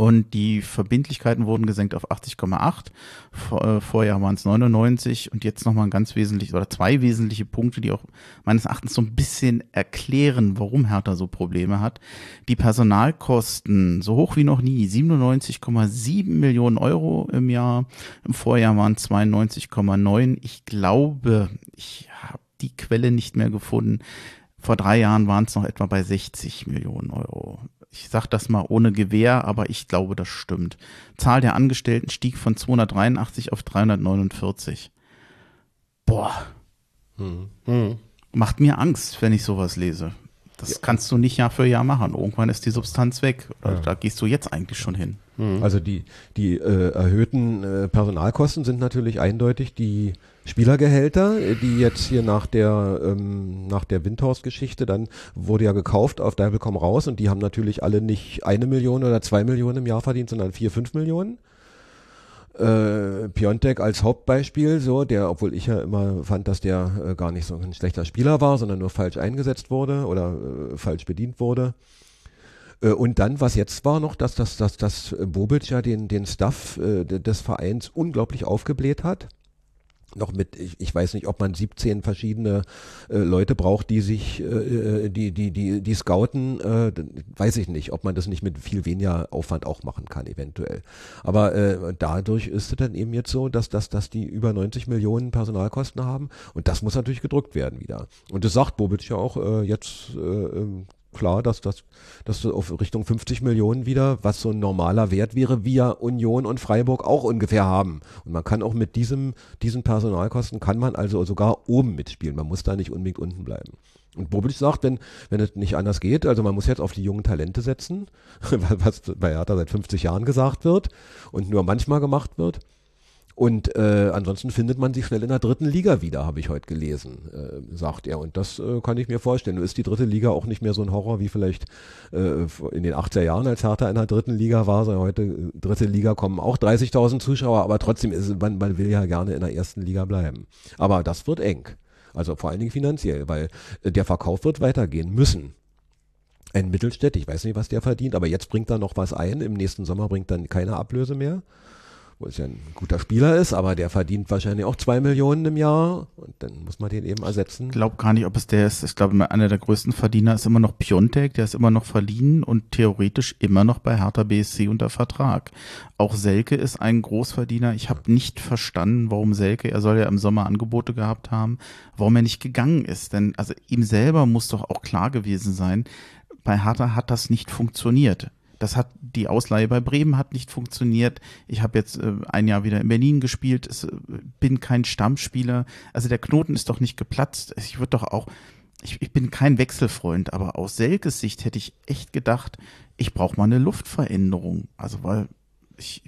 Und die Verbindlichkeiten wurden gesenkt auf 80,8. Vor, äh, vorher waren es 99 und jetzt nochmal ein ganz wesentlich oder zwei wesentliche Punkte, die auch meines Erachtens so ein bisschen erklären, warum Hertha so Probleme hat. Die Personalkosten so hoch wie noch nie, 97,7 Millionen Euro im Jahr. Im Vorjahr waren 92,9. Ich glaube, ich habe die Quelle nicht mehr gefunden. Vor drei Jahren waren es noch etwa bei 60 Millionen Euro ich sage das mal ohne Gewehr, aber ich glaube, das stimmt. Zahl der Angestellten stieg von 283 auf 349. Boah. Hm. Hm. Macht mir Angst, wenn ich sowas lese. Das ja. kannst du nicht Jahr für Jahr machen. Irgendwann ist die Substanz weg. Ja. Da gehst du jetzt eigentlich schon hin. Hm. Also die, die äh, erhöhten äh, Personalkosten sind natürlich eindeutig die Spielergehälter, die jetzt hier nach der ähm, nach der Windhorst-Geschichte dann wurde ja gekauft auf Deibelcom raus und die haben natürlich alle nicht eine Million oder zwei Millionen im Jahr verdient, sondern vier, fünf Millionen. Äh, Piontek als Hauptbeispiel, so der, obwohl ich ja immer fand, dass der äh, gar nicht so ein schlechter Spieler war, sondern nur falsch eingesetzt wurde oder äh, falsch bedient wurde. Äh, und dann, was jetzt war noch, dass, dass, dass, dass Bobic ja den, den Staff äh, des Vereins unglaublich aufgebläht hat noch mit, ich, ich weiß nicht, ob man 17 verschiedene äh, Leute braucht, die sich, äh, äh, die, die, die, die scouten, äh, weiß ich nicht, ob man das nicht mit viel weniger Aufwand auch machen kann, eventuell. Aber äh, dadurch ist es dann eben jetzt so, dass, dass, dass die über 90 Millionen Personalkosten haben und das muss natürlich gedrückt werden wieder. Und das sagt Bobic ja auch äh, jetzt äh, ähm, klar, dass das dass du auf Richtung 50 Millionen wieder, was so ein normaler Wert wäre, wir Union und Freiburg auch ungefähr haben. Und man kann auch mit diesem, diesen Personalkosten kann man also sogar oben mitspielen. Man muss da nicht unbedingt unten bleiben. Und Bobic sagt, wenn, wenn es nicht anders geht, also man muss jetzt auf die jungen Talente setzen, was bei Hertha seit 50 Jahren gesagt wird und nur manchmal gemacht wird. Und äh, ansonsten findet man sich schnell in der dritten Liga wieder, habe ich heute gelesen, äh, sagt er. Und das äh, kann ich mir vorstellen. Nun ist die dritte Liga auch nicht mehr so ein Horror wie vielleicht äh, in den 80er Jahren, als Hertha in der dritten Liga war. So heute äh, dritte Liga kommen auch 30.000 Zuschauer, aber trotzdem ist man, man will ja gerne in der ersten Liga bleiben. Aber das wird eng. Also vor allen Dingen finanziell, weil äh, der Verkauf wird weitergehen müssen ein Mittelstädt, ich weiß nicht, was der verdient, aber jetzt bringt er noch was ein. Im nächsten Sommer bringt dann keine Ablöse mehr wo es ja ein guter Spieler ist, aber der verdient wahrscheinlich auch zwei Millionen im Jahr und dann muss man den eben ersetzen. Ich glaube gar nicht, ob es der ist. Ich glaube, einer der größten Verdiener ist immer noch Piontek, der ist immer noch verliehen und theoretisch immer noch bei Hertha BSC unter Vertrag. Auch Selke ist ein Großverdiener. Ich habe nicht verstanden, warum Selke, er soll ja im Sommer Angebote gehabt haben, warum er nicht gegangen ist. Denn also ihm selber muss doch auch klar gewesen sein, bei Hertha hat das nicht funktioniert. Das hat die Ausleihe bei Bremen hat nicht funktioniert. Ich habe jetzt äh, ein Jahr wieder in Berlin gespielt. Es, äh, bin kein Stammspieler. Also der Knoten ist doch nicht geplatzt. Ich würde doch auch, ich, ich bin kein Wechselfreund, aber aus Selkes Sicht hätte ich echt gedacht, ich brauche mal eine Luftveränderung. Also weil ich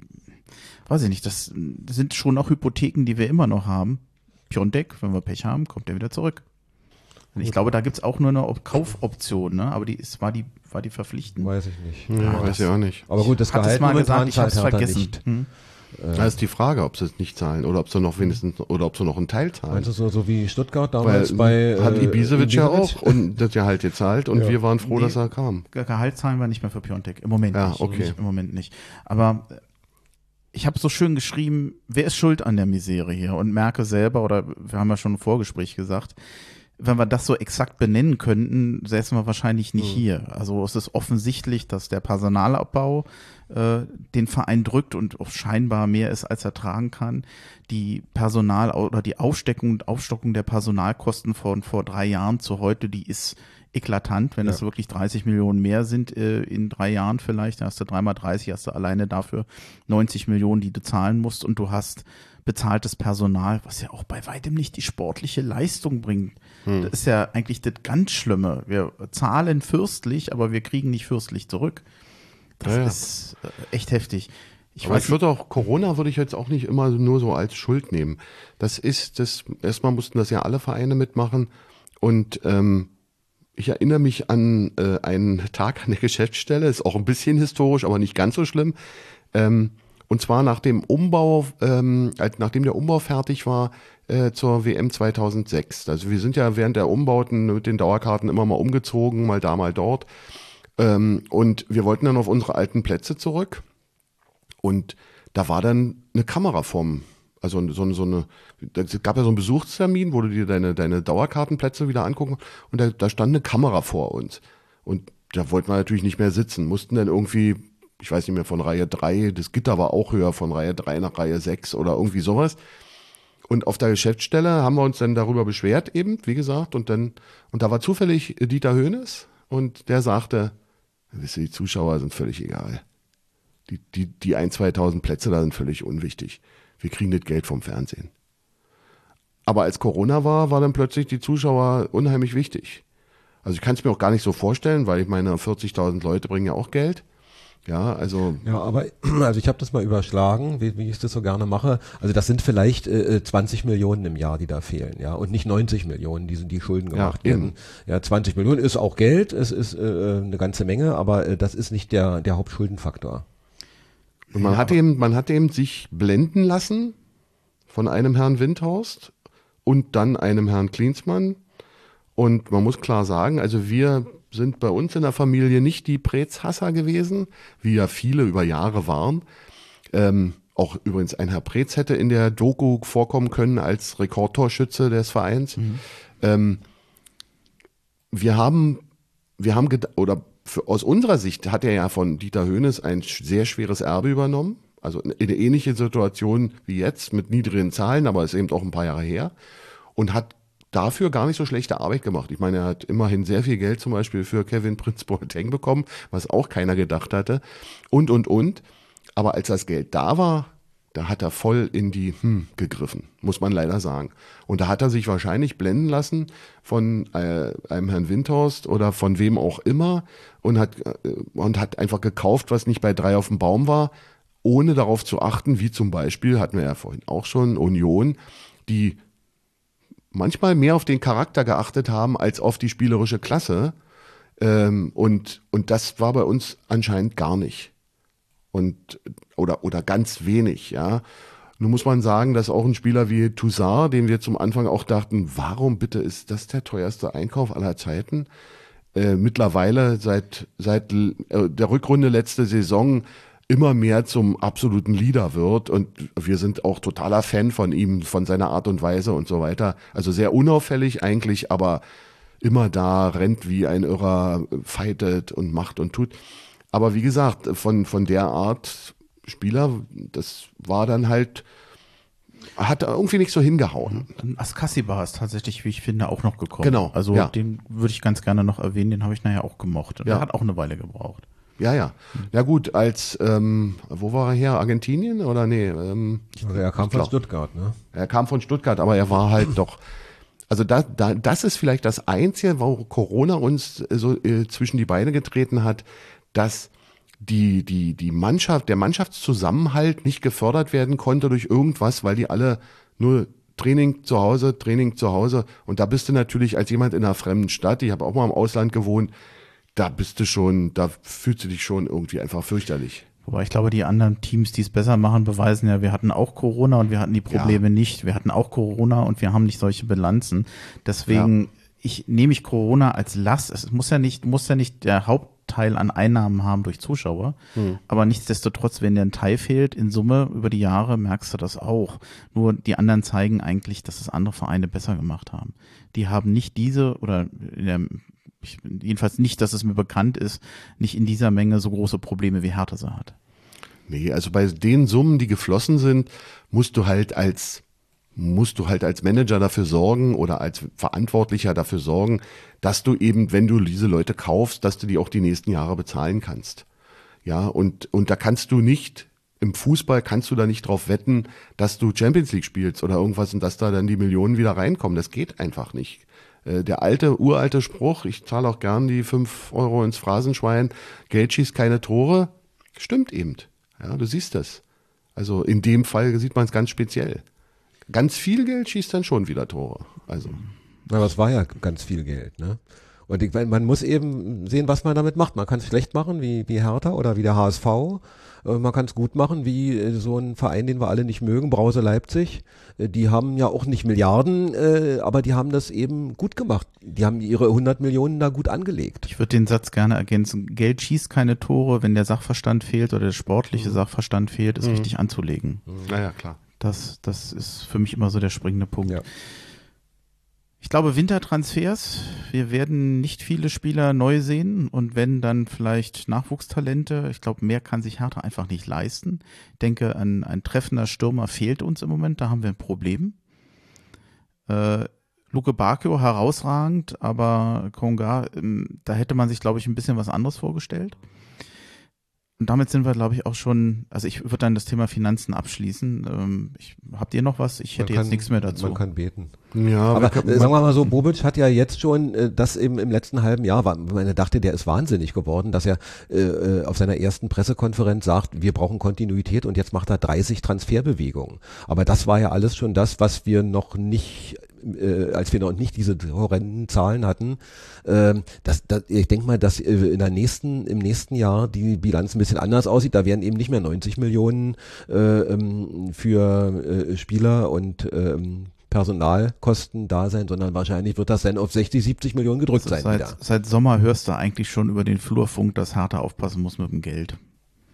weiß ich nicht, das sind schon auch Hypotheken, die wir immer noch haben. Piontek, wenn wir Pech haben, kommt er wieder zurück. Ich glaube, da gibt es auch nur eine Kaufoption, ne? aber die ist, war die war die verpflichtend? Weiß ich nicht. Hm, ja, weiß ich auch nicht. Aber gut, das Gehalt mal gesagt, ich habe es vergessen. Hm? Da ist die Frage, ob sie es nicht zahlen oder ob sie noch wenigstens oder ob sie noch einen Teil zahlen. Meinst du so, so wie Stuttgart damals Weil, bei hat äh, Ibisevic ja auch und das Gehalt gezahlt und ja. wir waren froh, nee, dass er kam. Gehalt zahlen wir nicht mehr für Piontek im Moment ja, nicht, okay. nicht. Im Moment nicht. Aber äh, ich habe so schön geschrieben, wer ist schuld an der Misere hier und merke selber oder wir haben ja schon im Vorgespräch gesagt, wenn wir das so exakt benennen könnten, säßen wir wahrscheinlich nicht mhm. hier. Also es ist offensichtlich, dass der Personalabbau äh, den Verein drückt und auch scheinbar mehr ist, als er tragen kann. Die Personal- oder die Aufsteckung und Aufstockung der Personalkosten von vor drei Jahren zu heute, die ist eklatant, wenn ja. es wirklich 30 Millionen mehr sind äh, in drei Jahren vielleicht, dann hast du dreimal 30, hast du alleine dafür 90 Millionen, die du zahlen musst und du hast bezahltes Personal, was ja auch bei weitem nicht die sportliche Leistung bringt. Hm. Das ist ja eigentlich das ganz Schlimme. Wir zahlen fürstlich, aber wir kriegen nicht fürstlich zurück. Das ja, ja. ist äh, echt heftig. Ich, aber ich würde auch, Corona würde ich jetzt auch nicht immer nur so als Schuld nehmen. Das ist, das, erstmal mussten das ja alle Vereine mitmachen und ähm, ich erinnere mich an äh, einen Tag an der Geschäftsstelle, ist auch ein bisschen historisch, aber nicht ganz so schlimm. Ähm, und zwar nach dem Umbau, ähm, nachdem der Umbau fertig war äh, zur WM 2006. Also wir sind ja während der Umbauten mit den Dauerkarten immer mal umgezogen, mal da, mal dort. Ähm, und wir wollten dann auf unsere alten Plätze zurück. Und da war dann eine Kamera vorm, also so, so eine, es gab ja so einen Besuchstermin, wo du dir deine, deine Dauerkartenplätze wieder angucken und da, da stand eine Kamera vor uns. Und da wollten wir natürlich nicht mehr sitzen, mussten dann irgendwie, ich weiß nicht mehr, von Reihe 3, das Gitter war auch höher, von Reihe 3 nach Reihe 6 oder irgendwie sowas. Und auf der Geschäftsstelle haben wir uns dann darüber beschwert, eben, wie gesagt, und dann, und da war zufällig Dieter Höhnes und der sagte, wisst ihr, die Zuschauer sind völlig egal. Die, die, die ein, 2000 Plätze da sind völlig unwichtig. Wir kriegen das Geld vom Fernsehen. Aber als Corona war, war dann plötzlich die Zuschauer unheimlich wichtig. Also ich kann es mir auch gar nicht so vorstellen, weil ich meine, 40.000 Leute bringen ja auch Geld. Ja, also. Ja, aber also ich habe das mal überschlagen, wie, wie ich das so gerne mache. Also das sind vielleicht äh, 20 Millionen im Jahr, die da fehlen, ja, und nicht 90 Millionen, die sind die Schulden gemacht ja, werden. Ja, 20 Millionen ist auch Geld, es ist äh, eine ganze Menge, aber äh, das ist nicht der der Hauptschuldenfaktor. Und man ja, hat eben, man hat eben sich blenden lassen von einem Herrn Windhorst und dann einem Herrn Klinsmann. Und man muss klar sagen, also wir sind bei uns in der Familie nicht die Prezhasser gewesen, wie ja viele über Jahre waren. Ähm, auch übrigens ein Herr Preetz hätte in der Doku vorkommen können als Rekordtorschütze des Vereins. Mhm. Ähm, wir haben, wir haben, oder für, aus unserer Sicht hat er ja von Dieter Höhnes ein sehr schweres Erbe übernommen. Also in eine ähnliche Situation wie jetzt mit niedrigen Zahlen, aber ist eben auch ein paar Jahre her. Und hat dafür gar nicht so schlechte Arbeit gemacht. Ich meine, er hat immerhin sehr viel Geld zum Beispiel für Kevin Prince Boateng bekommen, was auch keiner gedacht hatte. Und, und, und. Aber als das Geld da war, da hat er voll in die hm gegriffen, muss man leider sagen. Und da hat er sich wahrscheinlich blenden lassen von äh, einem Herrn Windhorst oder von wem auch immer und hat, äh, und hat einfach gekauft, was nicht bei drei auf dem Baum war, ohne darauf zu achten, wie zum Beispiel, hatten wir ja vorhin auch schon, Union, die manchmal mehr auf den Charakter geachtet haben als auf die spielerische Klasse. Ähm, und, und das war bei uns anscheinend gar nicht und oder oder ganz wenig, ja. Nun muss man sagen, dass auch ein Spieler wie Toussaint, dem wir zum Anfang auch dachten, warum bitte ist das der teuerste Einkauf aller Zeiten? Äh, mittlerweile seit seit äh, der Rückrunde letzte Saison immer mehr zum absoluten Leader wird und wir sind auch totaler Fan von ihm, von seiner Art und Weise und so weiter. Also sehr unauffällig eigentlich, aber immer da rennt wie ein Irrer, fightet und macht und tut. Aber wie gesagt, von, von der Art Spieler, das war dann halt, hat irgendwie nicht so hingehauen. Askasiba ist tatsächlich, wie ich finde, auch noch gekommen. Genau. Also ja. den würde ich ganz gerne noch erwähnen, den habe ich nachher auch gemocht. Ja. Der hat auch eine Weile gebraucht. Ja, ja. Ja gut, als, ähm, wo war er her? Argentinien oder nee? Ähm, Also er kam von Stuttgart, ne? Er kam von Stuttgart, aber er war halt doch. Also da, da, das ist vielleicht das Einzige, wo Corona uns äh, so äh, zwischen die Beine getreten hat, dass die, die, die Mannschaft, der Mannschaftszusammenhalt nicht gefördert werden konnte durch irgendwas, weil die alle nur Training zu Hause, Training zu Hause. Und da bist du natürlich als jemand in einer fremden Stadt, ich habe auch mal im Ausland gewohnt, da bist du schon, da fühlst du dich schon irgendwie einfach fürchterlich. Wobei ich glaube, die anderen Teams, die es besser machen, beweisen ja, wir hatten auch Corona und wir hatten die Probleme nicht. Wir hatten auch Corona und wir haben nicht solche Bilanzen. Deswegen, ich nehme ich Corona als Last. Es muss ja nicht, muss ja nicht der Hauptteil an Einnahmen haben durch Zuschauer. Aber nichtsdestotrotz, wenn der ein Teil fehlt, in Summe über die Jahre merkst du das auch. Nur die anderen zeigen eigentlich, dass es andere Vereine besser gemacht haben. Die haben nicht diese oder in der, ich, jedenfalls nicht, dass es mir bekannt ist, nicht in dieser Menge so große Probleme wie Hertha hat. Nee, also bei den Summen, die geflossen sind, musst du halt als musst du halt als Manager dafür sorgen oder als Verantwortlicher dafür sorgen, dass du eben, wenn du diese Leute kaufst, dass du die auch die nächsten Jahre bezahlen kannst. Ja, und, und da kannst du nicht, im Fußball kannst du da nicht drauf wetten, dass du Champions League spielst oder irgendwas und dass da dann die Millionen wieder reinkommen. Das geht einfach nicht. Äh, Der alte, uralte Spruch, ich zahle auch gern die fünf Euro ins Phrasenschwein, Geld schießt keine Tore, stimmt eben. Ja, du siehst das. Also in dem Fall sieht man es ganz speziell. Ganz viel Geld schießt dann schon wieder Tore. Also Aber es war ja ganz viel Geld, ne? Und ich, man muss eben sehen, was man damit macht. Man kann es schlecht machen, wie, wie Hertha oder wie der HSV. Äh, man kann es gut machen, wie äh, so ein Verein, den wir alle nicht mögen, Brause Leipzig. Äh, die haben ja auch nicht Milliarden, aber die haben das eben gut gemacht. Die haben ihre 100 Millionen da gut angelegt. Ich würde den Satz gerne ergänzen. Geld schießt keine Tore, wenn der Sachverstand fehlt oder der sportliche mhm. Sachverstand fehlt, ist mhm. richtig anzulegen. Naja, klar. Das, das ist für mich immer so der springende Punkt. Ja. Ich glaube, Wintertransfers. Wir werden nicht viele Spieler neu sehen und wenn, dann vielleicht Nachwuchstalente. Ich glaube, mehr kann sich Hertha einfach nicht leisten. Ich denke, ein, ein treffender Stürmer fehlt uns im Moment. Da haben wir ein Problem. Äh, Luke Bakio herausragend, aber Konga, ähm, da hätte man sich, glaube ich, ein bisschen was anderes vorgestellt. Und damit sind wir, glaube ich, auch schon, also ich würde dann das Thema Finanzen abschließen. Ähm, ich, habt ihr noch was? Ich hätte kann, jetzt nichts mehr dazu. Man kann beten. Ja, aber kann, äh, sagen wir mal so, Bobic hat ja jetzt schon äh, das eben im letzten halben Jahr, war, man dachte, der ist wahnsinnig geworden, dass er äh, äh, auf seiner ersten Pressekonferenz sagt, wir brauchen Kontinuität und jetzt macht er 30 Transferbewegungen. Aber das war ja alles schon das, was wir noch nicht äh, als wir noch nicht diese horrenden Zahlen hatten, äh, das, das, ich denke mal, dass äh, in der nächsten, im nächsten Jahr die Bilanz ein bisschen anders aussieht. Da werden eben nicht mehr 90 Millionen äh, ähm, für äh, Spieler und ähm, Personalkosten da sein, sondern wahrscheinlich wird das dann auf 60, 70 Millionen gedrückt also sein. Seit, wieder. seit Sommer hörst du eigentlich schon über den Flurfunk, dass Hertha aufpassen muss mit dem Geld.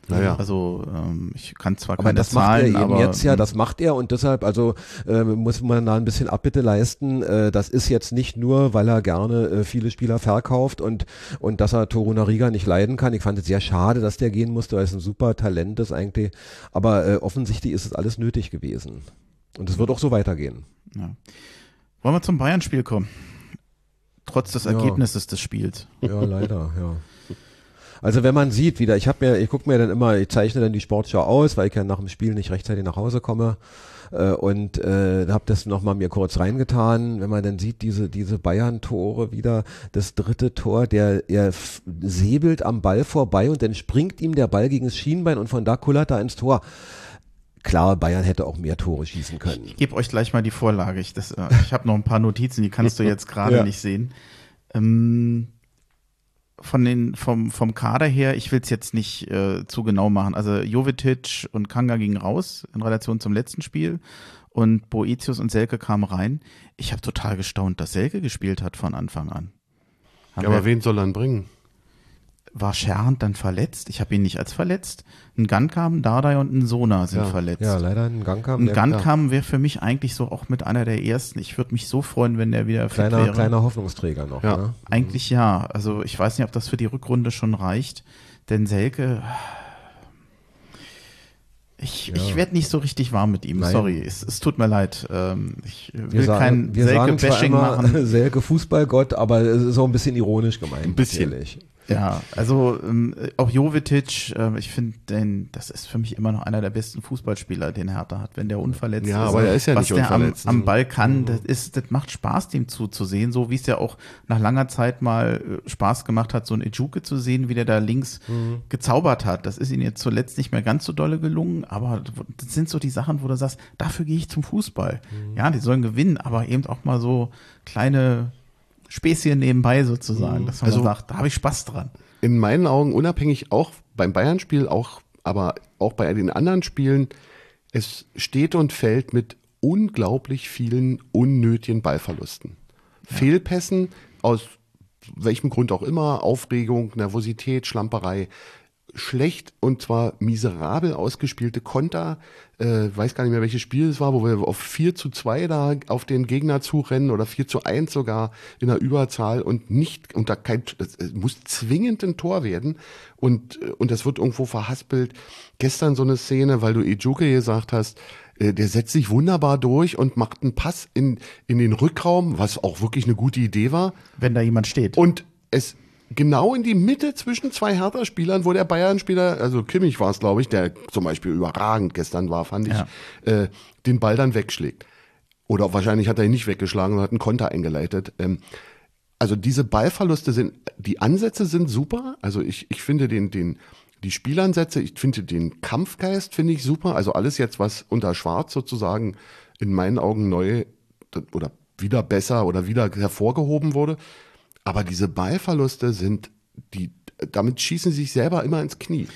Naja. Also ähm, ich kann zwar aber keine das Zahlen, macht er eben aber jetzt ja, hm. das macht er und deshalb also äh, muss man da ein bisschen Abbitte leisten. Äh, das ist jetzt nicht nur, weil er gerne äh, viele Spieler verkauft und und dass er Toruna Riga nicht leiden kann. Ich fand es sehr schade, dass der gehen musste, weil es ein super Talent ist eigentlich. Aber äh, offensichtlich ist es alles nötig gewesen und es wird auch so weitergehen. Ja. Wollen wir zum Bayern-Spiel kommen? Trotz des Ergebnisses ja. des Spiels. Ja, leider, ja. Also wenn man sieht wieder, ich habe mir, ich gucke mir dann immer, ich zeichne dann die Sportschau aus, weil ich ja nach dem Spiel nicht rechtzeitig nach Hause komme äh, und äh, habe das nochmal mir kurz reingetan. Wenn man dann sieht, diese, diese Bayern-Tore wieder, das dritte Tor, der er säbelt am Ball vorbei und dann springt ihm der Ball gegen das Schienbein und von da kullert er ins Tor. Klar, Bayern hätte auch mehr Tore schießen können. Ich, gebe euch gleich mal die Vorlage. Ich, das, äh, ich habe noch ein paar Notizen, die kannst du jetzt gerade ja. nicht sehen. Ähm, von den, vom, vom Kader her, ich will es jetzt nicht äh, zu genau machen. Also Jovetic und Kanga gingen raus in Relation zum letzten Spiel und Boetius und Selke kamen rein. Ich habe total gestaunt, dass Selke gespielt hat von Anfang an. Haben ja, aber wen soll er dann bringen? War Scherhand dann verletzt. Ich habe ihn nicht als verletzt. Ein Gankam, Dardai und ein Sona sind ja, verletzt. Ja, leider ein Gankam. Ein Gankam wäre für mich eigentlich so auch mit einer der ersten. Ich würde mich so freuen, wenn der wieder kleiner, fit wäre. Kleiner Hoffnungsträger noch. Ja. Ne? Eigentlich ja. Also ich weiß nicht, ob das für die Rückrunde schon reicht. Denn Selke, ich, ja. ich werde nicht so richtig warm mit ihm. Nein. Sorry, es, es, tut mir leid. Ähm, ich will wir sagen, kein Selke-Bashing machen. Selke Fußballgott, aber es ist auch ein bisschen ironisch gemeint. Ein bisschen. Ehrlich. Ja, also ähm, auch Jovetic, äh, ich finde, den, das ist für mich immer noch einer der besten Fußballspieler, den Hertha hat, wenn der unverletzt ja, ist. aber er ist ja was nicht der unverletzt. Am, am Ball kann, mhm. das, ist, das macht Spaß, dem zuzusehen, so wie es ja auch nach langer Zeit mal äh, Spaß gemacht hat, so ein Ejuke zu sehen, wie der da links mhm. gezaubert hat. Das ist ihm jetzt zuletzt nicht mehr ganz so dolle gelungen, aber das sind so die Sachen, wo du sagst, dafür gehe ich zum Fußball. Mhm. Ja, die sollen gewinnen, aber eben auch mal so kleine Späßchen nebenbei sozusagen, mhm. dass man also, sagt, da habe ich Spaß dran. In meinen Augen unabhängig auch beim Bayern-Spiel, auch, aber auch bei den anderen Spielen, es steht und fällt mit unglaublich vielen unnötigen Ballverlusten. Ja. Fehlpässen aus welchem Grund auch immer, Aufregung, Nervosität, Schlamperei, schlecht und zwar miserabel ausgespielte Konter. Äh, weiß gar nicht mehr, welches Spiel es war, wo wir auf 4 zu 2 da auf den Gegner zurennen oder 4 zu 1 sogar in der Überzahl und nicht, und da kein, es muss zwingend ein Tor werden und, äh, und das wird irgendwo verhaspelt. Gestern so eine Szene, weil du Ejuke gesagt hast, äh, der setzt sich wunderbar durch und macht einen Pass in, in den Rückraum, was auch wirklich eine gute Idee war. Wenn da jemand steht. Und es genau in die Mitte zwischen zwei Hertha-Spielern, wo der Bayern-Spieler, also Kimmich war es, glaube ich, der zum Beispiel überragend gestern war, fand ja. ich, äh, den Ball dann wegschlägt. Oder wahrscheinlich hat er ihn nicht weggeschlagen und hat einen Konter eingeleitet. Ähm, also diese Ballverluste sind, die Ansätze sind super. Also ich, ich finde den, den, die Spielansätze, ich finde den Kampfgeist finde ich super. Also alles jetzt, was unter Schwarz sozusagen in meinen Augen neu oder wieder besser oder wieder hervorgehoben wurde. Aber diese Ballverluste sind, die, damit schießen sie sich selber immer ins Knie.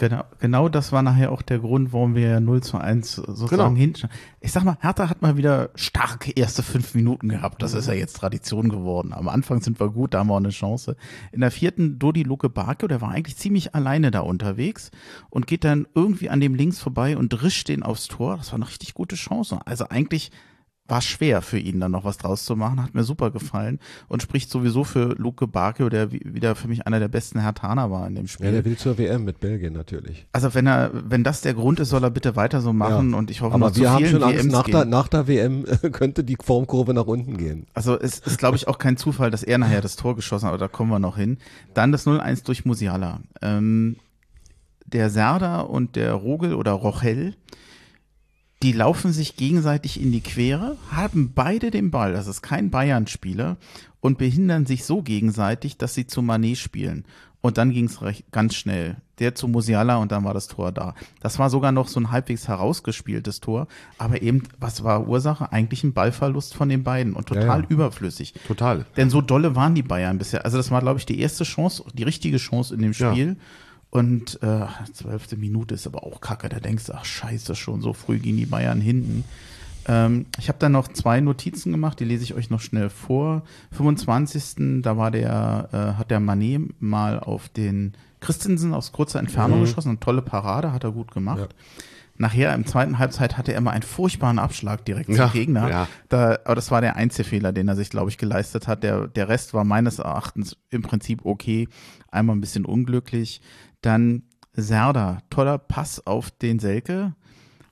Genau, genau das war nachher auch der Grund, warum wir 0 zu 1 sozusagen Genau. hinten. Ich sag mal, Hertha hat mal wieder starke erste fünf Minuten gehabt. Das ist ja jetzt Tradition geworden. Am Anfang sind wir gut, da haben wir auch eine Chance. In der vierten Dodi Luke Barke, der war eigentlich ziemlich alleine da unterwegs und geht dann irgendwie an dem links vorbei und drischt den aufs Tor. Das war eine richtig gute Chance. Also eigentlich war schwer für ihn dann noch was draus zu machen, hat mir super gefallen und spricht sowieso für Luke Barke, der wie- wieder für mich einer der besten Hertaner war in dem Spiel. Ja, der will zur WM mit Belgien natürlich. Also wenn er, wenn das der Grund ist, soll er bitte weiter so machen und ich hoffe Aber noch zu wir haben vielen schon Angst, nach der, nach der WM könnte die Formkurve nach unten gehen. Also es ist, glaube ich, auch kein Zufall, dass er nachher das Tor geschossen hat, aber da kommen wir noch hin. Dann das 0-1 durch Musiala. Ähm, der Serda und der Rogel oder Rochel, die laufen sich gegenseitig in die Quere, haben beide den Ball, das ist kein Bayern-Spieler, und behindern sich so gegenseitig, dass sie zu Manet spielen. Und dann ging es ganz schnell. Der zu Musiala und dann war das Tor da. Das war sogar noch so ein halbwegs herausgespieltes Tor. Aber eben, was war Ursache? Eigentlich ein Ballverlust von den beiden und total Ja, ja. überflüssig. Total. Denn so dolle waren die Bayern bisher. Also das war, glaube ich, die erste Chance, die richtige Chance in dem Ja. Und äh, zwölfte Minute ist aber auch kacke. Da denkst du, ach scheiße, schon so früh gehen die Bayern hinten. Ähm, ich habe da noch zwei Notizen gemacht, die lese ich euch noch schnell vor. 25. Da war der, äh, hat der Manet mal auf den Christensen aus kurzer Entfernung geschossen. Eine tolle Parade, hat er gut gemacht. Nachher im zweiten Halbzeit hatte er immer einen furchtbaren Abschlag direkt Ja, zum Gegner. ja. Da, aber das war der Einzelfehler, den er sich, glaube ich, geleistet hat. Der, der Rest war meines Erachtens im Prinzip okay. Einmal ein bisschen unglücklich. Dann Serda, toller Pass auf den Selke.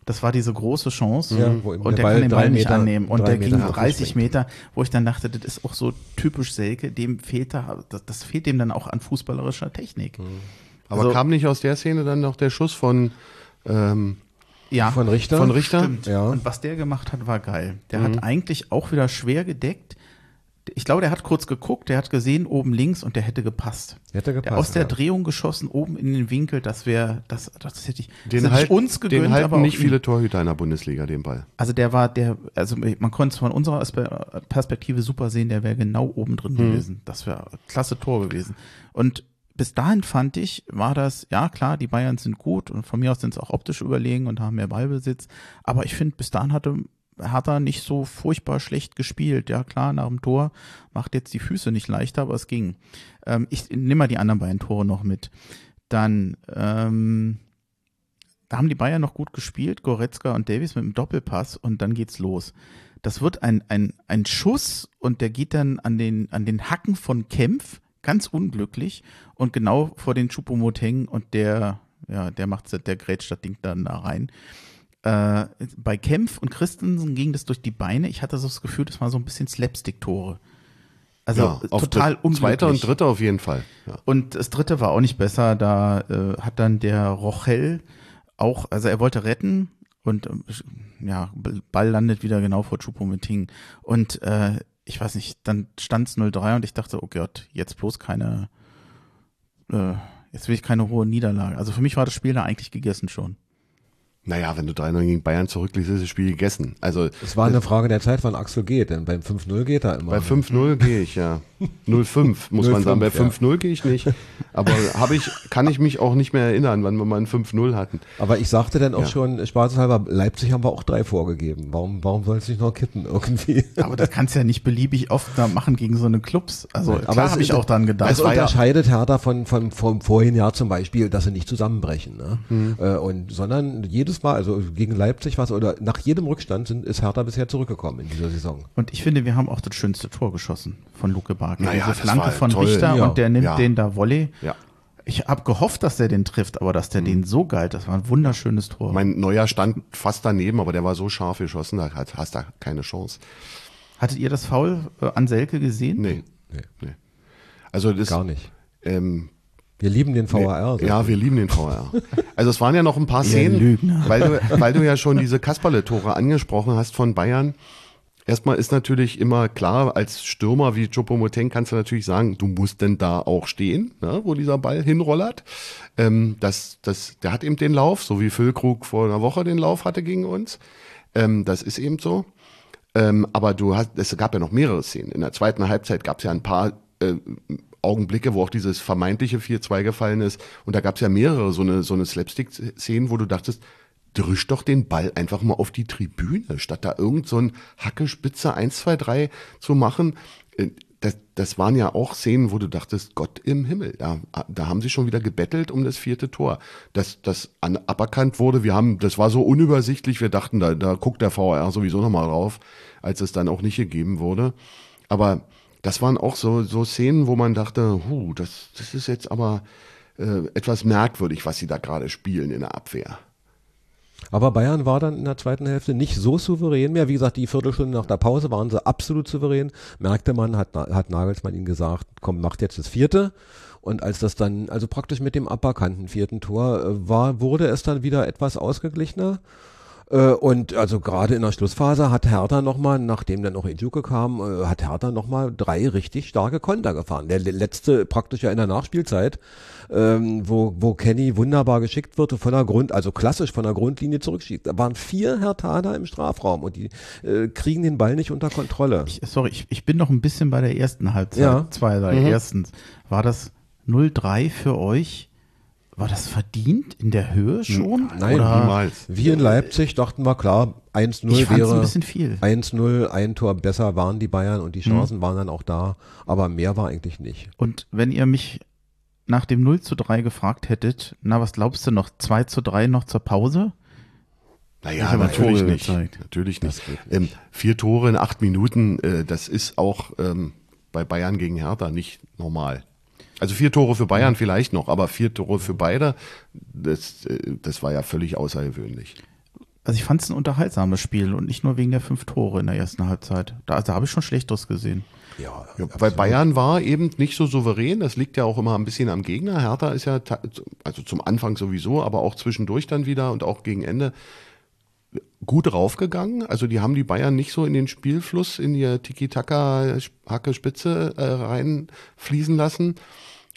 Das war diese große Chance. Ja, und der der Ball kann den Ball nicht Meter- annehmen. Und der Meter ging nach 30 links Meter, wo ich dann dachte, das ist auch so typisch Selke. Dem fehlt da, das, das fehlt dem dann auch an fußballerischer Technik. Aber Also- kam nicht aus der Szene dann noch der Schuss von, ähm, Ja. Von Richter? von Richter? Stimmt. Ja. Und was der gemacht hat, war geil. Der hat eigentlich auch wieder schwer gedeckt. Ich glaube, der hat kurz geguckt, der hat gesehen, oben links und der hätte gepasst. Hätte der gepasst, aus der ja. Drehung geschossen, oben in den Winkel, das wäre, das, das hätte ich, das Den, hätte halt, ich uns gegönnt, den halten aber nicht viele Torhüter in der Bundesliga, den Ball. Also der war, der, also man konnte es von unserer Perspektive super sehen, der wäre genau oben drin gewesen. Das wäre klasse Tor gewesen. Und bis dahin fand ich, war das, ja klar, die Bayern sind gut und von mir aus sind es auch optisch überlegen und haben mehr Ballbesitz. Aber ich finde, bis dahin hatte Hertha nicht so furchtbar schlecht gespielt. Ja klar, nach dem Tor macht jetzt die Füße nicht leichter, aber es ging. Ähm, ich nehme mal die anderen beiden Tore noch mit. Dann, ähm, da haben die Bayern noch gut gespielt, Goretzka und Davies mit dem Doppelpass und dann geht's los. Das wird ein, ein, ein Schuss und der geht dann an den, an den Hacken von Kempf, ganz unglücklich und genau vor den Chupomoteng und der, ja, der macht der grätscht das Ding dann da rein. Äh, bei Kempf und Christensen ging das durch die Beine. Ich hatte so das Gefühl, das war so ein bisschen Slapstick-Tore. Also ja, total unglücklich. Zweiter und dritter auf jeden Fall. Ja. Und das dritte war auch nicht besser. Da äh, hat dann der Rochel auch, also er wollte retten und ähm, ja, Ball landet wieder genau vor Choupo-Moting. Und äh, ich weiß nicht, dann stand es 0-3 und ich dachte, oh Gott, jetzt bloß keine, äh, jetzt will ich keine hohe Niederlage. Also für mich war das Spiel da eigentlich gegessen schon. Naja, wenn du 3-0 gegen Bayern zurückliegst, ist das Spiel gegessen. Also Es war eine Frage der Zeit, wann Axel geht, denn beim 5-0 geht er immer. bei 5-0 gehe ich, ja. 0-5 muss man 0-5, sagen. Bei ja. 5-0 gehe ich nicht. Aber habe ich, kann ich mich auch nicht mehr erinnern, wann wir mal ein 5-0 hatten. Aber ich sagte dann auch Ja. schon, spaßeshalber, Leipzig haben wir auch drei vorgegeben. Warum, warum soll es nicht noch kippen irgendwie? Aber das kannst du ja nicht beliebig oft machen gegen so eine Clubs. Also Aber klar es habe ich auch dran gedacht. Ja- unterscheidet Hertha von, von, vom vorigen Jahr zum Beispiel, dass sie nicht zusammenbrechen. Ne? Mhm. Und, sondern jedes Mal, also gegen Leipzig was oder nach jedem Rückstand sind, ist Hertha bisher zurückgekommen in dieser Saison. Und ich finde, wir haben auch das schönste Tor geschossen von Luke Barker. Naja, Diese Flanke war von toll. Richter Ja. und der nimmt Ja. den da Volley. Ja. Ich habe gehofft, dass der den trifft, aber dass der den so geil, das war ein wunderschönes Tor. Mein neuer stand fast daneben, aber der war so scharf geschossen, da hast, hast du keine Chance. Hattet ihr das Foul äh, an Selke gesehen? Nee. Nee. nee. Also das, Gar nicht. ähm, Wir lieben den VAR. Ja, wir lieben den VR. Also es waren ja noch ein paar Szenen, weil du, weil du ja schon diese Kasperle-Tore angesprochen hast von Bayern. Erstmal ist natürlich immer klar, als Stürmer wie Choupo-Moting kannst du natürlich sagen, du musst denn da auch stehen, ne, wo dieser Ball hinrollert. Ähm, das, das, der hat eben den Lauf, so wie Füllkrug vor einer Woche den Lauf hatte gegen uns. Ähm, das ist eben so. Ähm, aber du hast, es gab ja noch mehrere Szenen. In der zweiten Halbzeit gab es ja ein paar äh, Augenblicke, wo auch dieses vermeintliche 4-2 gefallen ist. Und da gab es ja mehrere so eine, so eine Slapstick-Szenen, wo du dachtest, drüsch doch den Ball einfach mal auf die Tribüne, statt da irgend so ein Hackespitze 1, 2, 3 zu machen. Äh, das, das waren ja auch Szenen, wo du dachtest, Gott im Himmel, da, da haben sie schon wieder gebettelt um das vierte Tor. Dass das an, aberkannt wurde, wir haben, das war so unübersichtlich, wir dachten, da, da guckt der VR sowieso nochmal drauf, als es dann auch nicht gegeben wurde. Aber das waren auch so, so Szenen, wo man dachte, huh, das, das ist jetzt aber äh, etwas merkwürdig, was sie da gerade spielen in der Abwehr. Aber Bayern war dann in der zweiten Hälfte nicht so souverän mehr. Wie gesagt, die Viertelstunde nach der Pause waren sie absolut souverän. Merkte man, hat, hat Nagelsmann ihnen gesagt, komm, macht jetzt das vierte. Und als das dann, also praktisch mit dem aberkannten vierten Tor äh, war, wurde es dann wieder etwas ausgeglichener. Äh, und also gerade in der Schlussphase hat Hertha nochmal, nachdem dann noch Ejuke kam, äh, hat Hertha nochmal drei richtig starke Konter gefahren. Der letzte praktisch ja in der Nachspielzeit, ähm, wo, wo Kenny wunderbar geschickt wird, von der Grund, also klassisch von der Grundlinie zurückschießt. Da waren vier Herthaner im Strafraum und die äh, kriegen den Ball nicht unter Kontrolle. Ich, sorry, ich, ich bin noch ein bisschen bei der ersten Halbzeit. Ja. Zwei, drei. Mhm. Erstens, war das 0-3 für euch? War das verdient in der Höhe schon? Nein, Oder? Niemals. Wir in Leipzig dachten wir, klar, 1-0 Ich fand es ein wäre bisschen viel. 1-0, ein Tor besser waren die Bayern und die Mhm. Chancen waren dann auch da, aber mehr war eigentlich nicht. Und wenn ihr mich nach dem 0 zu 3 gefragt hättet, na, was glaubst du noch? 2 zu 3 noch zur Pause? Naja, natürlich Tore nicht. Natürlich nicht. Ähm, vier Tore in acht Minuten, äh, das ist auch ähm, bei Bayern gegen Hertha nicht normal. Also vier Tore für Bayern vielleicht noch, aber vier Tore für beide, das, äh, das war ja völlig außergewöhnlich. Also ich fand es ein unterhaltsames Spiel und nicht nur wegen der fünf Tore in der ersten Halbzeit. Da, da habe ich schon Schlechteres gesehen. Ja, Ja, bei Bayern war eben nicht so souverän. Das liegt ja auch immer ein bisschen am Gegner. Hertha ist ja, also zum Anfang sowieso, aber auch zwischendurch dann wieder und auch gegen Ende gut raufgegangen. Also die haben die Bayern nicht so in den Spielfluss, in die Tiki-Taka-Hacke-Spitze äh, reinfließen lassen.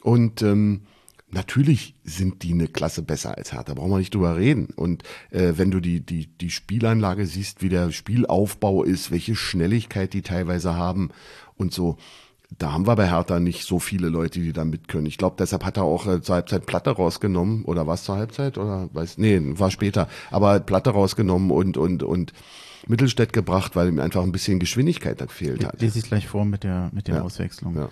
Und ähm, natürlich sind die eine Klasse besser als Hertha, brauchen wir nicht drüber reden. Und äh, wenn du die, die, die Spielanlage siehst, wie der Spielaufbau ist, welche Schnelligkeit die teilweise haben und so, da haben wir bei Hertha nicht so viele Leute, die da mit können. Ich glaube, deshalb hat er auch äh, zur Halbzeit Platte rausgenommen. Oder war es zur Halbzeit? Oder weiß, nee, war später. Aber Platte rausgenommen und, und, und Mittelstädt gebracht, weil ihm einfach ein bisschen Geschwindigkeit da gefehlt hat. Lese ich gleich vor mit der, mit den Ja. Auswechslungen. Ja.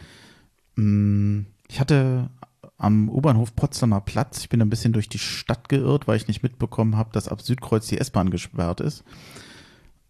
Mm, Ich hatte am U-Bahnhof Potsdamer Platz, ich bin ein bisschen durch die Stadt geirrt, weil ich nicht mitbekommen habe, dass ab Südkreuz die S-Bahn gesperrt ist.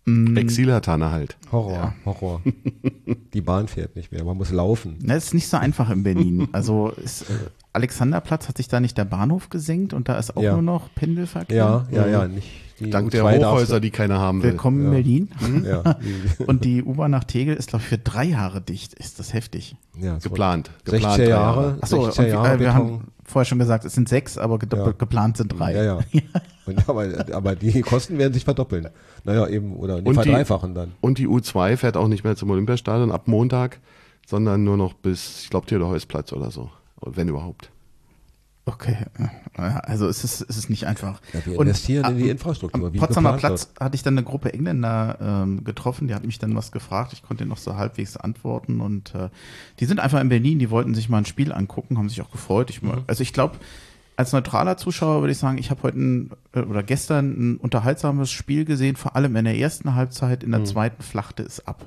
Mm, Exilhatane halt. Horror, Ja. Horror. Die Bahn fährt nicht mehr, man muss laufen. Na, ist nicht so einfach in Berlin. Also ist, äh, Alexanderplatz hat sich da nicht der Bahnhof gesenkt und da ist auch Ja. nur noch Pendelverkehr. Ja, ja, ja, nicht. Die Dank der U2 darfst Hochhäuser, die keiner haben will. Willkommen in Ja. Berlin. du- Ja, die- Und die U-Bahn nach Tegel ist, glaube ich, für drei Jahre dicht. Ist das heftig? ja, Geplant. Geplant 16 drei Jahre, Achso, 16 und, Jahre äh, wir Beton. haben vorher schon gesagt, es sind sechs, aber Ja. geplant sind drei. Ja, ja. Und, aber, aber die Kosten werden sich verdoppeln. Naja, eben, oder die Und die- verdreifachen dann. Und die U2 fährt auch nicht mehr zum Olympiastadion ab Montag, sondern nur noch bis, ich glaube, Theodor-Heuss-Platz oder so. Wenn überhaupt. Okay, also es ist, es ist nicht einfach. Ja, wir Und investieren in die Infrastruktur. Am Potsdamer Platz hatte ich dann eine Gruppe Engländer ähm, getroffen, die hat mich dann was gefragt, ich konnte noch so halbwegs antworten und äh, die sind einfach in Berlin, die wollten sich mal ein Spiel angucken, haben sich auch gefreut. Ich, Mhm. Also ich glaube, als neutraler Zuschauer würde ich sagen, ich habe heute ein, äh, oder gestern ein unterhaltsames Spiel gesehen, vor allem in der ersten Halbzeit, Mhm. in der zweiten flachte es ab.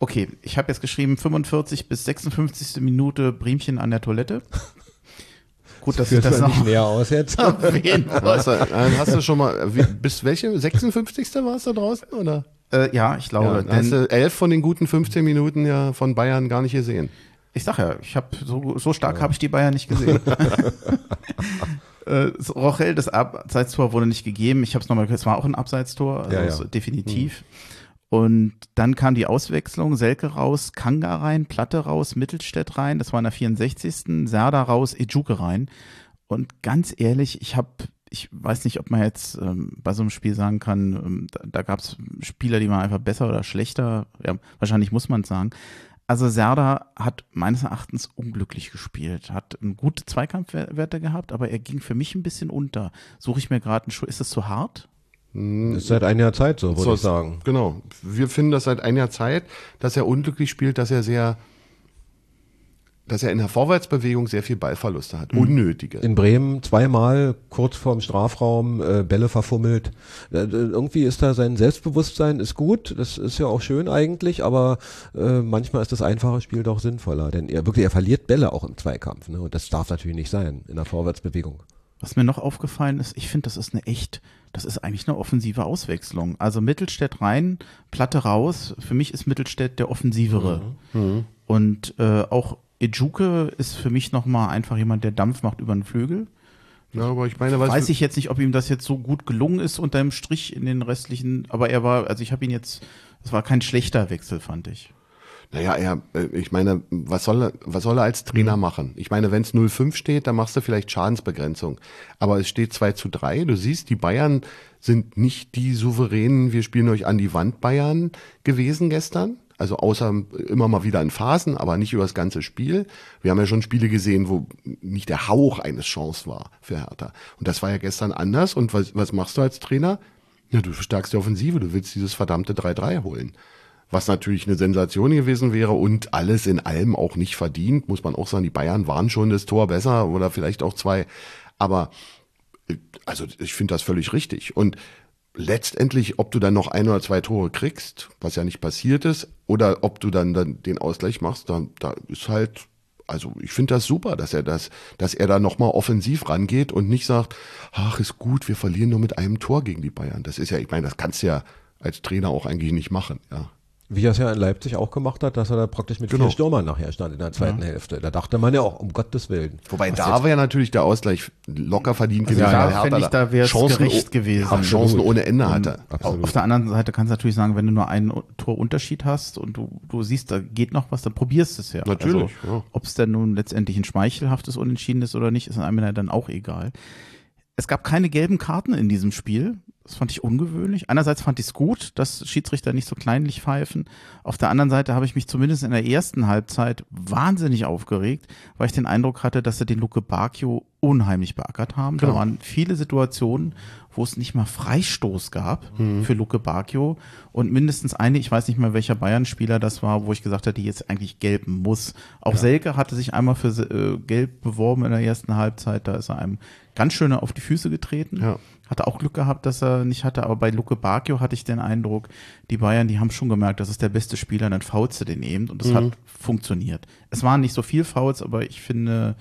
Okay, ich habe jetzt geschrieben 45 bis 56. Minute Briemchen an der Toilette. Gut, dass ich Führt das man nicht noch näher aus jetzt. Hast du, äh, hast du schon mal, wie, bis welche? 56. warst du draußen? Oder? äh, Ja, ich glaube. Ja, denn- hast du elf von den guten 15 Minuten ja von Bayern gar nicht gesehen. Ich sag ja, ich habe so, so stark habe ich die Bayern nicht gesehen. äh, so, Rochel, das Abseitstor wurde nicht gegeben. Ich habe es nochmal, es war auch ein Abseitstor, also Ja, ja. definitiv. Und dann kam die Auswechslung, Selke raus, Kanga rein, Platte raus, Mittelstädt rein, das war in der 64. Serda raus, Ejuke rein. Und ganz ehrlich, ich habe, ich weiß nicht, ob man jetzt ähm, bei so einem Spiel sagen kann, ähm, da, da gab es Spieler, die waren einfach besser oder schlechter. Ja, wahrscheinlich muss man es sagen. Also Serda hat meines Erachtens unglücklich gespielt, hat gute Zweikampfwerte gehabt, aber er ging für mich ein bisschen unter. Suche ich mir gerade einen Schuh. Ist das zu hart? Das ist seit einiger Zeit so, würde So, ich sagen. Genau. Wir finden das seit einer Zeit, dass er unglücklich spielt, dass er sehr dass er in der Vorwärtsbewegung sehr viel Ballverluste hat, unnötige. In Bremen zweimal kurz vorm Strafraum äh, Bälle verfummelt. Äh, irgendwie ist da sein Selbstbewusstsein ist gut, das ist ja auch schön eigentlich, aber äh, manchmal ist das einfache Spiel doch sinnvoller, denn er wirklich er verliert Bälle auch im Zweikampf, ne? Und das darf natürlich nicht sein in der Vorwärtsbewegung. Was mir noch aufgefallen ist, ich finde, das ist eine echt, das ist eigentlich eine offensive Auswechslung. Also Mittelstädt rein, Platte raus. Für mich ist Mittelstädt der offensivere. Und äh, auch Ejuke ist für mich nochmal einfach jemand, der Dampf macht über den Flügel. Ja, aber ich meine, Weiß ich jetzt nicht, ob ihm das jetzt so gut gelungen ist unter dem Strich in den restlichen, aber er war, also ich habe ihn jetzt, es war kein schlechter Wechsel, fand ich. Naja, er, äh, ich meine, was soll er, was soll er als Trainer machen? Ich meine, wenn es 0-5 steht, dann machst du vielleicht Schadensbegrenzung. Aber es steht 2 zu 3. Du siehst, die Bayern sind nicht die souveränen, wir spielen euch an die Wand Bayern gewesen gestern. Also außer immer mal wieder in Phasen, aber nicht über das ganze Spiel. Wir haben ja schon Spiele gesehen, wo nicht der Hauch eines Chance war für Hertha. Und das war ja gestern anders. Und was, was machst du als Trainer? Ja, du stärkst die Offensive, du willst dieses verdammte 3-3 holen. Was natürlich eine Sensation gewesen wäre und alles in allem auch nicht verdient, muss man auch sagen. Die Bayern waren schon das Tor besser oder vielleicht auch zwei. Aber äh, also ich finde das völlig richtig. Und letztendlich, ob du dann noch ein oder zwei Tore kriegst, was ja nicht passiert ist, oder ob du dann, dann den Ausgleich machst, dann da ist halt, also ich finde das super, dass er das, dass er da nochmal offensiv rangeht und nicht sagt, ach, ist gut, wir verlieren nur mit einem Tor gegen die Bayern. Das ist ja, ich meine, das kannst du ja als Trainer auch eigentlich nicht machen, ja. Wie er es ja in Leipzig auch gemacht hat, dass er da praktisch mit Genau. vier Stürmern nachher stand in der zweiten Hälfte. Da dachte man ja auch, um Gottes Willen. Wobei da wäre natürlich der Ausgleich locker verdient Also gewesen, da weil Hertha fände ich, da wäre es Chancen, gerecht gewesen. auch Chancen ohne Ende hatte. Absolut. Auf der anderen Seite kannst du natürlich sagen, wenn du nur einen Torunterschied hast und du, du siehst, da geht noch was, dann probierst du es ja. Natürlich, Also, ja. Ob es denn nun letztendlich ein schmeichelhaftes Unentschieden ist oder nicht, ist einem ja dann auch egal. Es gab keine gelben Karten in diesem Spiel. Das fand ich ungewöhnlich. Einerseits fand ich es gut, dass Schiedsrichter nicht so kleinlich pfeifen. Auf der anderen Seite habe ich mich zumindest in der ersten Halbzeit wahnsinnig aufgeregt, weil ich den Eindruck hatte, dass sie den Luke Bacchio unheimlich beackert haben. Da Genau. waren viele Situationen, wo es nicht mal Freistoß gab für Luke Bacchio und mindestens eine, ich weiß nicht mehr welcher Bayern-Spieler das war, wo ich gesagt hatte, die jetzt eigentlich gelben muss. Auch Selke hatte sich einmal für äh, gelb beworben in der ersten Halbzeit, da ist er einem ganz schön auf die Füße getreten. Ja. Hatte auch Glück gehabt, dass er nicht hatte, aber bei Luke Bacchio hatte ich den Eindruck, die Bayern, die haben schon gemerkt, das ist der beste Spieler, dann faulst du den eben und das Mhm. hat funktioniert. Es waren nicht so viel Fouls, aber ich finde,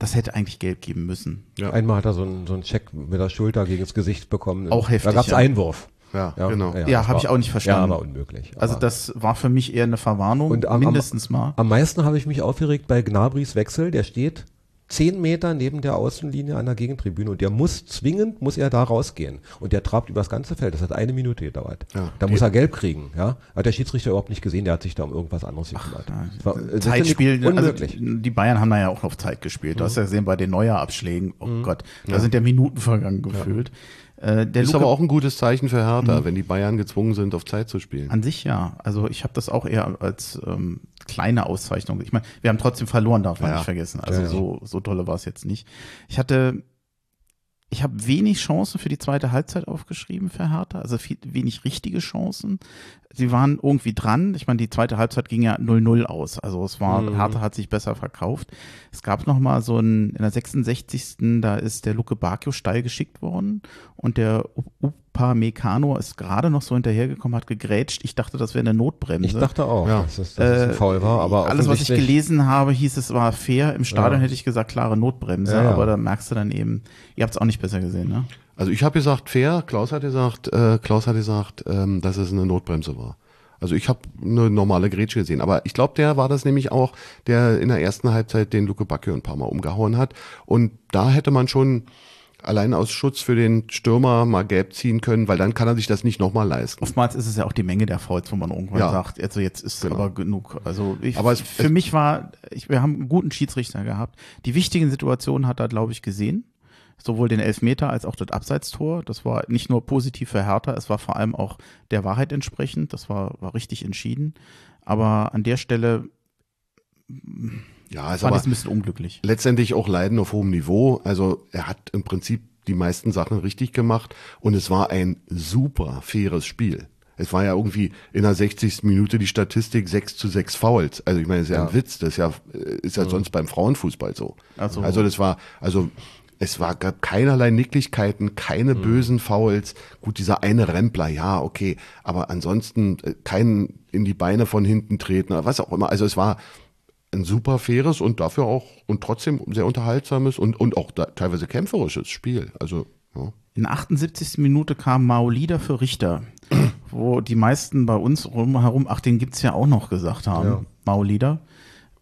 das hätte eigentlich gelb geben müssen. Ja. Einmal hat er so einen, so einen Check mit der Schulter gegen das Gesicht bekommen. Auch heftig, Da gab es ja. Einwurf. Ja, genau. Ja, das hab war- ich auch nicht verstanden. Ja, war unmöglich. Also Aber- das war für mich eher eine Verwarnung, Und am- mindestens mal. Am meisten habe ich mich aufgeregt bei Gnabris Wechsel. Der steht zehn Meter neben der Außenlinie an der Gegentribüne und der muss zwingend, muss er da rausgehen. Und der trabt über das ganze Feld. Das hat eine Minute gedauert. Ja. Da muss er gelb kriegen. Ja? Hat der Schiedsrichter überhaupt nicht gesehen. Der hat sich da um irgendwas anderes gekümmert. Das Zeitspiel, also unmöglich. die Bayern haben da ja auch auf Zeit gespielt. Du hast ja gesehen bei den Neuer-Abschlägen, oh Gott, da sind ja Minuten vergangen gefühlt. Äh, der Ist Luke aber auch ein gutes Zeichen für Hertha, wenn die Bayern gezwungen sind, auf Zeit zu spielen. An sich ja. Also ich habe das auch eher als ähm, kleine Auszeichnung. Ich meine, wir haben trotzdem verloren, darf man Ja. nicht vergessen. Also Ja, so so tolle war es jetzt nicht. Ich hatte ich habe wenig Chancen für die zweite Halbzeit aufgeschrieben für Hertha, also viel, wenig richtige Chancen. Sie waren irgendwie dran. Ich meine, die zweite Halbzeit ging ja 0-0 aus. Also es war, Mhm. Hertha hat sich besser verkauft. Es gab noch mal so ein, in der 66. da ist der Luke Bacchio steil geschickt worden und der Upamecano ist gerade noch so hinterhergekommen, hat gegrätscht. Ich dachte, das wäre eine Notbremse. Ich dachte auch, Ja. dass, es, dass es ein Äh, Foul war, aber alles, was ich gelesen habe, hieß es war fair. Im Stadion Ja. hätte ich gesagt, klare Notbremse, Ja, ja. aber da merkst du dann eben, ihr habt es auch nicht besser gesehen, ne? Also ich habe gesagt fair, Klaus hat gesagt, äh, Klaus hat gesagt, ähm, dass es eine Notbremse war. Also ich habe eine normale Grätsche gesehen, aber ich glaube, der war das nämlich auch, der in der ersten Halbzeit den Luke Bacchio ein paar Mal umgehauen hat. Und da hätte man schon allein aus Schutz für den Stürmer mal gelb ziehen können, weil dann kann er sich das nicht nochmal leisten. Oftmals ist es ja auch die Menge der Fouls, wo man irgendwann Ja. sagt, also jetzt ist Genau. aber genug. Also ich, Aber es- für es- mich war, ich, wir haben einen guten Schiedsrichter gehabt. Die wichtigen Situationen hat er, glaube ich, gesehen. Sowohl den Elfmeter als auch das Abseitstor. Das war nicht nur positiv für Hertha, es war vor allem auch der Wahrheit entsprechend. Das war, war richtig entschieden. Aber an der Stelle Ja, ist fand aber ein bisschen unglücklich. letztendlich auch Leiden auf hohem Niveau. Also er hat im Prinzip die meisten Sachen richtig gemacht und es war ein super faires Spiel. Es war ja irgendwie in der 60. Minute die Statistik 6 zu 6 Fouls. Also ich meine, das ist ja, Ja. ein Witz. Das ist ja, ist ja sonst beim Frauenfußball so. Also- also das war, also es war, gab keinerlei Nicklichkeiten, keine bösen Fouls. Gut, dieser eine Rempler, ja, okay. Aber ansonsten äh, kein in die Beine von hinten treten oder was auch immer. Also es war ein super faires und dafür auch und trotzdem sehr unterhaltsames und, und auch da, teilweise kämpferisches Spiel. Also, ja. In der 78. Minute kam Maolida für Richter, wo die meisten bei uns rumherum, ach, den gibt's ja auch noch gesagt haben, Ja. Maolida.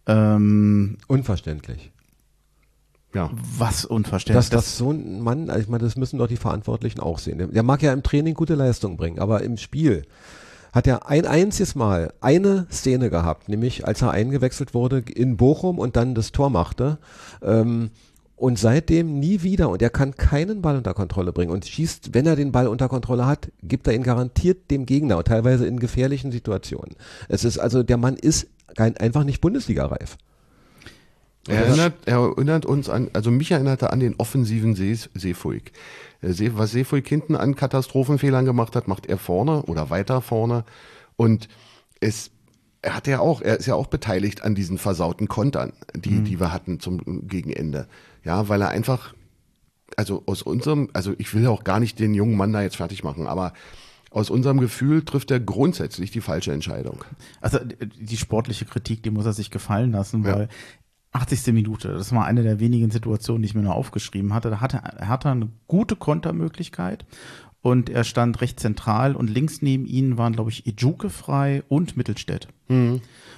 Ähm, Unverständlich. Ja. was unverständlich. Dass das so ein Mann, also ich meine, das müssen doch die Verantwortlichen auch sehen. Der- Der mag ja im Training gute Leistung bringen, aber im Spiel hat er ein einziges Mal eine Szene gehabt, nämlich als er eingewechselt wurde in Bochum und dann das Tor machte. Ähm, und seitdem nie wieder. Und er kann keinen Ball unter Kontrolle bringen. Und schießt, wenn er den Ball unter Kontrolle hat, gibt er ihn garantiert dem Gegner, und teilweise in gefährlichen Situationen. Es ist also, der Mann ist kein, einfach nicht Bundesliga-reif. Er erinnert, er erinnert uns an, also mich erinnert er an den offensiven Sees, Seefuig. Äh, was Seefuig hinten an Katastrophenfehlern gemacht hat, macht er vorne oder weiter vorne. Und es, er hat ja auch, er ist ja auch beteiligt an diesen versauten Kontern, die, die wir hatten zum Gegenende. Ja, weil er einfach, also aus unserem, also ich will ja auch gar nicht den jungen Mann da jetzt fertig machen, aber aus unserem Gefühl trifft er grundsätzlich die falsche Entscheidung. Also die sportliche Kritik, die muss er sich gefallen lassen, Ja. Weil 80. Minute, das war eine der wenigen Situationen, die ich mir nur aufgeschrieben hatte. Da hatte Hertha eine gute Kontermöglichkeit und er stand recht zentral und links neben ihnen waren, glaube ich, Ejuke frei und Mittelstädt.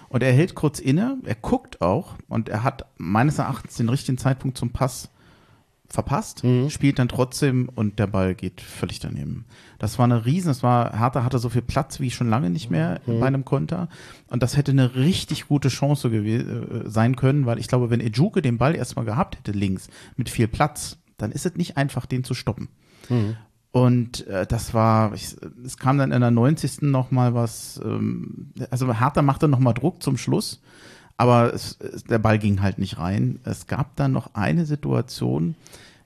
Und er hält kurz inne, er guckt auch und er hat meines Erachtens den richtigen Zeitpunkt zum Pass verpasst, spielt dann trotzdem und der Ball geht völlig daneben. Das war eine Riesen, das war, Hertha hatte so viel Platz wie schon lange nicht mehr bei einem Konter und das hätte eine richtig gute Chance äh, sein können, weil ich glaube, wenn Ejuke den Ball erstmal gehabt hätte links mit viel Platz, dann ist es nicht einfach, den zu stoppen. Und äh, das war, ich, es kam dann in der 90. noch mal was, ähm, also Hertha machte noch mal Druck zum Schluss, aber es, der Ball ging halt nicht rein. Es gab dann noch eine Situation,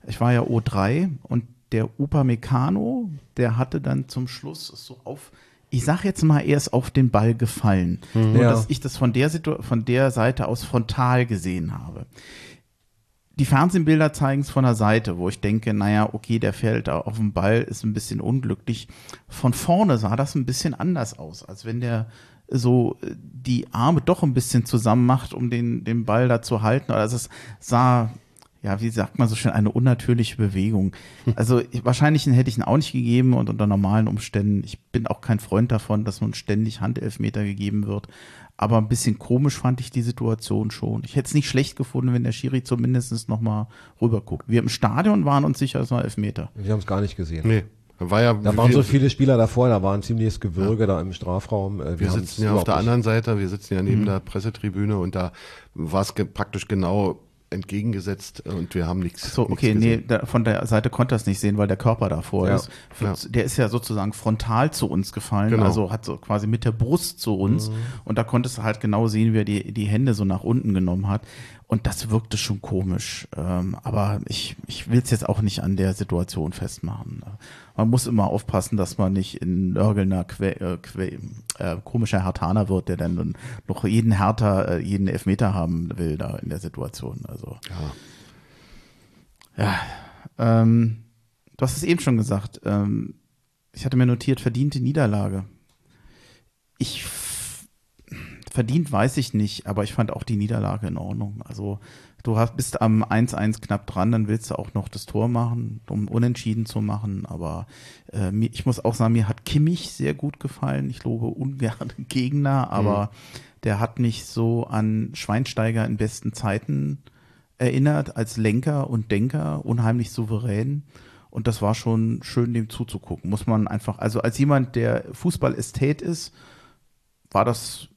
ich war ja O3 und der Upamecano, der hatte dann zum Schluss so auf, ich sag jetzt mal, er ist auf den Ball gefallen. Nur, Ja. dass ich das von der, Situ von der Seite aus frontal gesehen habe die Fernsehbilder zeigen es von der Seite, wo ich denke, naja, okay, der fällt da auf den Ball, ist ein bisschen unglücklich. Von vorne sah das ein bisschen anders aus, als wenn der so äh, die Arme doch ein bisschen zusammen macht, um den, den Ball da zu halten. Also es sah, ja, wie sagt man so schön, eine unnatürliche Bewegung. Also ich, wahrscheinlich hätte ich ihn auch nicht gegeben und unter normalen Umständen. Ich bin auch kein Freund davon, dass nun ständig Handelfmeter gegeben wird. Aber ein bisschen komisch fand ich die Situation schon. Ich hätte es nicht schlecht gefunden, wenn der Schiri zumindest noch mal rüberguckt. Wir im Stadion waren uns sicher, es war Elfmeter. Wir haben es gar nicht gesehen. Nee, war ja. Da waren so viele Spieler davor, da war ein ziemliches Gewürge da im Strafraum. Äh, Wir haben's sitzen ja auf der nicht- anderen Seite, wir sitzen ja Mhm. neben der Pressetribüne und da war es ge praktisch genau entgegengesetzt und wir haben nichts. So, nichts okay, nee, gesehen. da, von der Seite konnte er es nicht sehen, weil der Körper davor Ja, ist. Für, ja. Der ist ja sozusagen frontal zu uns gefallen, Genau. also hat so quasi mit der Brust zu uns. Und da konntest du halt genau sehen, wie er die, die Hände so nach unten genommen hat. Und das wirkte schon komisch. Ähm, aber ich, ich will es jetzt auch nicht an der Situation festmachen. Man muss immer aufpassen, dass man nicht in nörgelnder, que, äh, que, äh, komischer Hertaner wird, der dann noch jeden Härter, äh, jeden Elfmeter haben will da in der Situation. Also. Ja. Ja, ähm, du hast es eben schon gesagt. Ähm, ich hatte mir notiert, verdiente Niederlage. Ich verdient weiß ich nicht, aber ich fand auch die Niederlage in Ordnung. Also du hast, bist am 1-1 knapp dran, dann willst du auch noch das Tor machen, um unentschieden zu machen. Aber äh, mir, ich muss auch sagen, mir hat Kimmich sehr gut gefallen. Ich lobe ungern Gegner, aber der hat mich so an Schweinsteiger in besten Zeiten erinnert als Lenker und Denker, unheimlich souverän. Und das war schon schön, dem zuzugucken. Muss man einfach, also als jemand, der Fußball-Ästhet ist, war das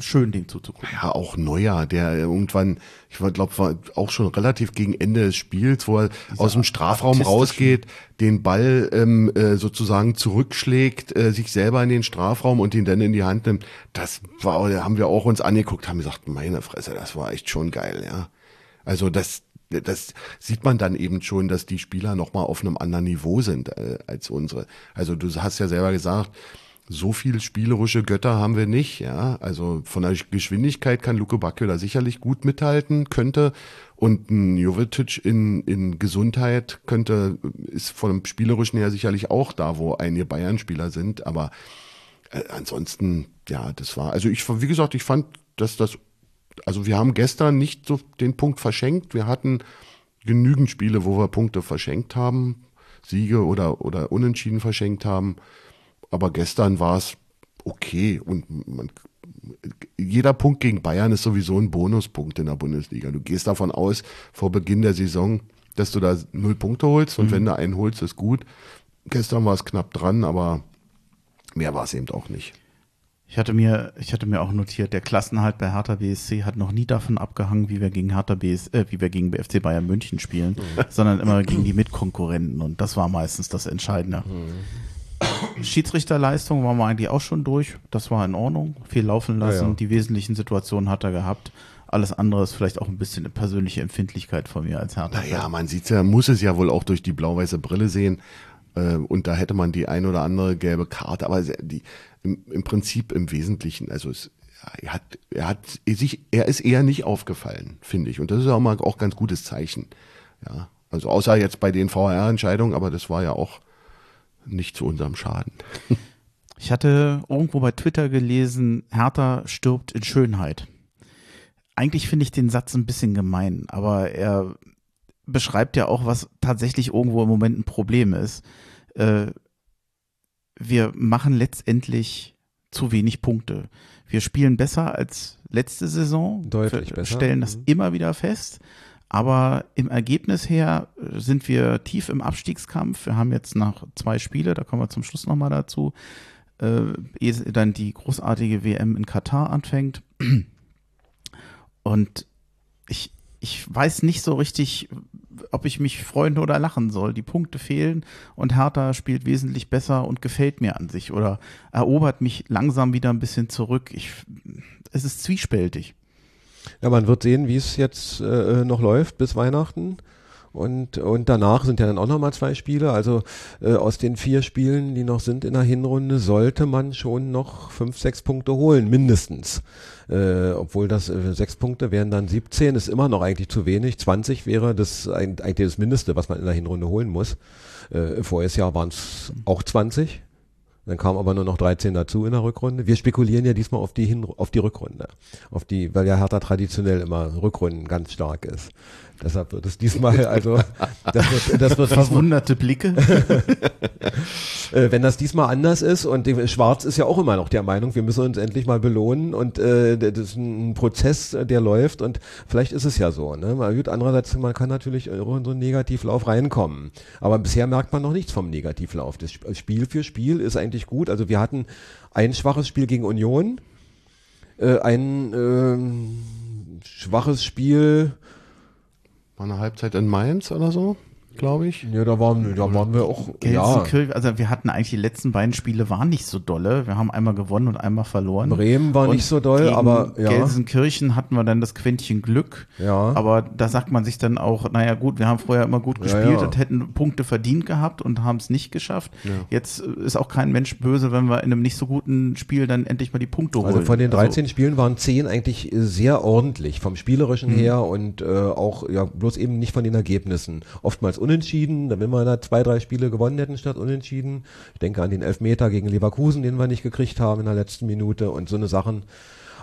schön, dem zuzugucken. Ja, auch Neuer, der irgendwann, ich glaube, war auch schon relativ gegen Ende des Spiels, wo er aus dem Strafraum rausgeht, den Ball ähm, äh, sozusagen zurückschlägt, äh, sich selber in den Strafraum und ihn dann in die Hand nimmt. Das war, haben wir auch uns angeguckt, haben gesagt, meine Fresse, das war echt schon geil, ja. Also das, das sieht man dann eben schon, dass die Spieler nochmal auf einem anderen Niveau sind äh, als unsere. Also du hast ja selber gesagt, so viel spielerische Götter haben wir nicht, ja. Also von der Geschwindigkeit kann Luke da sicherlich gut mithalten, könnte. Und ein Jovetic in, in Gesundheit könnte, ist von dem Spielerischen her sicherlich auch da, wo einige Bayern-Spieler sind. Aber äh, ansonsten, ja, das war, also ich, wie gesagt, ich fand, dass das, also wir haben gestern nicht so den Punkt verschenkt. Wir hatten genügend Spiele, wo wir Punkte verschenkt haben, Siege oder, oder Unentschieden verschenkt haben. Aber gestern war es okay und man, jeder Punkt gegen Bayern ist sowieso ein Bonuspunkt in der Bundesliga. Du gehst davon aus, vor Beginn der Saison, dass du da null Punkte holst und mhm. wenn du einen holst, ist gut. Gestern war es knapp dran, aber mehr war es eben auch nicht. Ich hatte mir, ich hatte mir auch notiert, der Klassenhalt bei Hertha BSC hat noch nie davon abgehangen, wie wir gegen Hertha BS, äh, wie wir gegen FC Bayern München spielen, mhm. sondern immer gegen die Mitkonkurrenten und das war meistens das Entscheidende. Mhm. Schiedsrichterleistung waren wir eigentlich auch schon durch. Das war in Ordnung. Viel laufen lassen. Ja, ja. Die wesentlichen Situationen hat er gehabt. Alles andere ist vielleicht auch ein bisschen eine persönliche Empfindlichkeit von mir als Herr. Naja, man sieht ja, muss es ja wohl auch durch die blau-weiße Brille sehen. Äh, und da hätte man die ein oder andere gelbe Karte, aber die, im, im Prinzip im Wesentlichen, also es, er hat, er hat sich, er ist eher nicht aufgefallen, finde ich. Und das ist auch mal auch ganz gutes Zeichen. Ja, also außer jetzt bei den VR-Entscheidungen, aber das war ja auch nicht zu unserem Schaden. Ich hatte irgendwo bei Twitter gelesen, Hertha stirbt in Schönheit. Eigentlich finde ich den Satz ein bisschen gemein, aber er beschreibt ja auch, was tatsächlich irgendwo im Moment ein Problem ist. Äh, wir machen letztendlich zu wenig Punkte. Wir spielen besser als letzte Saison. Deutlich besser. Stellen das mhm. immer wieder fest. Aber im Ergebnis her sind wir tief im Abstiegskampf. Wir haben jetzt noch zwei Spiele, da kommen wir zum Schluss nochmal dazu, äh, ehe dann die großartige WM in Katar anfängt. Und ich, ich weiß nicht so richtig, ob ich mich freuen oder lachen soll. Die Punkte fehlen und Hertha spielt wesentlich besser und gefällt mir an sich oder erobert mich langsam wieder ein bisschen zurück. Ich, es ist zwiespältig. Ja, man wird sehen, wie es jetzt äh, noch läuft bis Weihnachten. Und, und danach sind ja dann auch nochmal zwei Spiele. Also äh, aus den vier Spielen, die noch sind in der Hinrunde, sollte man schon noch fünf, sechs Punkte holen, mindestens. Äh, obwohl das äh, sechs Punkte wären dann 17, ist immer noch eigentlich zu wenig. 20 wäre das eigentlich das Mindeste, was man in der Hinrunde holen muss. Äh, voriges Jahr waren es auch 20. Dann kamen aber nur noch 13 dazu in der Rückrunde. Wir spekulieren ja diesmal auf die, Hin auf die Rückrunde. Auf die, weil ja Hertha traditionell immer Rückrunden ganz stark ist. Deshalb wird es diesmal, also das wird, das wird verwunderte Blicke. äh, wenn das diesmal anders ist und Schwarz ist ja auch immer noch der Meinung, wir müssen uns endlich mal belohnen und äh, das ist ein Prozess, der läuft und vielleicht ist es ja so. Ne? Mal gut, andererseits, man kann natürlich in so einen Negativlauf reinkommen, aber bisher merkt man noch nichts vom Negativlauf. Das Spiel für Spiel ist eigentlich gut. Also wir hatten ein schwaches Spiel gegen Union, äh, ein äh, schwaches Spiel war eine Halbzeit in Mainz oder so glaube ich. Ja, da waren, da waren wir auch. Ja. Also wir hatten eigentlich die letzten beiden Spiele waren nicht so dolle. Wir haben einmal gewonnen und einmal verloren. Bremen war und nicht so doll, aber ja. Gelsenkirchen hatten wir dann das Quäntchen Glück. Ja. Aber da sagt man sich dann auch, naja gut, wir haben vorher immer gut gespielt ja, und hätten Punkte verdient gehabt und haben es nicht geschafft. Jetzt ist auch kein Mensch böse, wenn wir in einem nicht so guten Spiel dann endlich mal die Punkte also holen. Also von den 13 also, Spielen waren 10 eigentlich sehr ordentlich vom spielerischen mhm. her und äh, auch ja bloß eben nicht von den Ergebnissen. Oftmals unentschieden, wenn wir da zwei, drei Spiele gewonnen hätten statt unentschieden. Ich denke an den Elfmeter gegen Leverkusen, den wir nicht gekriegt haben in der letzten Minute und so eine Sachen.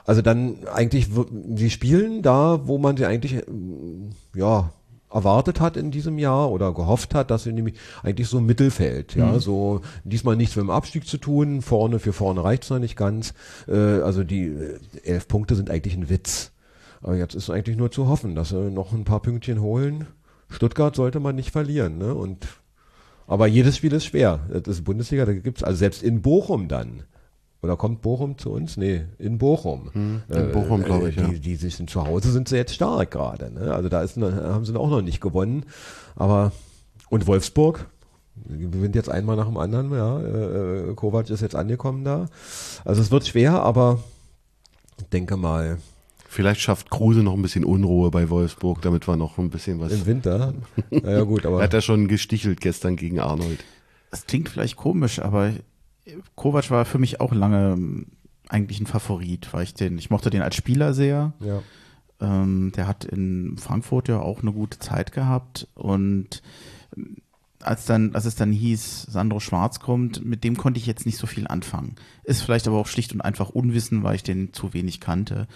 Also dann eigentlich, sie spielen da, wo man sie eigentlich, äh, ja, erwartet hat in diesem Jahr oder gehofft hat, dass sie nämlich eigentlich so Mittelfeld, ja, mhm. so diesmal nichts mit dem Abstieg zu tun, vorne für vorne reicht's noch nicht ganz. Äh, also die äh, elf Punkte sind eigentlich ein Witz. Aber jetzt ist eigentlich nur zu hoffen, dass sie noch ein paar Pünktchen holen. Stuttgart sollte man nicht verlieren, ne? Und aber jedes Spiel ist schwer. Das ist Bundesliga, da gibt's also selbst in Bochum dann. Oder kommt Bochum zu uns? Nee, in Bochum. Hm, in äh, Bochum, glaube ich. Die, ja. die sich zu Hause sind sie jetzt stark gerade. Ne? Also da ist, haben sie auch noch nicht gewonnen. Aber und Wolfsburg gewinnt jetzt einmal nach dem anderen. Ja, äh, Kovac ist jetzt angekommen da. Also es wird schwer, aber ich denke mal, Vielleicht schafft Kruse noch ein bisschen Unruhe bei Wolfsburg, damit wir noch ein bisschen was. Im Winter? Naja, gut, aber. er hat ja schon gestichelt gestern gegen Arnold. Das klingt vielleicht komisch, aber Kovac war für mich auch lange ähm, eigentlich ein Favorit, weil ich den, ich mochte den als Spieler sehr. Ja. Ähm, der hat in Frankfurt ja auch eine gute Zeit gehabt und ähm, als dann, als es dann hieß, Sandro Schwarz kommt, mit dem konnte ich jetzt nicht so viel anfangen. Ist vielleicht aber auch schlicht und einfach Unwissen, weil ich den zu wenig kannte.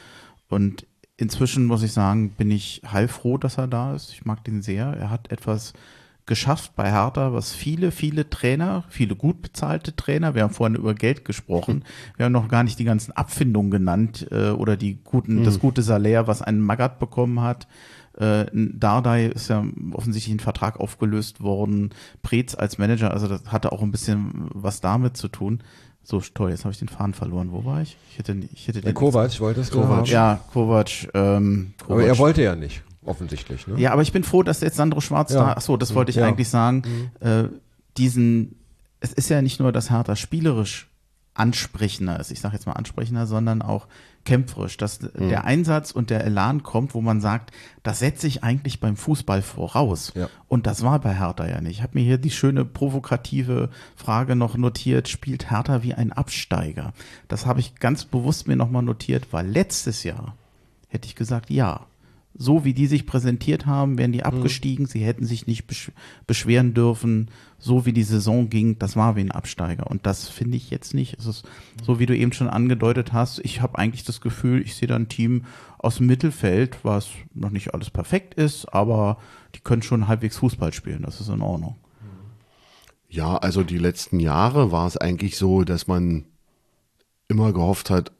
Und inzwischen muss ich sagen, bin ich heilfroh, dass er da ist. Ich mag den sehr. Er hat etwas geschafft bei Hertha, was viele, viele Trainer, viele gut bezahlte Trainer, wir haben vorhin über Geld gesprochen, wir haben noch gar nicht die ganzen Abfindungen genannt äh, oder die guten, das gute Salär, was ein Magat bekommen hat. Äh, Dardai ist ja offensichtlich ein Vertrag aufgelöst worden, Preetz als Manager, also das hatte auch ein bisschen was damit zu tun. So, toll, jetzt habe ich den Faden verloren. Wo war ich? Ich hätte, ich hätte Der den Kovac wolltest du Kovac. Ja, Kovac. Ähm, Aber Kovac. er wollte ja nicht, offensichtlich. Ne? Ja, aber ich bin froh, dass jetzt Sandro Schwarz Ja. da, ach so, das wollte ich Ja. eigentlich sagen, äh, diesen, es ist ja nicht nur, dass Hertha spielerisch ansprechender ist, ich sage jetzt mal ansprechender, sondern auch kämpferisch, dass der Einsatz und der Elan kommt, wo man sagt, das setze ich eigentlich beim Fußball voraus. Ja. Und das war bei Hertha ja nicht. Ich habe mir hier die schöne provokative Frage noch notiert, spielt Hertha wie ein Absteiger? Das habe ich ganz bewusst mir nochmal notiert, weil letztes Jahr hätte ich gesagt, ja. So wie die sich präsentiert haben, wären die abgestiegen. Sie hätten sich nicht besch beschweren dürfen. So wie die Saison ging, das war wie ein Absteiger. Und das finde ich jetzt nicht. Es ist so, wie du eben schon angedeutet hast. Ich habe eigentlich das Gefühl, ich sehe da ein Team aus dem Mittelfeld, was noch nicht alles perfekt ist, aber die können schon halbwegs Fußball spielen. Das ist in Ordnung. Ja, also die letzten Jahre war es eigentlich so, dass man immer gehofft hat,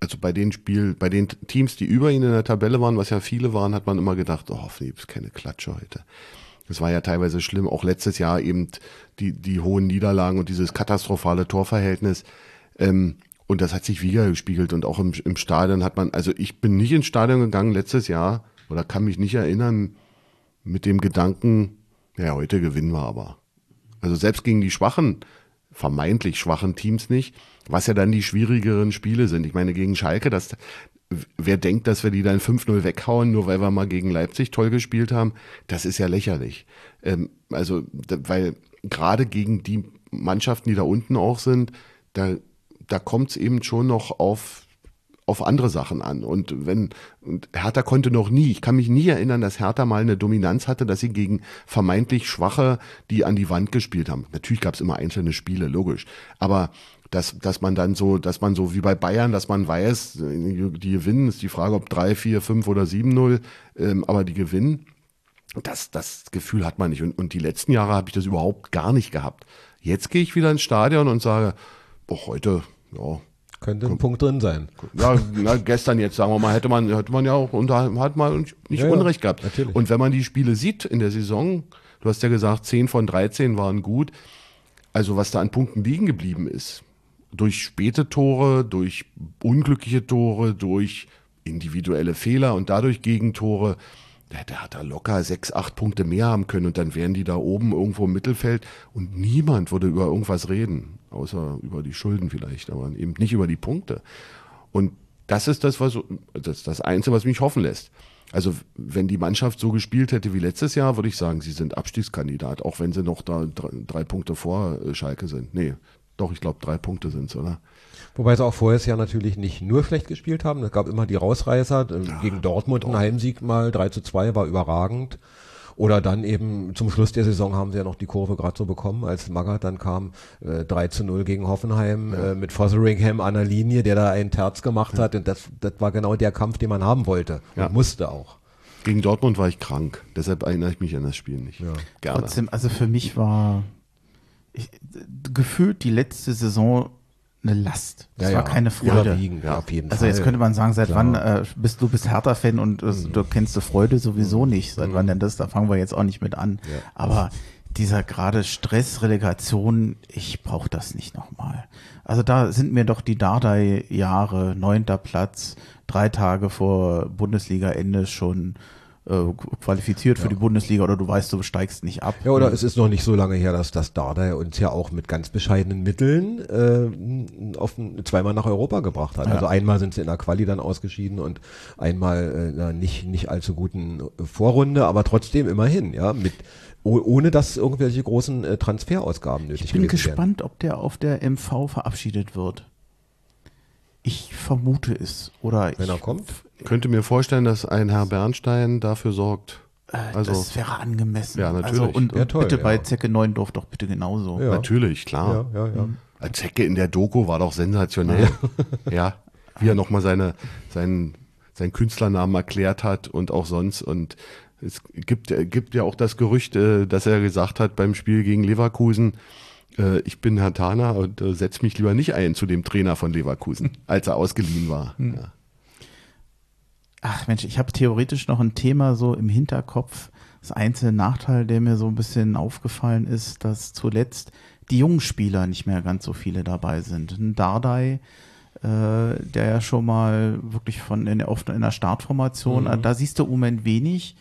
also bei den Spiel, bei den Teams, die über ihnen in der Tabelle waren, was ja viele waren, hat man immer gedacht, oh, nee, ist keine Klatsche heute. Das war ja teilweise schlimm, auch letztes Jahr eben die, die hohen Niederlagen und dieses katastrophale Torverhältnis. Ähm, und das hat sich wieder gespiegelt und auch im, im Stadion hat man, also ich bin nicht ins Stadion gegangen letztes Jahr oder kann mich nicht erinnern mit dem Gedanken, ja, heute gewinnen wir aber. Also selbst gegen die schwachen, vermeintlich schwachen Teams nicht, was ja dann die schwierigeren Spiele sind. Ich meine, gegen Schalke, das, wer denkt, dass wir die dann 5-0 weghauen, nur weil wir mal gegen Leipzig toll gespielt haben, das ist ja lächerlich. Ähm, also, da, weil gerade gegen die Mannschaften, die da unten auch sind, da, da kommt es eben schon noch auf auf andere Sachen an. Und wenn, und Hertha konnte noch nie, ich kann mich nie erinnern, dass Hertha mal eine Dominanz hatte, dass sie gegen vermeintlich Schwache, die an die Wand gespielt haben. Natürlich gab es immer einzelne Spiele, logisch. Aber dass, dass man dann so, dass man so wie bei Bayern, dass man weiß, die gewinnen, ist die Frage, ob 3, 4, 5 oder 7-0, ähm, aber die gewinnen. Das, das Gefühl hat man nicht. Und, und die letzten Jahre habe ich das überhaupt gar nicht gehabt. Jetzt gehe ich wieder ins Stadion und sage, boah, heute, ja, Könnte ein Punkt drin sein. ja, na, gestern jetzt, sagen wir mal, hätte man, hätte man ja auch, da hat man nicht ja, Unrecht gehabt. natürlich. Und wenn man die Spiele sieht in der Saison, du hast ja gesagt, 10 von 13 waren gut, also was da an Punkten liegen geblieben ist, durch späte Tore, durch unglückliche Tore, durch individuelle Fehler und dadurch Gegentore, der, der hat da locker sechs, acht Punkte mehr haben können und dann wären die da oben irgendwo im Mittelfeld und niemand würde über irgendwas reden, außer über die Schulden vielleicht, aber eben nicht über die Punkte. Und das ist das, was das, das Einzige, was mich hoffen lässt. Also wenn die Mannschaft so gespielt hätte wie letztes Jahr, würde ich sagen, sie sind Abstiegskandidat, auch wenn sie noch da drei, drei Punkte vor äh, Schalke sind. Nee, doch, ich glaube, drei Punkte sind es, oder? Wobei sie auch vorher ja natürlich nicht nur schlecht gespielt haben. Es gab immer die Rausreißer. Ähm, Gegen Dortmund ein Heimsieg mal 3 zu 2 war überragend. Oder dann eben zum Schluss der Saison haben sie ja noch die Kurve gerade so bekommen, als Magath dann kam, äh, 3 zu 0 gegen Hoffenheim äh, mit Fotheringham an der Linie, der da einen Terz gemacht hat. Und das, das war genau der Kampf, den man haben wollte und Ja. musste auch. Gegen Dortmund war ich krank, deshalb erinnere ich mich an das Spiel nicht. Ja. Gerne. Trotzdem, also für mich war ich, gefühlt die letzte Saison eine Last. Das war keine Freude. Überwiegend, ja, auf jeden Also Fall. jetzt könnte man sagen, seit Klar. wann äh, bist du bist Hertha-Fan und äh, Mhm. du kennst die Freude sowieso nicht. Seit wann denn das? Da fangen wir jetzt auch nicht mit an. Aber dieser gerade Stress, Relegation, ich brauche das nicht nochmal. Also da sind mir doch die Dardai-Jahre, neunter Platz, drei Tage vor Bundesliga-Ende schon äh, qualifiziert für die Bundesliga oder du weißt, du steigst nicht ab. Ja, oder es ist noch nicht so lange her, dass das Dardai uns ja auch mit ganz bescheidenen Mitteln äh, auf, zweimal nach Europa gebracht hat. Ja. Also einmal sind sie in der Quali dann ausgeschieden und einmal äh, in einer nicht, nicht allzu guten Vorrunde, aber trotzdem immerhin, ja, mit oh- ohne dass irgendwelche großen äh, Transferausgaben nötig Ich bin gespannt, ob der auf der MV verabschiedet wird. Ich vermute es. Oder Wenn ich, er kommt. Könnte mir vorstellen, dass ein Herr Bernstein dafür sorgt. Äh, Also- das wäre angemessen. Ja, natürlich. Also, und, Ja, und toll, bitte bei ja. Zecke Neuendorf doch bitte genauso. Ja. Natürlich, klar. Ja, ja, ja. Als Zecke in der Doku war doch sensationell. ja, wie er nochmal seine, seinen, seinen Künstlernamen erklärt hat und auch sonst. Und es gibt, gibt ja auch das Gerücht, äh, dass er gesagt hat beim Spiel gegen Leverkusen, äh, ich bin Herr Tana und äh, setz mich lieber nicht ein zu dem Trainer von Leverkusen, als er ausgeliehen war. Ja. Ach Mensch, ich habe theoretisch noch ein Thema so im Hinterkopf. Das einzige Nachteil, der mir so ein bisschen aufgefallen ist, dass zuletzt die jungen Spieler nicht mehr ganz so viele dabei sind. Ein Dardai, äh, der ja schon mal wirklich von in, der- oft in der Startformation, äh, da siehst du im Moment wenig.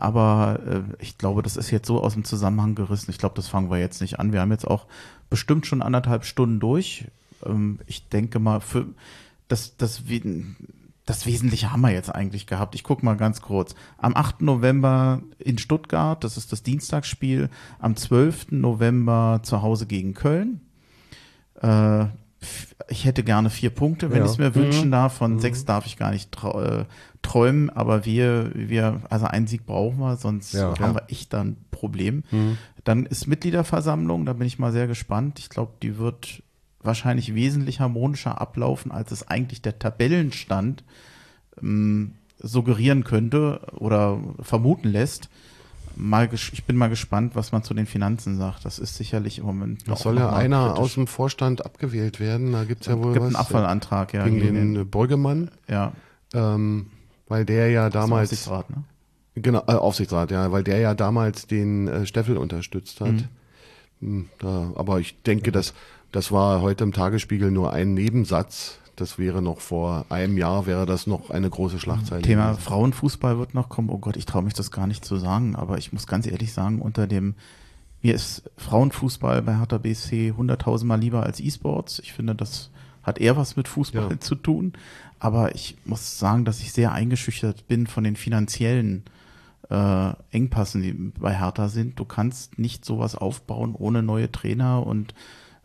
Aber äh, ich glaube, das ist jetzt so aus dem Zusammenhang gerissen. Ich glaube, das fangen wir jetzt nicht an. Wir haben jetzt auch bestimmt schon anderthalb Stunden durch. Ähm, ich denke mal, für das, das, das Wesentliche haben wir jetzt eigentlich gehabt. Ich gucke mal ganz kurz. Am 8. November in Stuttgart, das ist das Dienstagsspiel. Am 12. November zu Hause gegen Köln. Äh, ich hätte gerne vier Punkte, wenn Ja. ich es mir wünschen darf. Von sechs darf ich gar nicht äh, träumen, aber wir, wir, also einen Sieg brauchen wir, sonst Ja. haben wir echt dann ein Problem. Dann ist Mitgliederversammlung, da bin ich mal sehr gespannt. Ich glaube, die wird wahrscheinlich wesentlich harmonischer ablaufen, als es eigentlich der Tabellenstand ähm, suggerieren könnte oder vermuten lässt. Mal ich bin mal gespannt, was man zu den Finanzen sagt. Das ist sicherlich im Moment Das soll ja einer kritisch. aus dem Vorstand abgewählt werden. Da gibt's ja wohl gibt was. einen Abfallantrag, ja, gegen gegen den den, äh, Beugemann, ja, ähm, weil der ja damals Aufsichtsrat, ne? Genau, äh, Aufsichtsrat, ja, weil der ja damals den äh, Steffel unterstützt hat. Hm, Da, aber ich denke, dass das war heute im Tagesspiegel nur ein Nebensatz. Das wäre noch vor einem Jahr wäre das noch eine große Schlagzeile. Thema gewesen. Frauenfußball wird noch kommen. Oh Gott, ich traue mich das gar nicht zu sagen, aber ich muss ganz ehrlich sagen, unter dem, mir ist Frauenfußball bei Hertha BSC hunderttausendmal lieber als E-Sports. Ich finde, das hat eher was mit Fußball Ja. zu tun. Aber ich muss sagen, dass ich sehr eingeschüchtert bin von den finanziellen äh, Engpassen, die bei Hertha sind. Du kannst nicht sowas aufbauen ohne neue Trainer und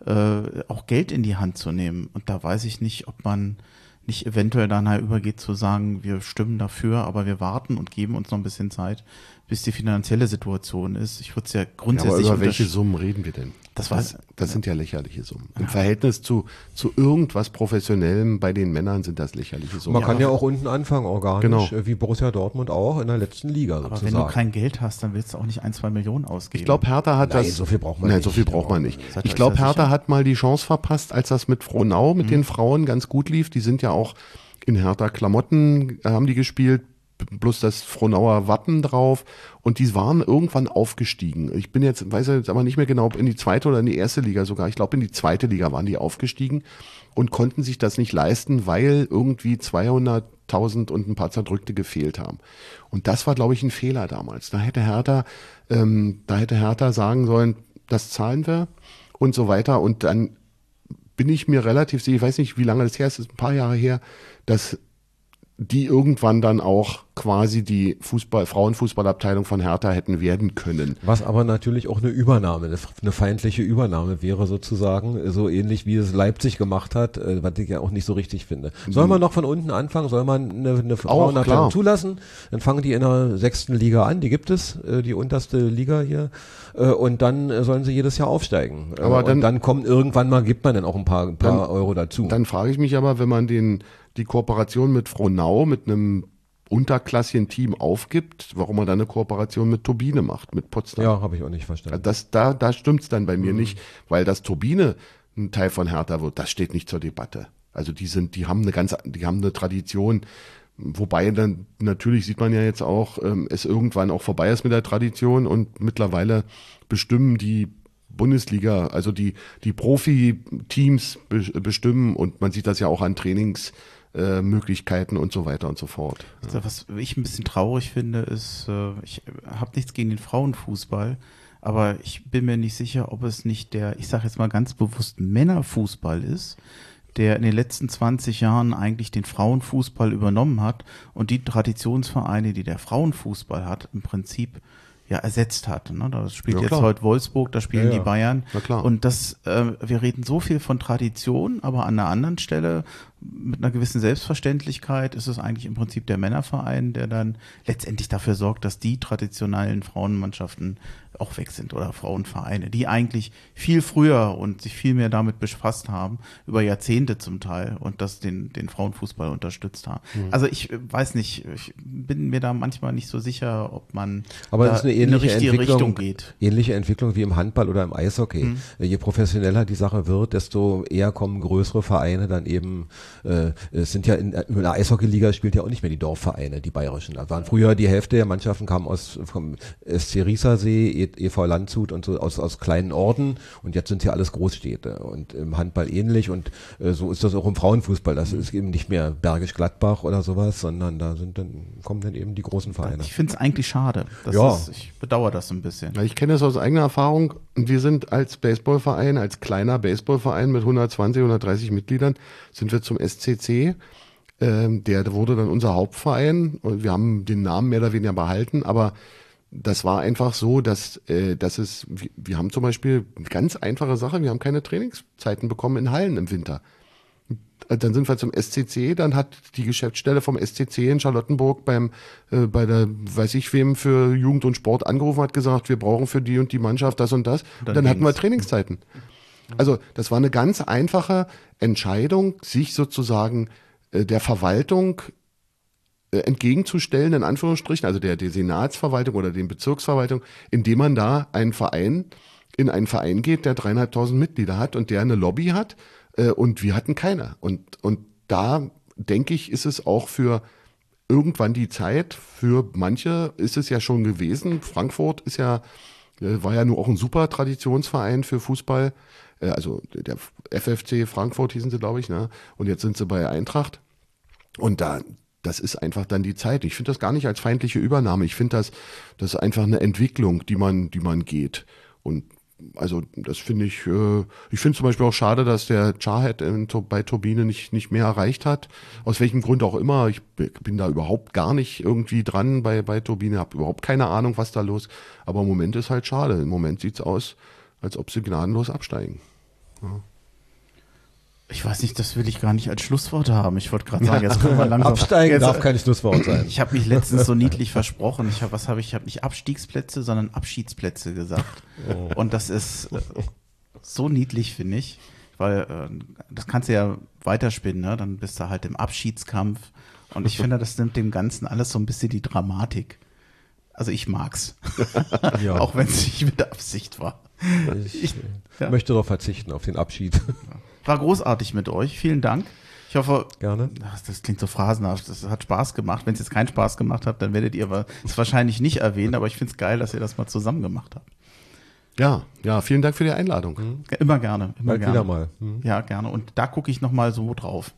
äh, auch Geld in die Hand zu nehmen. Und da weiß ich nicht, ob man nicht eventuell dann halt übergeht zu sagen, wir stimmen dafür, aber wir warten und geben uns noch ein bisschen Zeit, bis die finanzielle Situation ist. Ich würde es ja Ja, aber grundsätzlich über welche Summen reden wir denn? Das Das, weiß- das sind ja lächerliche Summen. Im Verhältnis zu, zu irgendwas Professionellem bei den Männern sind das lächerliche Summen. Man kann ja auch unten anfangen, organisch, Genau. äh, wie Borussia Dortmund auch in der letzten Liga aber wenn sozusagen. du kein Geld hast, dann willst du auch nicht ein, zwei Millionen ausgeben. Ich glaube, Hertha hat Nein, das. so viel braucht man Nein, nicht. so viel braucht man nicht. Ich glaube, sicher? Hertha hat mal die Chance verpasst, als das mit Frohnau, mit den Frauen ganz gut lief. Die sind ja auch in Hertha Klamotten, haben die gespielt, bloß das Frohnauer Wappen drauf. Und die waren irgendwann aufgestiegen. Ich bin jetzt, weiß jetzt aber nicht mehr genau, ob in die zweite oder in die erste Liga sogar. Ich glaube, in die zweite Liga waren die aufgestiegen und konnten sich das nicht leisten, weil irgendwie 200.000 und ein paar Zerdrückte gefehlt haben. Und das war, glaube ich, ein Fehler damals. Da hätte Hertha, ähm, da hätte Hertha sagen sollen, das zahlen wir und so weiter. Und dann bin ich mir relativ sicher, ich weiß nicht, wie lange das her ist, ist ein paar Jahre her, dass die irgendwann dann auch quasi die Fußball, Frauenfußballabteilung von Hertha hätten werden können. Was aber natürlich auch eine Übernahme, eine, feindliche Übernahme wäre sozusagen, so ähnlich wie es Leipzig gemacht hat, äh, was ich ja auch nicht so richtig finde. Soll man noch von unten anfangen? Soll man eine, eine Frauenabteilung zulassen? Dann fangen die in der sechsten Liga an, die gibt es, äh, die unterste Liga hier, äh, und dann sollen sie jedes Jahr aufsteigen. Aber dann- und dann kommen irgendwann mal, gibt man dann auch ein paar, ein paar Dann- Euro dazu. Dann frage ich mich aber, wenn man den, die Kooperation mit Frohnau, mit einem Unterklassien-Team aufgibt, warum man dann eine Kooperation mit Turbine macht, mit Potsdam. ja, habe ich auch nicht verstanden. Das, da da stimmt's dann bei mir Mhm. nicht, weil das Turbine ein Teil von Hertha wird, das steht nicht zur Debatte. Also die sind, die haben eine ganz, die haben eine Tradition, wobei dann natürlich sieht man ja jetzt auch, ähm, es irgendwann auch vorbei ist mit der Tradition und mittlerweile bestimmen die Bundesliga, also die, die Profi-Teams be bestimmen und man sieht das ja auch an Trainingsmöglichkeiten äh, und so weiter und so fort. Also was ich ein bisschen traurig finde, ist, äh, ich habe nichts gegen den Frauenfußball, aber ich bin mir nicht sicher, ob es nicht der, ich sage jetzt mal ganz bewusst, Männerfußball ist, der in den letzten 20 Jahren eigentlich den Frauenfußball übernommen hat und die Traditionsvereine, die der Frauenfußball hat, im Prinzip ja ersetzt hat. Ne? Da spielt Ja, jetzt heute Wolfsburg, da spielen Ja, die ja. Bayern. Na klar. Und das, äh, wir reden so viel von Tradition, aber an einer anderen Stelle mit einer gewissen Selbstverständlichkeit ist es eigentlich im Prinzip der Männerverein, der dann letztendlich dafür sorgt, dass die traditionellen Frauenmannschaften auch weg sind oder Frauenvereine, die eigentlich viel früher und sich viel mehr damit befasst haben, über Jahrzehnte zum Teil und das den, den Frauenfußball unterstützt haben. Mhm. Also ich äh, weiß nicht, ich bin mir da manchmal nicht so sicher, ob man Aber da eine in eine ähnliche richtige Entwicklung, Richtung geht. ähnliche Entwicklung wie im Handball oder im Eishockey. Mhm. Je professioneller die Sache wird, desto eher kommen größere Vereine dann eben, äh, es sind ja in, in der Eishockeyliga spielt ja auch nicht mehr die Dorfvereine, die bayerischen. Da waren früher die Hälfte der Mannschaften kamen aus vom SC Riesersee, EV Landshut und so aus, aus kleinen Orten und jetzt sind ja alles Großstädte und im Handball ähnlich und äh, so ist das auch im Frauenfußball. Das ist eben nicht mehr Bergisch Gladbach oder sowas, sondern da sind dann kommen dann eben die großen Vereine. Ich finde es eigentlich schade. Das Ja. ist, ich bedauere das ein bisschen. Ja, ich kenne das aus eigener Erfahrung. Wir sind als Baseballverein, als kleiner Baseballverein mit 120, 130 Mitgliedern, sind wir zum SCC. Ähm, der wurde dann unser Hauptverein und wir haben den Namen mehr oder weniger behalten, aber das war einfach so, dass, äh, dass es, wir, wir haben zum Beispiel eine ganz einfache Sache, wir haben keine Trainingszeiten bekommen in Hallen im Winter. Dann sind wir zum SCC, dann hat die Geschäftsstelle vom SCC in Charlottenburg beim, äh, bei der, weiß ich wem, für Jugend und Sport angerufen, hat gesagt, wir brauchen für die und die Mannschaft das und das. Und dann dann, hatten wir. Trainingszeiten. Also das war eine ganz einfache Entscheidung, sich sozusagen äh, der Verwaltung äh, entgegenzustellen, in Anführungsstrichen, also der, der Senatsverwaltung oder den Bezirksverwaltung, indem man da einen Verein, in einen Verein geht, der dreieinhalbtausend Mitglieder hat und der eine Lobby hat äh, und wir hatten keine. Und, und da denke ich, ist es auch für irgendwann die Zeit, für manche ist es ja schon gewesen. Frankfurt ist ja, äh, war ja nur auch ein super Traditionsverein für Fußball. Äh, Also der FFC Frankfurt hießen sie, glaube ich, ne? Und jetzt sind sie bei Eintracht. Und da, das ist einfach dann die Zeit. Ich finde das gar nicht als feindliche Übernahme. Ich finde das, das ist einfach eine Entwicklung, die man, die man geht. Und also das finde ich, äh, ich finde zum Beispiel auch schade, dass der Charhead bei Turbine nicht, nicht mehr erreicht hat. Aus welchem Grund auch immer. Ich bin da überhaupt gar nicht irgendwie dran bei, bei Turbine, habe überhaupt keine Ahnung, was da los. Aber im Moment ist halt schade. Im Moment sieht's aus, als ob sie gnadenlos absteigen. Ich weiß nicht, das will ich gar nicht als Schlusswort haben. Ich wollte gerade sagen, jetzt können wir langsam. Absteigen jetzt, darf kein Schlusswort sein. Ich habe mich letztens so niedlich versprochen. Ich habe, was habe ich? Ich habe nicht Abstiegsplätze, sondern Abschiedsplätze gesagt. Und das ist äh, so niedlich, finde ich, weil äh, das kannst du ja weiterspinnen. Ne? Dann bist du halt im Abschiedskampf. Und ich finde, das nimmt dem Ganzen alles so ein bisschen die Dramatik. Also ich mag's, Ja. auch wenn es nicht mit Absicht war. Ich, Ich- ja. möchte darauf verzichten, auf den Abschied. War großartig mit euch. Vielen Dank. Ich hoffe, Gerne. Ach, das klingt so phrasenhaft. Das hat Spaß gemacht. Wenn es jetzt keinen Spaß gemacht hat, dann werdet ihr es wahrscheinlich nicht erwähnen, aber ich finde es geil, dass ihr das mal zusammen gemacht habt. Ja, ja, vielen Dank für die Einladung. Ja, Immer gerne, immer Bald gerne. wieder mal. Hm. Ja, gerne. Und da gucke ich nochmal so drauf.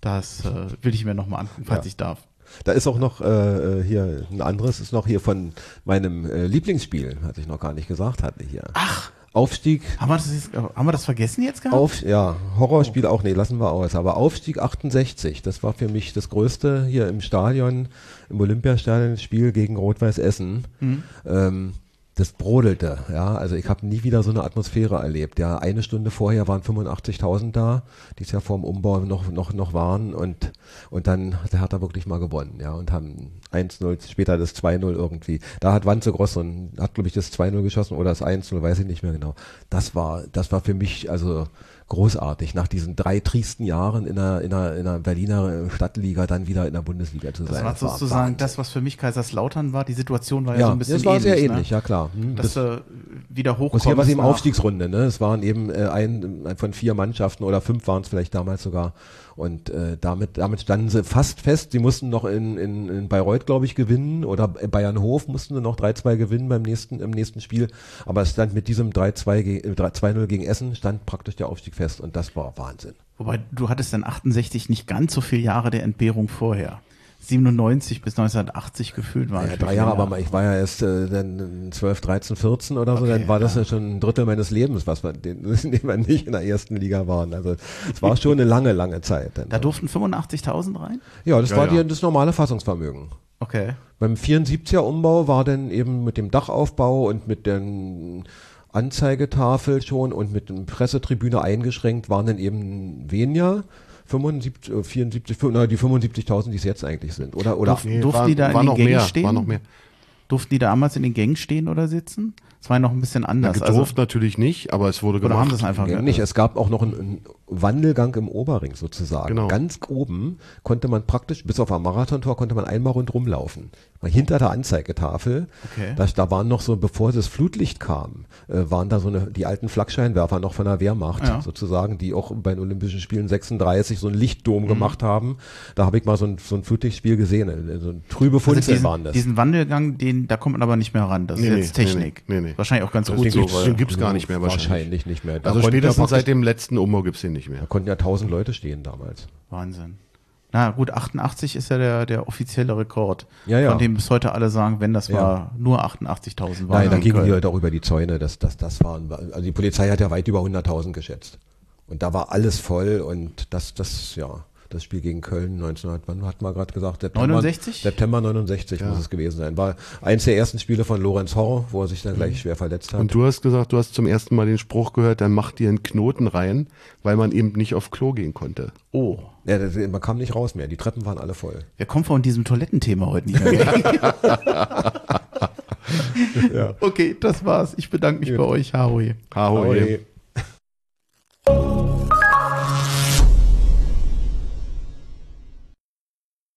Das äh, will ich mir nochmal angucken, falls Ja. ich darf. Da ist auch noch äh, hier ein anderes, ist noch hier von meinem äh, Lieblingsspiel, hatte ich noch gar nicht gesagt, hatte hier. Ach. Aufstieg, Haben wir das, jetzt, haben wir das vergessen jetzt gehabt? auf, ja, Horrorspiel auch, nee, lassen wir aus. Aber Aufstieg 68, das war für mich das größte hier im Stadion, im Olympiastadion, Spiel gegen Rot-Weiß Essen. Hm. Ähm, das brodelte, ja, also ich habe nie wieder so eine Atmosphäre erlebt. Ja, eine Stunde vorher waren 85.000 da, die es ja vor dem Umbau noch noch noch waren und und dann hat Hertha wirklich mal gewonnen, ja, und haben 1-0, später das 2-0 irgendwie. Da hat Wanze Gross und hat glaube ich das 2-0 geschossen oder das 1-0, weiß ich nicht mehr genau. Das war das war für mich also großartig, nach diesen drei triesten Jahren in der, in der, in der Berliner Stadtliga dann wieder in der Bundesliga zu das sein. war sozusagen das, was für mich Kaiserslautern war. Die Situation war ja, ja, so ein bisschen das war sehr ähnlich. ähnlich, Ne? ja klar. Hm, Dass du wieder hochkommst. hier war es eben Aufstiegsrunde, ne? Es waren eben äh, ein, ein von vier Mannschaften oder fünf waren es vielleicht damals sogar. Und äh, damit, damit standen sie fast fest. Sie mussten noch in, in, in Bayreuth, glaube ich, gewinnen oder Bayernhof mussten sie noch 3-2 gewinnen beim nächsten, im nächsten Spiel. Aber es stand mit diesem 3-2 gegen Essen stand praktisch der Aufstieg fest und das war Wahnsinn. Wobei du hattest dann 68 nicht ganz so viele Jahre der Entbehrung vorher. 97 bis 1980 gefühlt war. Ja, drei Jahre, aber ich war ja erst äh, dann 12, 13, 14 oder so, okay, dann war das ja. schon ein Drittel meines Lebens, was wir, den, den wir nicht in der ersten Liga waren. Also es war schon eine lange, lange Zeit. Da durften 85.000 rein? Ja, das ja, war ja. Die, das normale Fassungsvermögen. Okay. Beim 74er Umbau war dann eben mit dem Dachaufbau und mit den Anzeigetafel schon und mit der Pressetribüne eingeschränkt waren dann eben weniger. 75, 74, na, die 75.000, die es jetzt eigentlich sind. Oder, oder nee, durften war, die da in den Gängen mehr, stehen? War noch mehr. Durften die damals in den Gängen stehen oder sitzen? Es war ja noch ein bisschen anders. Ja, gedurft also, natürlich nicht, aber es wurde gemacht. Oder haben das einfach nicht? Es gab auch noch einen, einen Wandelgang im Oberring sozusagen. Genau. Ganz oben konnte man praktisch, bis auf ein Marathontor, konnte man einmal rundherum laufen. Hinter der Anzeigetafel, okay. da, da waren noch so, bevor das Flutlicht kam, äh, waren da so eine, die alten Flakscheinwerfer noch von der Wehrmacht ja. sozusagen, die auch bei den Olympischen Spielen 36 so einen Lichtdom mhm. gemacht haben. Da habe ich mal so ein, so ein Flutlichtspiel gesehen. Äh, so ein trübe Funzel also diesen, waren das. Diesen Wandelgang, den, da kommt man aber nicht mehr ran. Das nee, ist jetzt Technik. Nee, nee, nee. Wahrscheinlich auch ganz das gut den so. Gibt's, den gibt's gar nicht mehr wahrscheinlich. Wahrscheinlich nicht mehr. Da also spätestens seit dem letzten Umbau gibt's den nicht mehr. Da konnten ja tausend Leute stehen damals. Wahnsinn. Na gut, 88 ist ja der, der offizielle Rekord, ja, ja. von dem bis heute alle sagen, wenn das ja. war, nur 88.000 waren. Nein, da gingen die Leute auch über die Zäune, das, das, das waren, also die Polizei hat ja weit über 100.000 geschätzt. Und da war alles voll und das, das, ja das Spiel gegen Köln 1900, wann hat man gerade gesagt? September 69? September 69 ja. muss es gewesen sein. War eins der ersten Spiele von Lorenz Horror, wo er sich dann gleich mhm. schwer verletzt hat. Und du hast gesagt, du hast zum ersten Mal den Spruch gehört, dann macht dir einen Knoten rein, weil man eben nicht auf Klo gehen konnte. Oh. Ja, das, man kam nicht raus mehr. Die Treppen waren alle voll. Wir kommen von diesem Toilettenthema heute nicht mehr. ja. Okay, das war's. Ich bedanke mich Gut. bei euch. Harui. Harui.